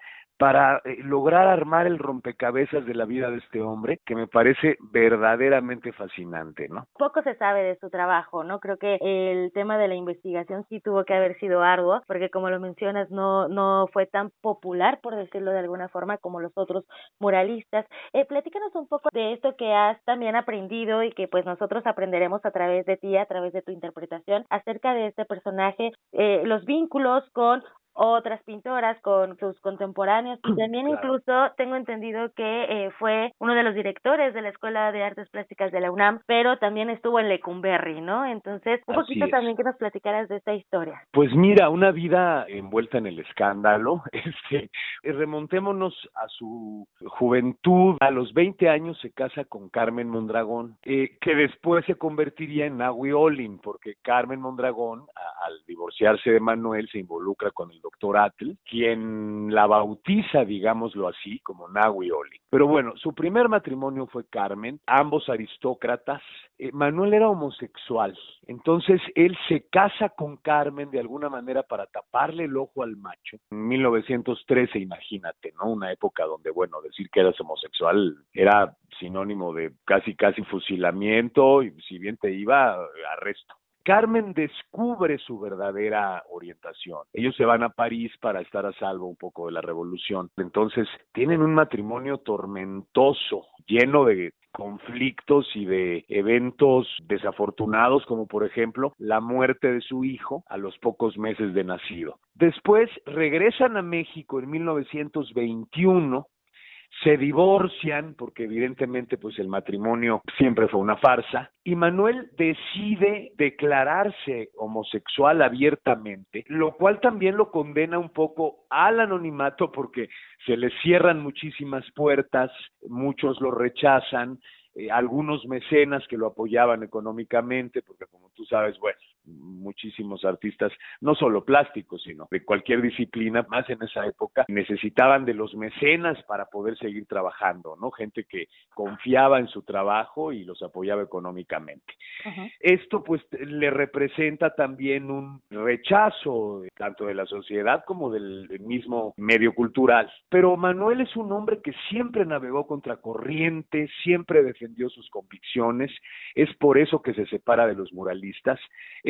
para eh, lograr armar el rompecabezas de la vida de este hombre, que me parece verdaderamente fascinante, ¿no? Poco se sabe de su trabajo, ¿no? Creo que el tema de la investigación sí tuvo que haber sido arduo, porque como lo mencionas, no, no fue tan popular, por decirlo de alguna forma, como los otros muralistas. Eh, platícanos un poco de esto que has también aprendido y que pues nosotros aprenderemos a través de ti, a través de tu interpretación, acerca de este personaje, eh, los vínculos con otras pintoras con sus contemporáneos y también incluso tengo entendido que eh, fue uno de los directores de la Escuela de Artes Plásticas de la UNAM, pero también estuvo en Lecumberri, ¿no? Entonces, un poquito también que nos platicaras de esta historia. Pues mira, una vida envuelta en el escándalo, este, remontémonos a su juventud, a los 20 años se casa con Carmen Mondragón, eh, que después se convertiría en Nahui Olin, porque Carmen Mondragón, al divorciarse de Manuel, se involucra con el doctor Atl, quien la bautiza, digámoslo así, como Nahui Oli. Pero bueno, su primer matrimonio fue Carmen, ambos aristócratas. Eh, Manuel era homosexual, entonces él se casa con Carmen de alguna manera para taparle el ojo al macho. En 1913, imagínate, ¿no? Una época donde, bueno, decir que eras homosexual era sinónimo de casi, casi fusilamiento y si bien te iba, arresto. Carmen descubre su verdadera orientación. Ellos se van a París para estar a salvo un poco de la revolución. Entonces tienen un matrimonio tormentoso, lleno de conflictos y de eventos desafortunados, como por ejemplo la muerte de su hijo a los pocos meses de nacido. Después regresan a México en 1921 se divorcian porque evidentemente pues el matrimonio siempre fue una farsa y Manuel decide declararse homosexual abiertamente, lo cual también lo condena un poco al anonimato porque se le cierran muchísimas puertas, muchos lo rechazan, eh, algunos mecenas que lo apoyaban económicamente, porque como tú sabes, bueno, muchísimos artistas, no solo plásticos, sino de cualquier disciplina, más en esa época, necesitaban de los mecenas para poder seguir trabajando, ¿no? Gente que confiaba en su trabajo y los apoyaba económicamente. Esto pues le representa también un rechazo tanto de la sociedad como del mismo medio cultural. Pero Manuel es un hombre que siempre navegó contra corriente, siempre defendió sus convicciones, es por eso que se separa de los muralistas,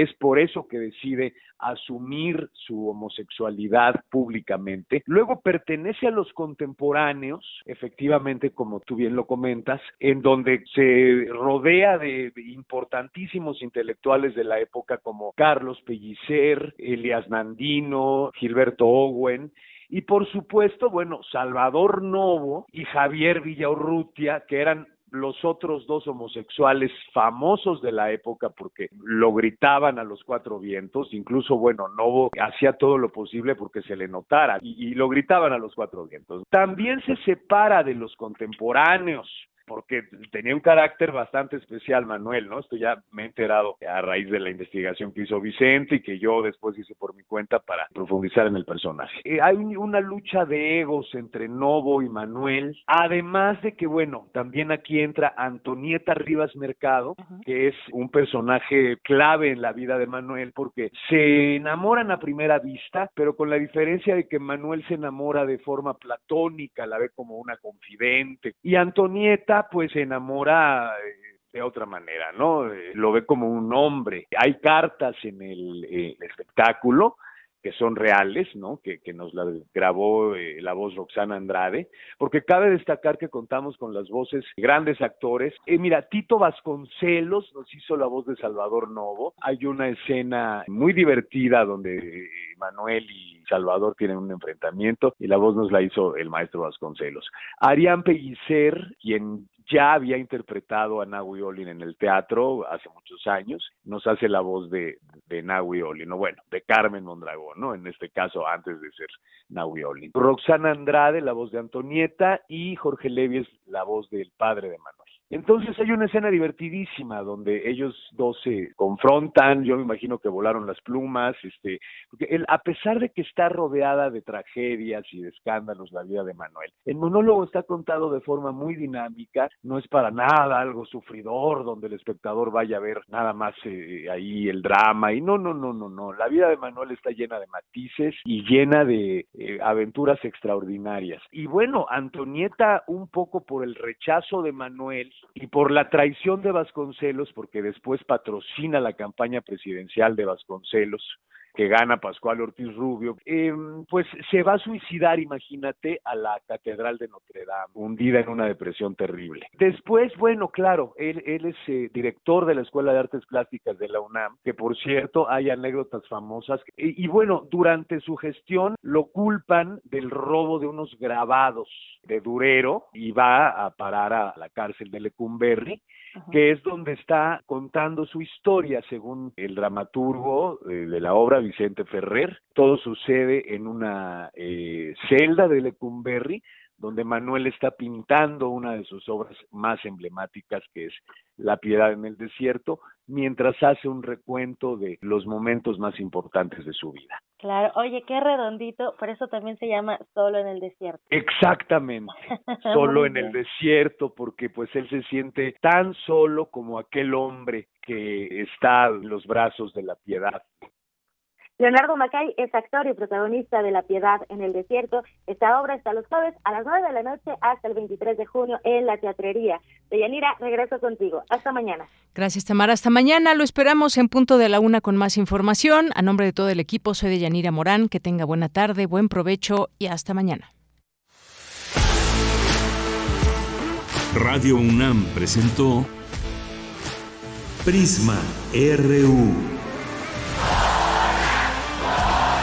es por eso que decide asumir su homosexualidad públicamente. Luego pertenece a los contemporáneos, efectivamente, como tú bien lo comentas, en donde se rodea de importantísimos intelectuales de la época como Carlos Pellicer, Elias Nandino, Gilberto Owen, y por supuesto, bueno, Salvador Novo y Javier Villaurrutia, que eran los otros dos homosexuales famosos de la época porque lo gritaban a los cuatro vientos, incluso, bueno, Novo hacía todo lo posible porque se le notara y, lo gritaban a los cuatro vientos. También se separa de los contemporáneos, porque tenía un carácter bastante especial Manuel, ¿no? Esto ya me he enterado a raíz de la investigación que hizo Vicente y que yo después hice por mi cuenta para profundizar en el personaje. Eh, hay una lucha de egos entre Novo y Manuel, además de que, bueno, también aquí entra Antonieta Rivas Mercado, que es un personaje clave en la vida de Manuel porque se enamoran a primera vista, pero con la diferencia de que Manuel se enamora de forma platónica, la ve como una confidente, y Antonieta pues se enamora eh, de otra manera, ¿no? Eh, lo ve como un hombre. Hay cartas en el, eh, espectáculo que son reales, ¿no? Que, que nos la grabó la voz Roxana Andrade, porque cabe destacar que contamos con las voces de grandes actores. mira, Tito Vasconcelos nos hizo la voz de Salvador Novo. Hay una escena muy divertida donde Manuel y Salvador tienen un enfrentamiento y la voz nos la hizo el maestro Vasconcelos. Arián Pellicer, quien ya había interpretado a Nahui Olin en el teatro hace muchos años, nos hace la voz de, de Nahui Olin, o bueno, de Carmen Mondragón, ¿no? En este caso, antes de ser Nahui Olin. Roxana Andrade, la voz de Antonieta, y Jorge Levies, la voz del padre de Manuel. Entonces hay una escena divertidísima donde ellos dos se confrontan, yo me imagino que volaron las plumas, este, porque él, a pesar de que está rodeada de tragedias y de escándalos la vida de Manuel, el monólogo está contado de forma muy dinámica, no es para nada algo sufridor donde el espectador vaya a ver nada más eh, ahí el drama. Y no, no, no, no, no, la vida de Manuel está llena de matices y llena de eh, aventuras extraordinarias. Y bueno, Antonieta un poco por el rechazo de Manuel, y por la traición de Vasconcelos, porque después patrocina la campaña presidencial de Vasconcelos, que gana Pascual Ortiz Rubio, eh, pues se va a suicidar, imagínate, a la Catedral de Notre Dame, hundida en una depresión terrible. Después, bueno, claro, él, él es eh, director de la Escuela de Artes Plásticas de la UNAM, que por cierto hay anécdotas famosas, y, y bueno, durante su gestión lo culpan del robo de unos grabados de Durero y va a parar a la cárcel de Lecumberri que es donde está contando su historia, según el dramaturgo eh, de la obra Vicente Ferrer. Todo sucede en una eh, celda de Lecumberri, donde Manuel está pintando una de sus obras más emblemáticas, que es La piedad en el desierto, mientras hace un recuento de los momentos más importantes de su vida. Claro, oye, qué redondito, por eso también se llama Solo en el desierto. Exactamente, solo en el desierto, porque pues él se siente tan solo como aquel hombre que está en los brazos de la piedad. Leonardo Macay es actor y protagonista de La Piedad en el Desierto. Esta obra está los jueves a las 9 de la noche hasta el 23 de junio en la Teatrería. Deyanira, regreso contigo. Hasta mañana. Gracias, Tamara. Hasta mañana. Lo esperamos en punto de la una con más información. A nombre de todo el equipo, soy Deyanira Morán. Que tenga buena tarde, buen provecho y hasta mañana. Radio UNAM presentó Prisma RU.